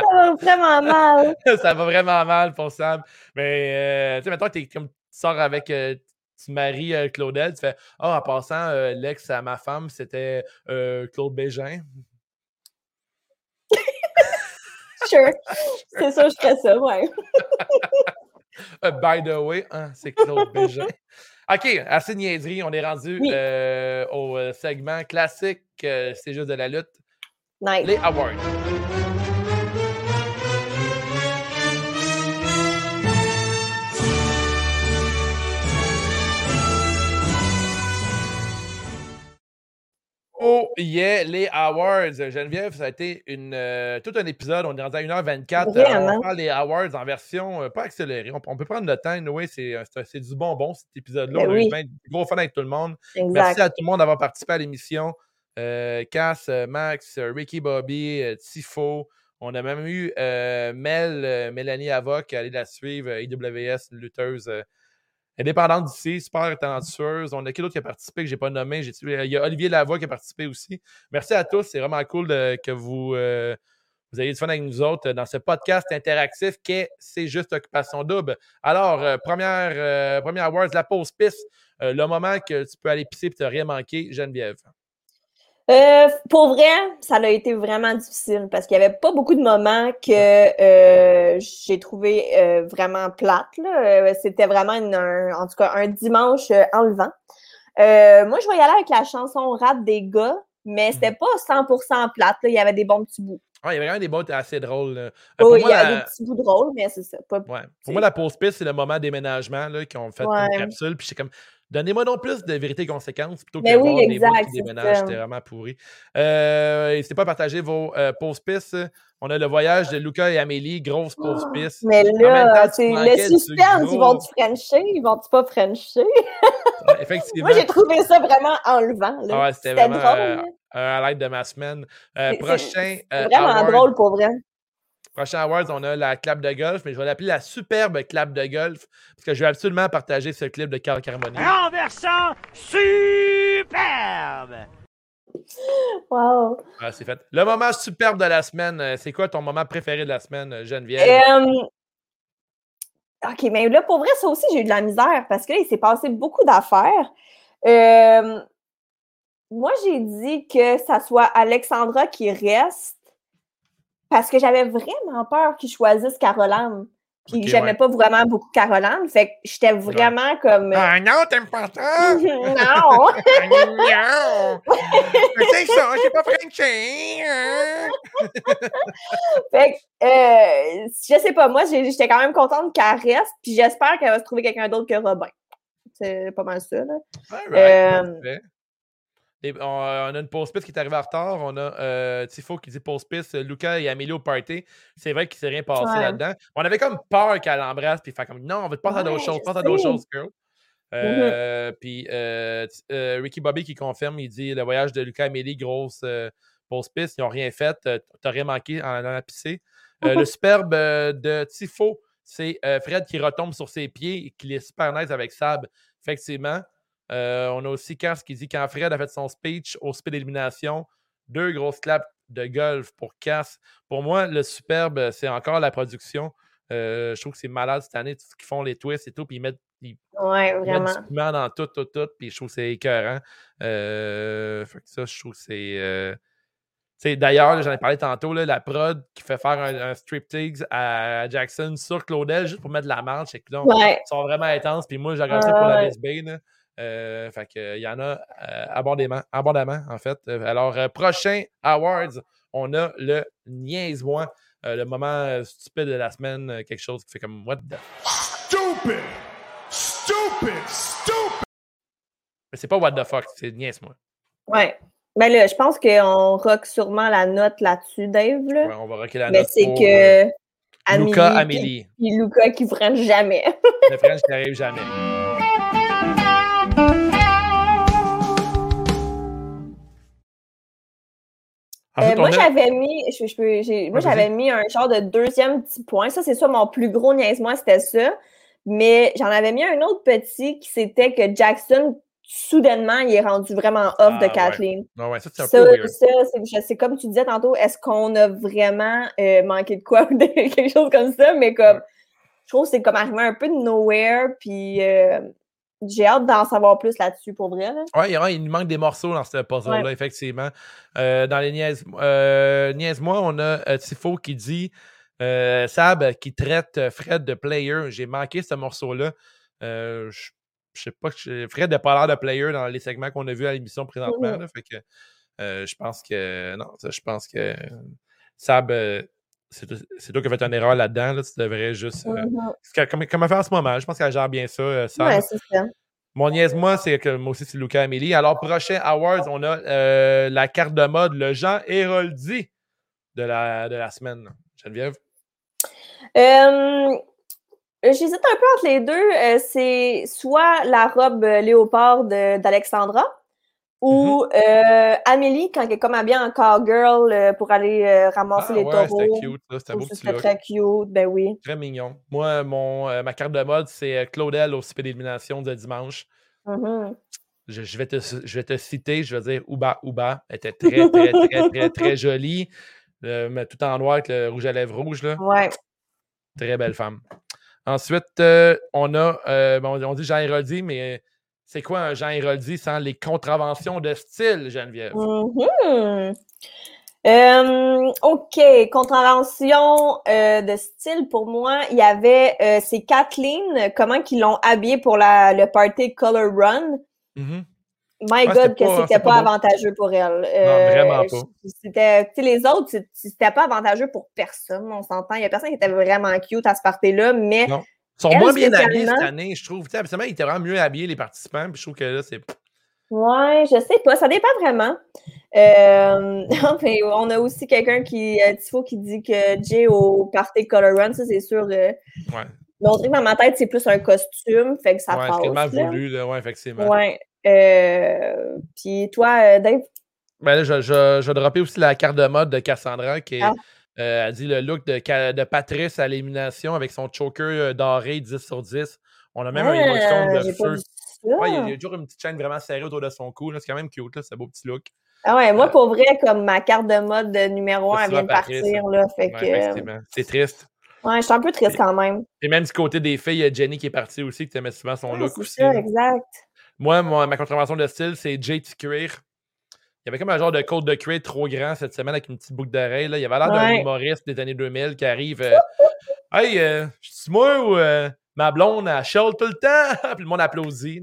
Speaker 2: ça va vraiment mal. (laughs)
Speaker 1: ça va vraiment mal pour Sab. Mais, euh, tu sais, maintenant, comme, tu sors avec. Euh, tu maries Claudel, tu fais oh, en passant, l'ex à ma femme, c'était Claude Bégin.
Speaker 2: Sure. C'est sûr, je ferais ça, ouais. (laughs)
Speaker 1: Uh, by the way, hein, c'est Claude (laughs) Bégin. OK, assez de niaiserie. On est rendu euh, au euh, segment classique. Euh, c'est juste de la lutte.
Speaker 2: Nice.
Speaker 1: Les awards. Oh yeah, les awards. Geneviève, ça a été une, euh, tout un épisode. On est rendu à 1h24. Euh, on parle les awards en version euh, pas accélérée. On, peut prendre le temps. Oui, c'est du bonbon cet épisode-là.
Speaker 2: Ben on
Speaker 1: a eu gros fun avec tout le monde. Merci à tout le monde d'avoir participé à l'émission. Cass, Max, Ricky Bobby, Tifo. On a même eu Mel, Mélanie Avoc, allez la suivre, IWS, lutteuse indépendante d'ici, super talentueuse. On a qui d'autre qui a participé que je n'ai pas nommé? Il y a Olivier Lavoie qui a participé aussi. Merci à tous. C'est vraiment cool que vous, euh, vous ayez du fun avec nous autres dans ce podcast interactif qui est C'est juste Occupation Double. Alors, euh, première, euh, première awards, la pause piste. le moment que tu peux aller pisser et n'as rien manqué, Geneviève.
Speaker 2: Euh, pour vrai, ça a été vraiment difficile parce qu'il n'y avait pas beaucoup de moments que euh, j'ai trouvé euh, vraiment plate. C'était vraiment en tout cas un dimanche enlevant. moi, je vais y aller avec la chanson rap des gars, mais c'était pas 100% plate. Il y avait des bons petits bouts.
Speaker 1: Il y avait vraiment des bouts assez drôles. Euh,
Speaker 2: oui, il y a des petits bouts drôles, mais c'est ça. Pas...
Speaker 1: Ouais. Pour moi, la pause piste, c'est le moment déménagement qui ont fait une capsule. Puis c'est comme, donnez-moi non plus de vérité et conséquences plutôt que de voir des bouts qui déménagent. C'était vraiment pourri. Euh, N'hésitez pas à partager vos euh, pauses pistes. On a le voyage de Luca et Amélie, grosse pause oh, piste.
Speaker 2: Mais là, c'est le suspense. Ils vont-tu Frencher? Ils vont-tu pas Frencher? (laughs)
Speaker 1: effectivement.
Speaker 2: Moi, j'ai trouvé ça vraiment enlevant. Là.
Speaker 1: Ah c'était vraiment drôle, euh, à l'aide de ma semaine. Euh, prochain.
Speaker 2: Euh, vraiment drôle pour vrai.
Speaker 1: Prochain Awards, on a la clap de golf, mais je vais l'appeler la superbe clap de golf, parce que je vais absolument partager ce clip de Carl Carmoni.
Speaker 3: Renversant superbe!
Speaker 2: Wow!
Speaker 1: Ah, c'est fait. Le moment superbe de la semaine, euh, c'est quoi ton moment préféré de la semaine, Geneviève?
Speaker 2: OK, mais là, pour vrai, ça aussi, j'ai eu de la misère parce que là, il s'est passé beaucoup d'affaires. Euh, moi, j'ai dit que ça soit Alexandra qui reste parce que j'avais vraiment peur qu'il choisisse Caroline. Puis j'aimais pas vraiment beaucoup Caroline. Fait que j'étais vraiment comme.
Speaker 1: Ah non, t'aimes pas ça? (laughs)
Speaker 2: non! (laughs)
Speaker 1: non! c'est ça, j'ai pas Frenché! Hein? (laughs)
Speaker 2: fait que, euh, je sais pas, moi, j'étais quand même contente qu'elle reste. Puis j'espère qu'elle va se trouver quelqu'un d'autre que Robin. C'est pas mal ça, là.
Speaker 1: euh, on, a une pause piste qui est arrivée en retard. On a euh, Tifo qui dit pause piste, Lucas et Amélie au party. C'est vrai qu'il s'est rien passé là-dedans. On avait comme peur qu'elle l'embrasse puis fait comme non, on va te passer à d'autres choses, passe à d'autres choses, girl. Mm-hmm. Euh, puis euh, Ricky Bobby qui confirme, il dit le voyage de Lucas et Amélie, grosse pause piste, ils n'ont rien fait, rien manqué en allant la pisser. le (laughs) superbe de Tifo, c'est Fred qui retombe sur ses pieds et qui est super nice avec Sab. Effectivement. Euh, on a aussi Cass qui dit quand Fred a fait son speech au speed d'élimination, deux grosses claps de golf pour Cass. Pour moi, le superbe, c'est encore la production. Euh, je trouve que c'est malade cette année, tout ce qu'ils font, les twists et tout, puis ils mettent, ils
Speaker 2: vraiment.
Speaker 1: du piment dans tout, tout, tout, puis je trouve que c'est écœurant. Euh, ça, je trouve que c'est. D'ailleurs, j'en ai parlé tantôt, là, la prod qui fait faire un, striptease à Jackson sur Claudel juste pour mettre de la marche. Ils sont vraiment intenses. Puis moi, j'ai regardé ça pour la lesbienne. Euh, fait que, il y en a euh, abondamment, abondamment, en fait. Euh, alors, prochain Awards, on a le niaise-moi, le moment stupide de la semaine, quelque chose qui fait comme What the. Stupid! Stupid! Stupid! Mais c'est pas What the fuck, c'est niaise-moi.
Speaker 2: Ouais. Ben là, je pense qu'on rock sûrement la note là-dessus, Dave. Là.
Speaker 1: Ouais, on va rocker la note.
Speaker 2: Mais c'est que.
Speaker 1: Amélie, Luca, Amélie.
Speaker 2: Puis Luca qui freine jamais. (laughs)
Speaker 1: le French qui n'arrive jamais.
Speaker 2: Euh, moi, j'avais mis, je, moi, j'avais mis un genre de deuxième petit point. Ça, c'est ça, mon plus gros niaisement, c'était ça. Mais j'en avais mis un autre petit qui c'était que Jackson, soudainement, il est rendu vraiment off de ah, Kathleen.
Speaker 1: Ouais. ça, c'est peu weird.
Speaker 2: Ça, c'est comme tu disais tantôt, est-ce qu'on a vraiment euh, manqué de quoi (laughs) ou quelque chose comme ça? Mais comme, je trouve que c'est comme arrivé un peu de nowhere. Puis, euh, j'ai hâte d'en savoir plus là-dessus pour vrai.
Speaker 1: Oui, il nous manque des morceaux dans ce puzzle-là, effectivement. Euh, dans les niaises, euh, moi on a euh, Tifo qui dit euh, Sab qui traite Fred de player. J'ai manqué ce morceau-là. je sais pas, Fred n'a pas l'air de player dans les segments qu'on a vus à l'émission présentement. Là, fait que je pense que non, je pense que Sab c'est toi qui as fait une erreur là-dedans. Là, tu devrais juste. Euh, comme, comme elle fait en ce moment? Je pense qu'elle gère bien ça. Euh,
Speaker 2: ouais, c'est ça.
Speaker 1: Mon niaise-moi, c'est que moi aussi, c'est Luca Amélie. Alors, prochain Awards, on a euh, la carte de mode, le Jean Héroldi de la, de la semaine. Geneviève?
Speaker 2: J'hésite un peu entre les deux. c'est soit la robe léopard d'Alexandra ou mm-hmm. euh, Amélie, quand elle est comme habillée en cowgirl euh, pour aller euh, ramasser ah, les ouais, taureaux.
Speaker 1: C'était cute, c'était beau
Speaker 2: petit très cute, ben oui.
Speaker 1: Très mignon. Moi, mon, ma carte de mode, c'est Claudel au CP d'élimination de dimanche.
Speaker 2: Mm-hmm.
Speaker 1: je, vais te, je vais te citer, je vais dire Ouba Ouba. Elle était très, très, très, très, très, (laughs) jolie. mais tout en noir avec le rouge à lèvres rouge. Là.
Speaker 2: Ouais.
Speaker 1: Très belle femme. Ensuite, on a, bon, on dit Jean Héroldi, mais c'est quoi un Jean Héroldi sans les contraventions de style, Geneviève?
Speaker 2: Mm-hmm. Euh, OK, contravention euh, de style pour moi, il y avait euh, c'est Kathleen, comment qu'ils l'ont habillée pour la, le party Color Run.
Speaker 1: Mm-hmm.
Speaker 2: My God, que c'était pas, avantageux pour elle.
Speaker 1: non, vraiment pas.
Speaker 2: C'était, les autres, c'était pas avantageux pour personne, on s'entend. Il y a personne qui était vraiment cute à ce party-là, mais.
Speaker 1: Non. Ils sont moins bien habillés cette année, je trouve. Absolument, ils étaient vraiment mieux habillés, les participants. Puis je trouve que là, c'est.
Speaker 2: Ouais, je sais pas, ça dépend vraiment. Euh, (laughs) on a aussi quelqu'un qui, euh, Tifo, qui dit que Jay au party Color Run, ça c'est sûr. Euh,
Speaker 1: ouais.
Speaker 2: Mais on dirait que dans ma tête, c'est plus un costume, fait que ça
Speaker 1: ouais,
Speaker 2: passe.
Speaker 1: c'est tellement voulu, là, ouais, effectivement.
Speaker 2: Ouais. Euh, puis toi, Dave?
Speaker 1: Ben là, je, je, je vais dropper aussi la carte de mode de Cassandra qui est. Ah. Euh, dit le look de, de Patrice à l'élimination avec son choker doré 10 sur 10. On a même un émoticône de feu. Ouais, il, y a, il, y a, toujours une petite chaîne vraiment serrée autour de son cou. C'est quand même cute, c'est un beau petit look.
Speaker 2: Ah ouais, moi, pour vrai, comme ma carte de mode de numéro 1, elle vient de partir. Là, fait que...
Speaker 1: C'est triste.
Speaker 2: Ouais, je suis un peu triste quand même.
Speaker 1: Et même du côté des filles, il y a Jenny qui est partie aussi, qui aimait souvent son look aussi.
Speaker 2: Ça, exact.
Speaker 1: Moi, ma contravention de style, c'est JT Cuir. Il y avait comme un genre de code de cuir trop grand cette semaine avec une petite boucle d'oreille. Il y avait l'air d'un humoriste des années 2000 qui arrive. Euh, hey, euh, je suis moi ou euh, ma blonde, elle chiale tout le temps? (laughs) Puis le monde applaudit.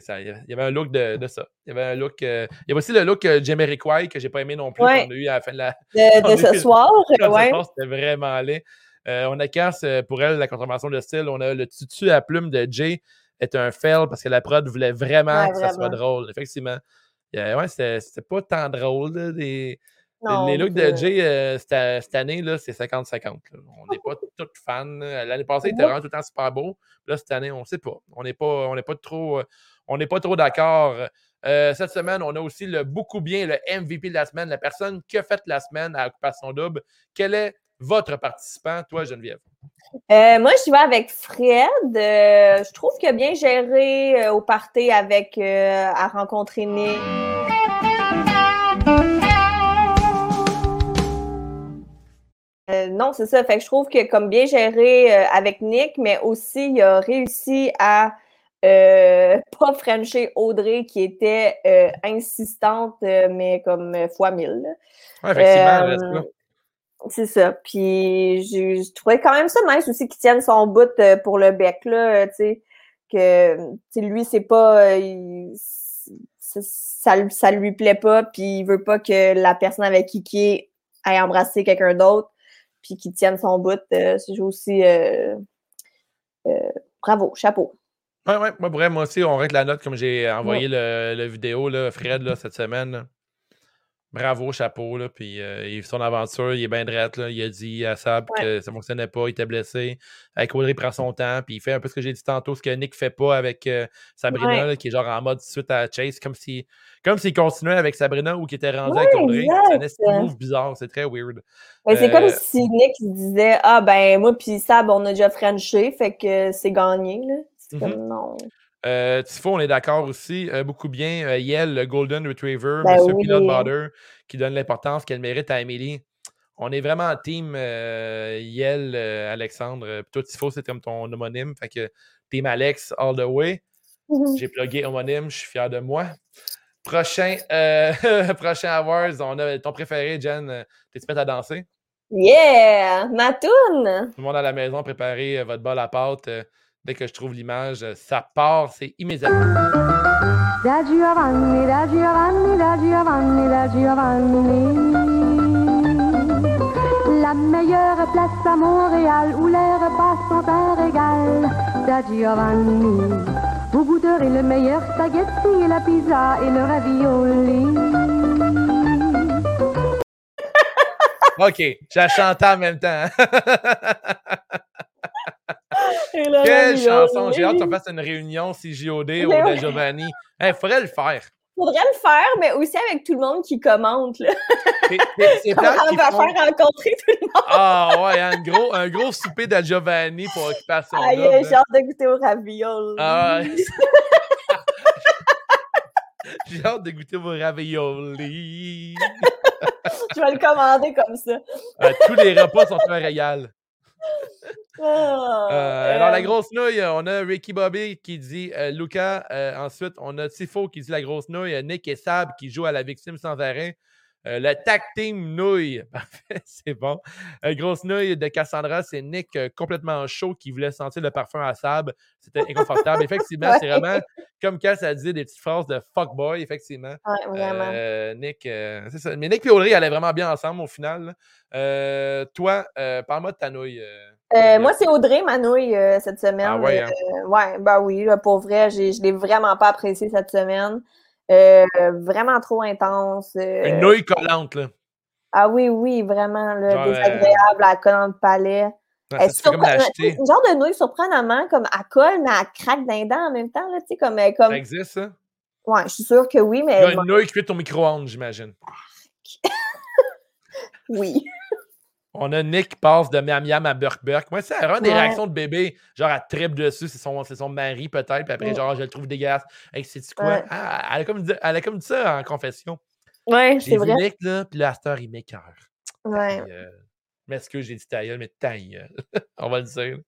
Speaker 1: Ça, il y avait un look de, de, ça. Il y avait un look. Euh, il y avait aussi le look euh, Jamiroquai que j'ai pas aimé non plus qu'on a eu à la fin de la.
Speaker 2: De, de (laughs) ce soir, (laughs) ouais.
Speaker 1: C'était vraiment laid. Euh, on a casse pour elle la contravention de style. On a le tutu à plume de Jay est un fail parce que la prod voulait vraiment que ça soit drôle. Effectivement. Ouais, c'était pas tant drôle. des, les looks de Jay cette, année, c'est 50-50. On n'est pas (laughs) tous fans. L'année passée, il était vraiment tout le temps super beau. Là, cette année, on ne sait pas. On n'est pas, on pas trop on n'est pas trop d'accord. Euh, cette semaine, on a aussi le beaucoup bien, le MVP de la semaine, la personne qui a fait la semaine à Occupation Double. Quel est votre participant, toi, Geneviève?
Speaker 2: Euh, moi, je vais avec Fred. Euh, je trouve qu'il a bien géré au party avec à rencontrer Nick. non, c'est ça. Fait que je trouve que comme bien géré avec Nick, mais aussi il a réussi à euh, (laughs) pas Frencher Audrey qui était euh, insistante, euh, mais comme fois mille.
Speaker 1: Ouais, effectivement,
Speaker 2: c'est ça. Puis je, trouvais quand même ça nice aussi qu'il tienne son bout pour le bec, là, tu sais, que lui, c'est pas. ça, ça lui plaît pas, puis il veut pas que la personne avec qui il est aille embrasser quelqu'un d'autre, puis qu'il tienne son bout. c'est aussi. bravo, chapeau.
Speaker 1: Ouais, ouais, moi, moi aussi, on règle la note comme j'ai envoyé le, vidéo, là, Fred, là, cette semaine. Bravo, chapeau, là. Puis euh, son aventure, il est bien drette, là. Il a dit à Sab que ça ne fonctionnait pas, il était blessé. Avec Audrey, il prend son temps, puis il fait un peu ce que j'ai dit tantôt, ce que Nick fait pas avec euh, Sabrina, qui est genre en mode suite à Chase, comme si comme s'il continuait avec Sabrina ou qu'il était rendu avec Audrey. C'est un move bizarre, c'est très weird.
Speaker 2: c'est comme euh, si Nick disait Ah ben moi puis Sab, on a déjà Frenché, fait que c'est gagné. Là. Mm non.
Speaker 1: Euh, Tifo, on est d'accord aussi. Euh, beaucoup bien. Euh, Yel, le Golden Retriever, ben Monsieur Peanut Butter, qui donne l'importance qu'elle mérite à Amélie. On est vraiment en team Yel, Alexandre. toi, Tifo, c'est comme ton homonyme. Fait que team Alex all the way. Mm-hmm. J'ai plugué homonyme, je suis fier de moi. Prochain, (laughs) prochain Awards, on a ton préféré, Jen. T'es-tu prête à danser?
Speaker 2: Yeah! Ma!
Speaker 1: Tout le monde à la maison, préparez votre bol à pâte. Dès que je trouve l'image, ça part, c'est immédiatement. Da Giovanni, da Giovanni, da Giovanni, da Giovanni. La meilleure place à Montréal où les repas sont un régal. Da Giovanni. Vous goûterez le meilleur spaghetti et la pizza et le ravioli. (laughs) OK, j'ai chanté en même temps. (laughs) (laughs) Quelle chanson! J'ai hâte qu'on fasse une réunion CJOD au De Giovanni. Il faudrait le faire.
Speaker 2: Faudrait le faire, mais aussi avec tout le monde qui commente.
Speaker 1: C'est (laughs)
Speaker 2: On va faire rencontrer tout le monde.
Speaker 1: Ah ouais, un gros, un gros souper de Giovanni pour Occupation
Speaker 2: Aïe, j'ai hâte de goûter au ravioli.
Speaker 1: Ah ouais. (laughs) j'ai hâte de goûter vos ravioli.
Speaker 2: Je vais le commander comme ça.
Speaker 1: tous les repas sont un régal. (laughs) Ah, euh, alors, la grosse nouille, on a Ricky Bobby qui dit euh, Luca. Euh, ensuite, on a Tifo qui dit la grosse nouille. Nick et Sab qui jouent à la victime sans arrêt. Euh, le tag team nouille. (laughs) Parfait, c'est bon. Euh, grosse nouille de Cassandra, c'est Nick euh, complètement chaud qui voulait sentir le parfum à sable. C'était inconfortable. (laughs) Effectivement, c'est vraiment comme quand ça dit des petites phrases de fuckboy, effectivement.
Speaker 2: Ouais, vraiment.
Speaker 1: Nick, c'est ça. Mais Nick et Audrey allaient vraiment bien ensemble au final. toi, parle-moi de ta nouille.
Speaker 2: moi, c'est Audrey, ma nouille, cette semaine. Ah ouais, hein? ouais, ben oui, pour vrai, je ne l'ai vraiment pas apprécié cette semaine. Euh, vraiment trop intense. Euh,
Speaker 1: Une nouille collante, là.
Speaker 2: Ah oui, oui, vraiment, là, désagréable, à colle dans le palais.
Speaker 1: c'est comme l'acheter.
Speaker 2: Une genre de nouille surprenamment, comme à colle, mais à craque d'un dent en même temps, là, tu sais, comme, euh, comme...
Speaker 1: Ça existe, ça?
Speaker 2: Ouais, je suis sûre que oui, mais...
Speaker 1: Il y a une nouille cuite au micro-ondes, j'imagine. (laughs)
Speaker 2: oui.
Speaker 1: On a Nick qui passe de Miam Miam à Burk Burk. Moi, c'est vraiment des réactions de bébé. Genre, elle tripe dessus, c'est son, son mari peut-être. Puis après, genre, je le trouve dégueulasse. Hey, c'est-tu quoi? Ah, elle, a comme dit, elle a comme dit ça en confession.
Speaker 2: Ouais, c'est vrai.
Speaker 1: Nick, là, puis là, il m'écœure.
Speaker 2: Ouais.
Speaker 1: Euh, mais est-ce que j'ai dit ta gueule, mais ta (laughs) On va le dire.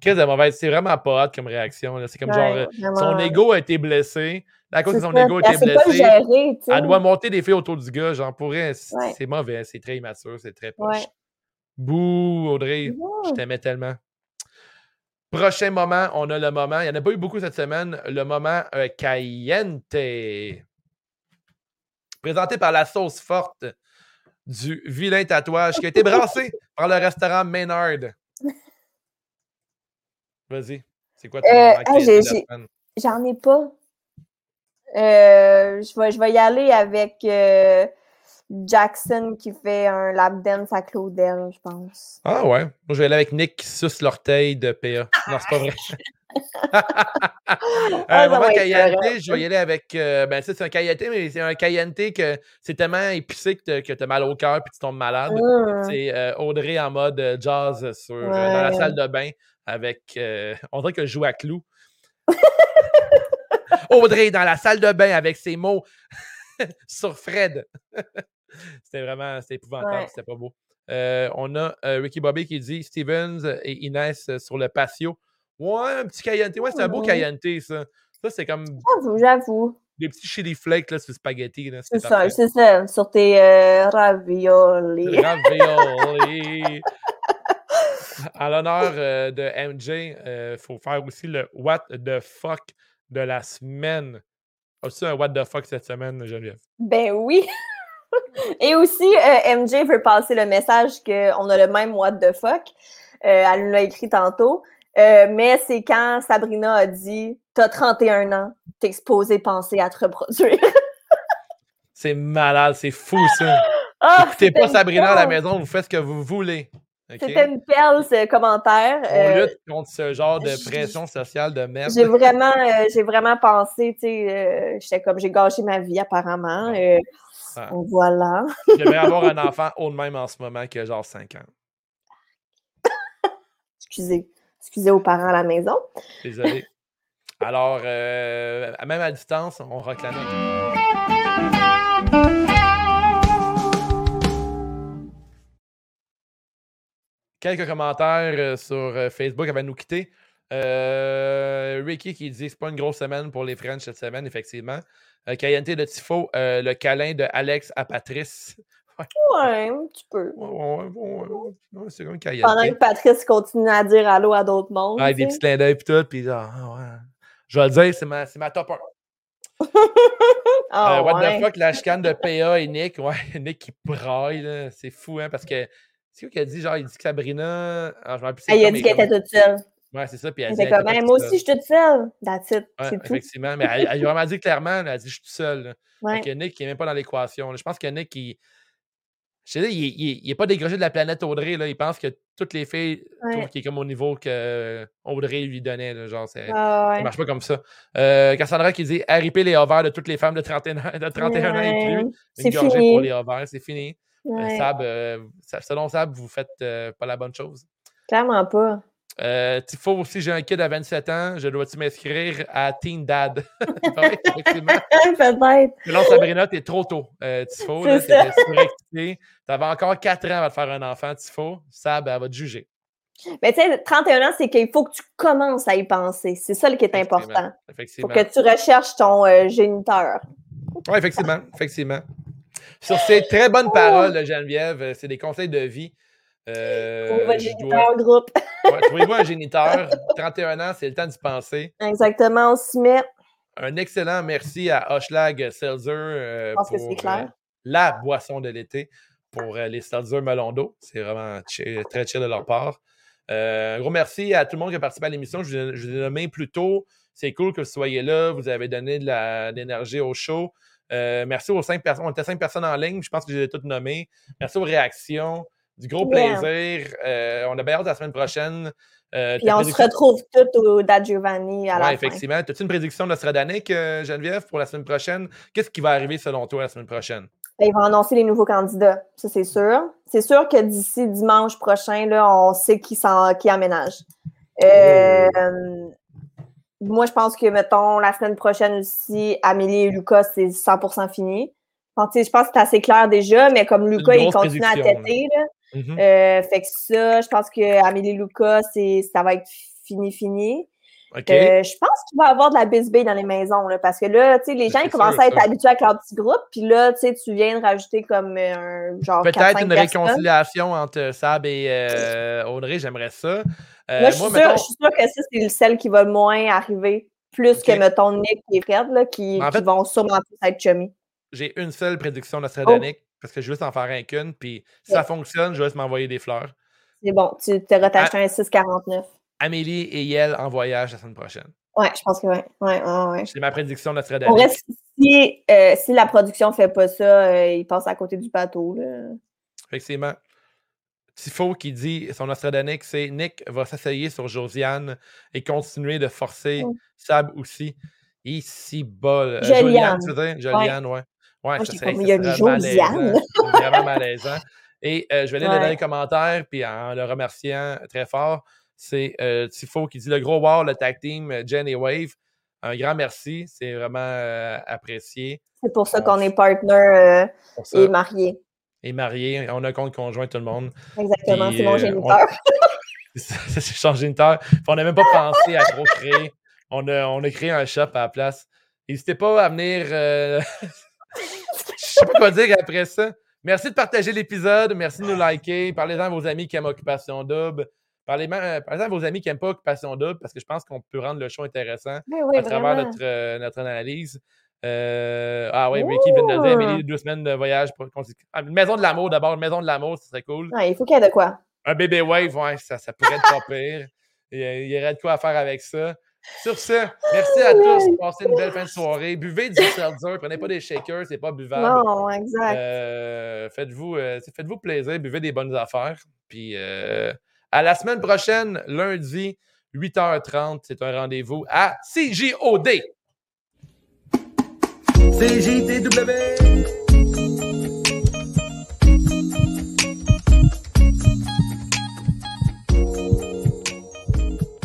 Speaker 1: Qu'est-ce de mauvaise. C'est vraiment pas hâte comme réaction. C'est comme genre, euh, son ego a été blessé. À cause de son ego a été blessé.
Speaker 2: Gérer,
Speaker 1: elle doit monter des filles autour du gars. Genre, pourrait. C'est mauvais. C'est très immature. C'est très poche. Bouh, Audrey, je t'aimais tellement. Prochain moment, on a le moment, il n'y en a pas eu beaucoup cette semaine, le moment euh, Cayente. Présenté par la sauce forte du vilain tatouage qui a été brassé (laughs) par le restaurant Maynard. Vas-y, c'est quoi ton
Speaker 2: euh, J'en ai pas. Euh, je, vais, je vais y aller avec euh, Jackson qui fait un lap dance à Claudel, je pense.
Speaker 1: Ah ouais. Moi, je vais aller avec Nick qui suce l'orteil de PA. Non, c'est pas vrai. (laughs) un moment caillanté, je vais y aller avec. Euh, ben, c'est un caillanté, mais c'est un caillanté que c'est tellement épicé que tu as mal au cœur puis tu tombes malade. Mmh. C'est euh, Audrey en mode euh, jazz sur, dans la salle de bain avec. on dirait que je joue à clou. (laughs) Audrey dans la salle de bain avec ses mots (laughs) sur Fred. C'était vraiment c'était épouvantable, c'était pas beau. Euh, on a euh, Ricky Bobby qui dit Stevens et Inès euh, sur le patio. Ouais, un petit Cayenne. Ouais, c'est un beau Cayenne, ça. Ça, c'est comme.
Speaker 2: J'avoue, j'avoue.
Speaker 1: Des petits chili flakes là, sur spaghetti.
Speaker 2: C'est ça, c'est ça. Sur tes (laughs) ravioli.
Speaker 1: Ravioli. (laughs) à l'honneur de MJ, il faut faire aussi le What the fuck de la semaine. As-tu un What the fuck cette semaine, Geneviève?
Speaker 2: Ben oui! (laughs) (laughs) Et aussi, euh, MJ veut passer le message qu'on a le même what the fuck. Euh, elle nous l'a écrit tantôt. Euh, mais c'est quand Sabrina a dit T'as 31 ans, t'es exposé penser à te reproduire. (laughs)
Speaker 1: c'est malade, c'est fou ça. Ah, Écoutez pas Sabrina à la maison, vous faites ce que vous voulez.
Speaker 2: C'était une perle, ce commentaire.
Speaker 1: On lutte contre ce genre de pression sociale de merde.
Speaker 2: J'ai vraiment, j'ai vraiment pensé, tu sais, j'étais comme, j'ai gâché ma vie apparemment. Ah. Voilà.
Speaker 1: J'aimerais avoir un enfant de même en ce moment qui a genre 5 ans. (laughs)
Speaker 2: Excusez. Excusez aux parents à la maison.
Speaker 1: Désolé. Alors, euh, même à distance, on réclame. Quelques commentaires euh, sur euh, Facebook avant de nous quitter. Ricky qui dit c'est pas une grosse semaine pour les French cette semaine, effectivement. Euh, de Tifo, euh, le câlin de Alex à Patrice. (laughs)
Speaker 2: Ouais, un petit peu.
Speaker 1: Ouais, ouais, c'est comme Cayenté.
Speaker 2: Pendant que Patrice continue à dire allô à d'autres mondes.
Speaker 1: Ouais, des petits clins d'œil et tout, puis genre, ah, ouais. Je vais le dire, c'est ma, ma top 1. oh, (laughs) euh, what the fuck, la chicane de PA et Nick? Ouais, (laughs) Nick qui braille, c'est fou, hein, parce que c'est qui a dit, genre, il dit que Sabrina.
Speaker 2: Alors, je ah, il a dit qu'elle était toute seule.
Speaker 1: Ouais, c'est ça. Puis
Speaker 2: elle dit, comme, moi aussi, je suis toute seule. That's it.
Speaker 1: Ouais, effectivement. Mais elle, elle, a vraiment dit clairement, elle a dit, je suis toute seule. Ouais. Donc, Nick, il n'est même pas dans l'équation. Je pense que Nick, il. Je sais, il n'est pas dégrogé de la planète Audrey. Là. Il pense que toutes les filles, ouais. qui est comme au niveau que Audrey lui donnait. Là. Genre, ah, ça marche pas comme ça. Euh, Cassandra qui dit RIP les ovaires de toutes les femmes de 31, de 31 ans et plus.
Speaker 2: C'est fini.
Speaker 1: pour les ovaires, c'est fini. Euh, Sab, euh, selon Sab, vous faites euh, pas la bonne chose.
Speaker 2: Clairement pas.
Speaker 1: Euh, Tifo aussi, j'ai un kid à 27 ans. Je dois-tu m'inscrire à Teen Dad? (laughs) (laughs) Peut-être. Non, Sabrina, t'es trop tôt. Euh, Tifo, t'es surexcité. T'avais encore 4 ans à te faire un enfant, Tifo. Sab, elle va te juger.
Speaker 2: Mais tu sais, 31 ans, c'est qu'il faut que tu commences à y penser. C'est ça qui est important. Il faut que tu recherches ton euh, géniteur.
Speaker 1: Oui, effectivement. effectivement. Sur ces très bonnes oh! paroles de Geneviève, c'est des conseils de vie.
Speaker 2: Euh, géniteur, groupe. (laughs)
Speaker 1: Trouvez-vous un géniteur. 31 ans, c'est le temps d'y penser.
Speaker 2: Exactement, on s'y met.
Speaker 1: Un excellent merci à Hoshlag Seltzer euh, pour euh, la boisson de l'été pour euh, les Seltzer Melon d'eau. C'est vraiment très chill de leur part. un gros merci à tout le monde qui a participé à l'émission. Je, vous ai nommé plus tôt. C'est cool que vous soyez là. Vous avez donné de l'énergie au show. merci aux cinq personnes. On était cinq personnes en ligne. Je pense que je les ai toutes nommées. Merci aux réactions. Du gros plaisir. on a bien hâte la semaine prochaine.
Speaker 2: Euh, Puis on se retrouve toutes au Da Giovanni à la fin.
Speaker 1: effectivement. As-tu une prédiction nostradanique, euh, Geneviève, pour la semaine prochaine? Qu'est-ce qui va arriver selon toi la semaine prochaine?
Speaker 2: Ben, ils vont annoncer les nouveaux candidats, ça c'est sûr. C'est sûr que d'ici dimanche prochain, là, on sait qui, qui aménage. Euh, oh. Moi, je pense que, mettons, la semaine prochaine aussi, Amélie et Lucas, c'est 100% fini. je pense que c'est assez clair déjà, mais comme Lucas, il continue à têter, là, Mm-hmm. Euh, fait que ça, je pense que Amélie Lucas, ça va être fini, fini. Euh, je pense qu'il va y avoir de la bisbille dans les maisons, là, parce que là, tu sais, les gens, ils commencent à être habitués avec leur petit groupe, puis là, tu sais, tu viens de rajouter comme euh, un genre.
Speaker 1: Peut-être une réconciliation entre Sab et Audrey, j'aimerais ça.
Speaker 2: moi, je, suis sûre, je suis sûre que ça, c'est celle qui va le moins arriver, plus que, mettons, Nick et Fred, là, qui, vont sûrement tous être chummy.
Speaker 1: J'ai une seule prédiction de oh parce que je veux juste en faire un qu'une, puis si ça fonctionne, je vais juste m'envoyer des fleurs.
Speaker 2: C'est bon, tu te rattaches un 6,49.
Speaker 1: Amélie et Yel en voyage la semaine prochaine.
Speaker 2: Ouais, je pense que oui. Ouais, ouais,
Speaker 1: C'est ma prédiction de Nostradamus.
Speaker 2: Si, euh, si la production ne fait pas ça, euh, il passe à côté du bateau. Là.
Speaker 1: Effectivement. Tifo qui dit son Nostradanique, c'est Nick va s'asseyer sur Josiane et continuer de forcer Sab aussi. Ici, bol.
Speaker 2: Joliane,
Speaker 1: tu veux dire? Joliane, ouais. Ouais, ça
Speaker 2: serait, il y a malaisant. (laughs)
Speaker 1: vraiment malaisant. Et euh, je vais lire les commentaires, puis en le remerciant très fort, c'est euh, Tifo qui dit le gros wow, le tag team euh, Jen et Wave. Un grand merci, c'est vraiment apprécié.
Speaker 2: C'est pour ça qu'on est partner et marié.
Speaker 1: Et marié, on a un compte conjoint tout le monde.
Speaker 2: Exactement, c'est mon géniteur. (laughs) (laughs)
Speaker 1: c'est son géniteur. on n'a même pas pensé à trop créer. On a, on a créé un shop à la place. N'hésitez pas à venir je sais pas quoi dire après ça. Merci de partager l'épisode. Merci de nous liker. Parlez-en à vos amis qui aiment Occupation Double. Parlez-en à vos amis qui n'aiment pas Occupation Double parce que je pense qu'on peut rendre le show intéressant à travers notre, euh, notre analyse. Euh, ah oui, Ricky vient de dire Amélie, deux semaines de voyage. Pour... Ah, une maison de l'amour d'abord, une maison de l'amour, ce serait cool.
Speaker 2: il faut qu'il y ait de quoi.
Speaker 1: Un bébé wave, ouais, ça, ça pourrait être pas pire. Il y aurait de quoi à faire avec ça. Sur ce, merci à tous. Passez une belle fin de soirée. Buvez du seltzer. Prenez pas des shakers, c'est pas buvable.
Speaker 2: Non, exact.
Speaker 1: Euh, faites-vous, euh, faites-vous plaisir. Buvez des bonnes affaires. Puis euh, à la semaine prochaine, lundi, 8h30. C'est un rendez-vous à CJOD. CJTW.